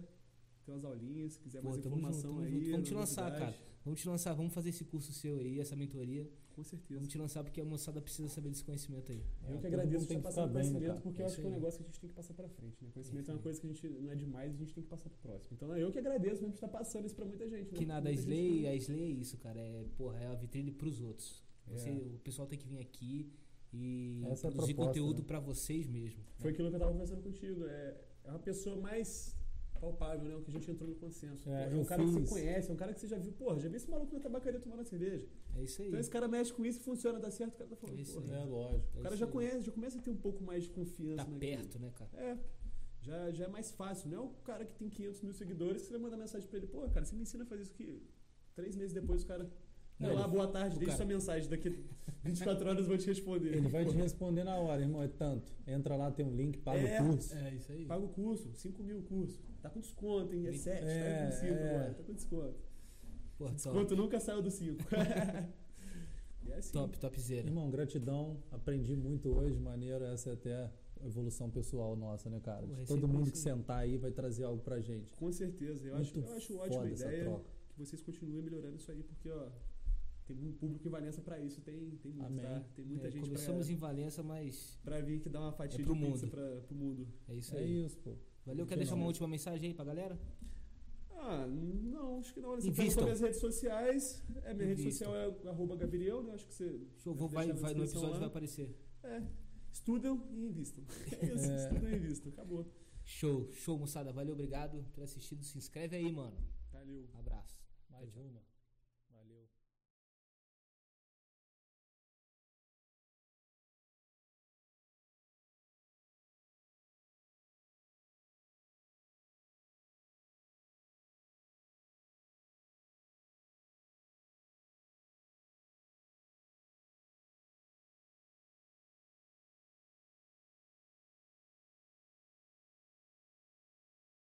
ter umas aulinhas, quiser Pô, mais informação junto, aí. junto. Vamos te lançar, cara. Vamos te lançar, vamos fazer esse curso seu aí, essa mentoria. Com certeza. Vamos te lançar porque a moçada precisa saber desse conhecimento aí. Eu que todo agradeço por que bem, né, conhecimento, cara? porque É eu isso acho que é um negócio que a gente tem que passar pra frente, né? Conhecimento isso é uma coisa que a gente não é demais e a gente tem que passar pro próximo. Então eu que agradeço mesmo estar passando isso pra muita gente. né? Que nada, a Muita Slay, não- a Slay é isso, cara. É, porra, é a vitrine pros outros. Você, É. O pessoal tem que vir aqui e Essa é produzir proposta, conteúdo né? pra vocês mesmo. Foi aquilo que eu tava conversando contigo. É, é uma pessoa mais palpável, né? O que a gente entrou no consenso. É, Pô, é um cara que fiz- você conhece, é um cara que você já viu. Porra, já vi esse maluco na tabacaria tomando cerveja. É isso aí. Então esse cara mexe com isso, funciona, dá certo, o cara tá falando. É isso porra. aí. É, lógico. É O cara já aí. conhece, já começa a ter um pouco mais de confiança. Tá perto, né, cara? É. Já, já é mais fácil. Não é o cara que tem 500 mil seguidores que você vai mandar mensagem pra ele. Pô, cara, você me ensina a fazer isso aqui. Três meses depois o cara. Não, Olá, ele- boa tarde, deixa cara- sua mensagem. Daqui 24 horas eu vou te responder. Ele vai te responder na hora, irmão. É tanto. Entra lá, tem um link, paga É. o curso. É isso aí. Paga o curso, 5 mil o curso. Tá com desconto, hein? É Vinte- 7, tá É, com 5 é. agora. Tá com desconto. Top, Desconto nunca saiu do 5. (laughs) e é assim. top, topzera. Irmão, gratidão. Aprendi muito hoje, maneiro. Essa é até a evolução pessoal nossa, né, cara? Esse todo é mundo que sentar aí vai trazer algo pra gente. Com certeza. Eu acho, eu acho ótima a ideia que vocês continuem melhorando isso aí, porque, ó, tem um público em Valença pra isso. Tem, tem muito, Amém. tá? Tem muita É, gente começamos pra, em Valença, mas pra vir que dá uma fatia É pro de pizza mundo. pra, pro mundo. é isso É aí. isso, pô. Valeu, quer Que deixar uma última mensagem aí pra galera? Ah, não, acho que não. Você Invistam. minhas redes sociais. É, minha rede Invistam. social é arroba Gabriel, né? Acho que você. Show, vou, vai, vai, no episódio lá. vai aparecer. É. Estudam e invistam. (laughs) É É. estudam e invistam. Acabou. Show, show, moçada. Valeu, obrigado por ter assistido. Se inscreve aí, mano. Valeu. Abraço. Mais Tchau, tchau. uma.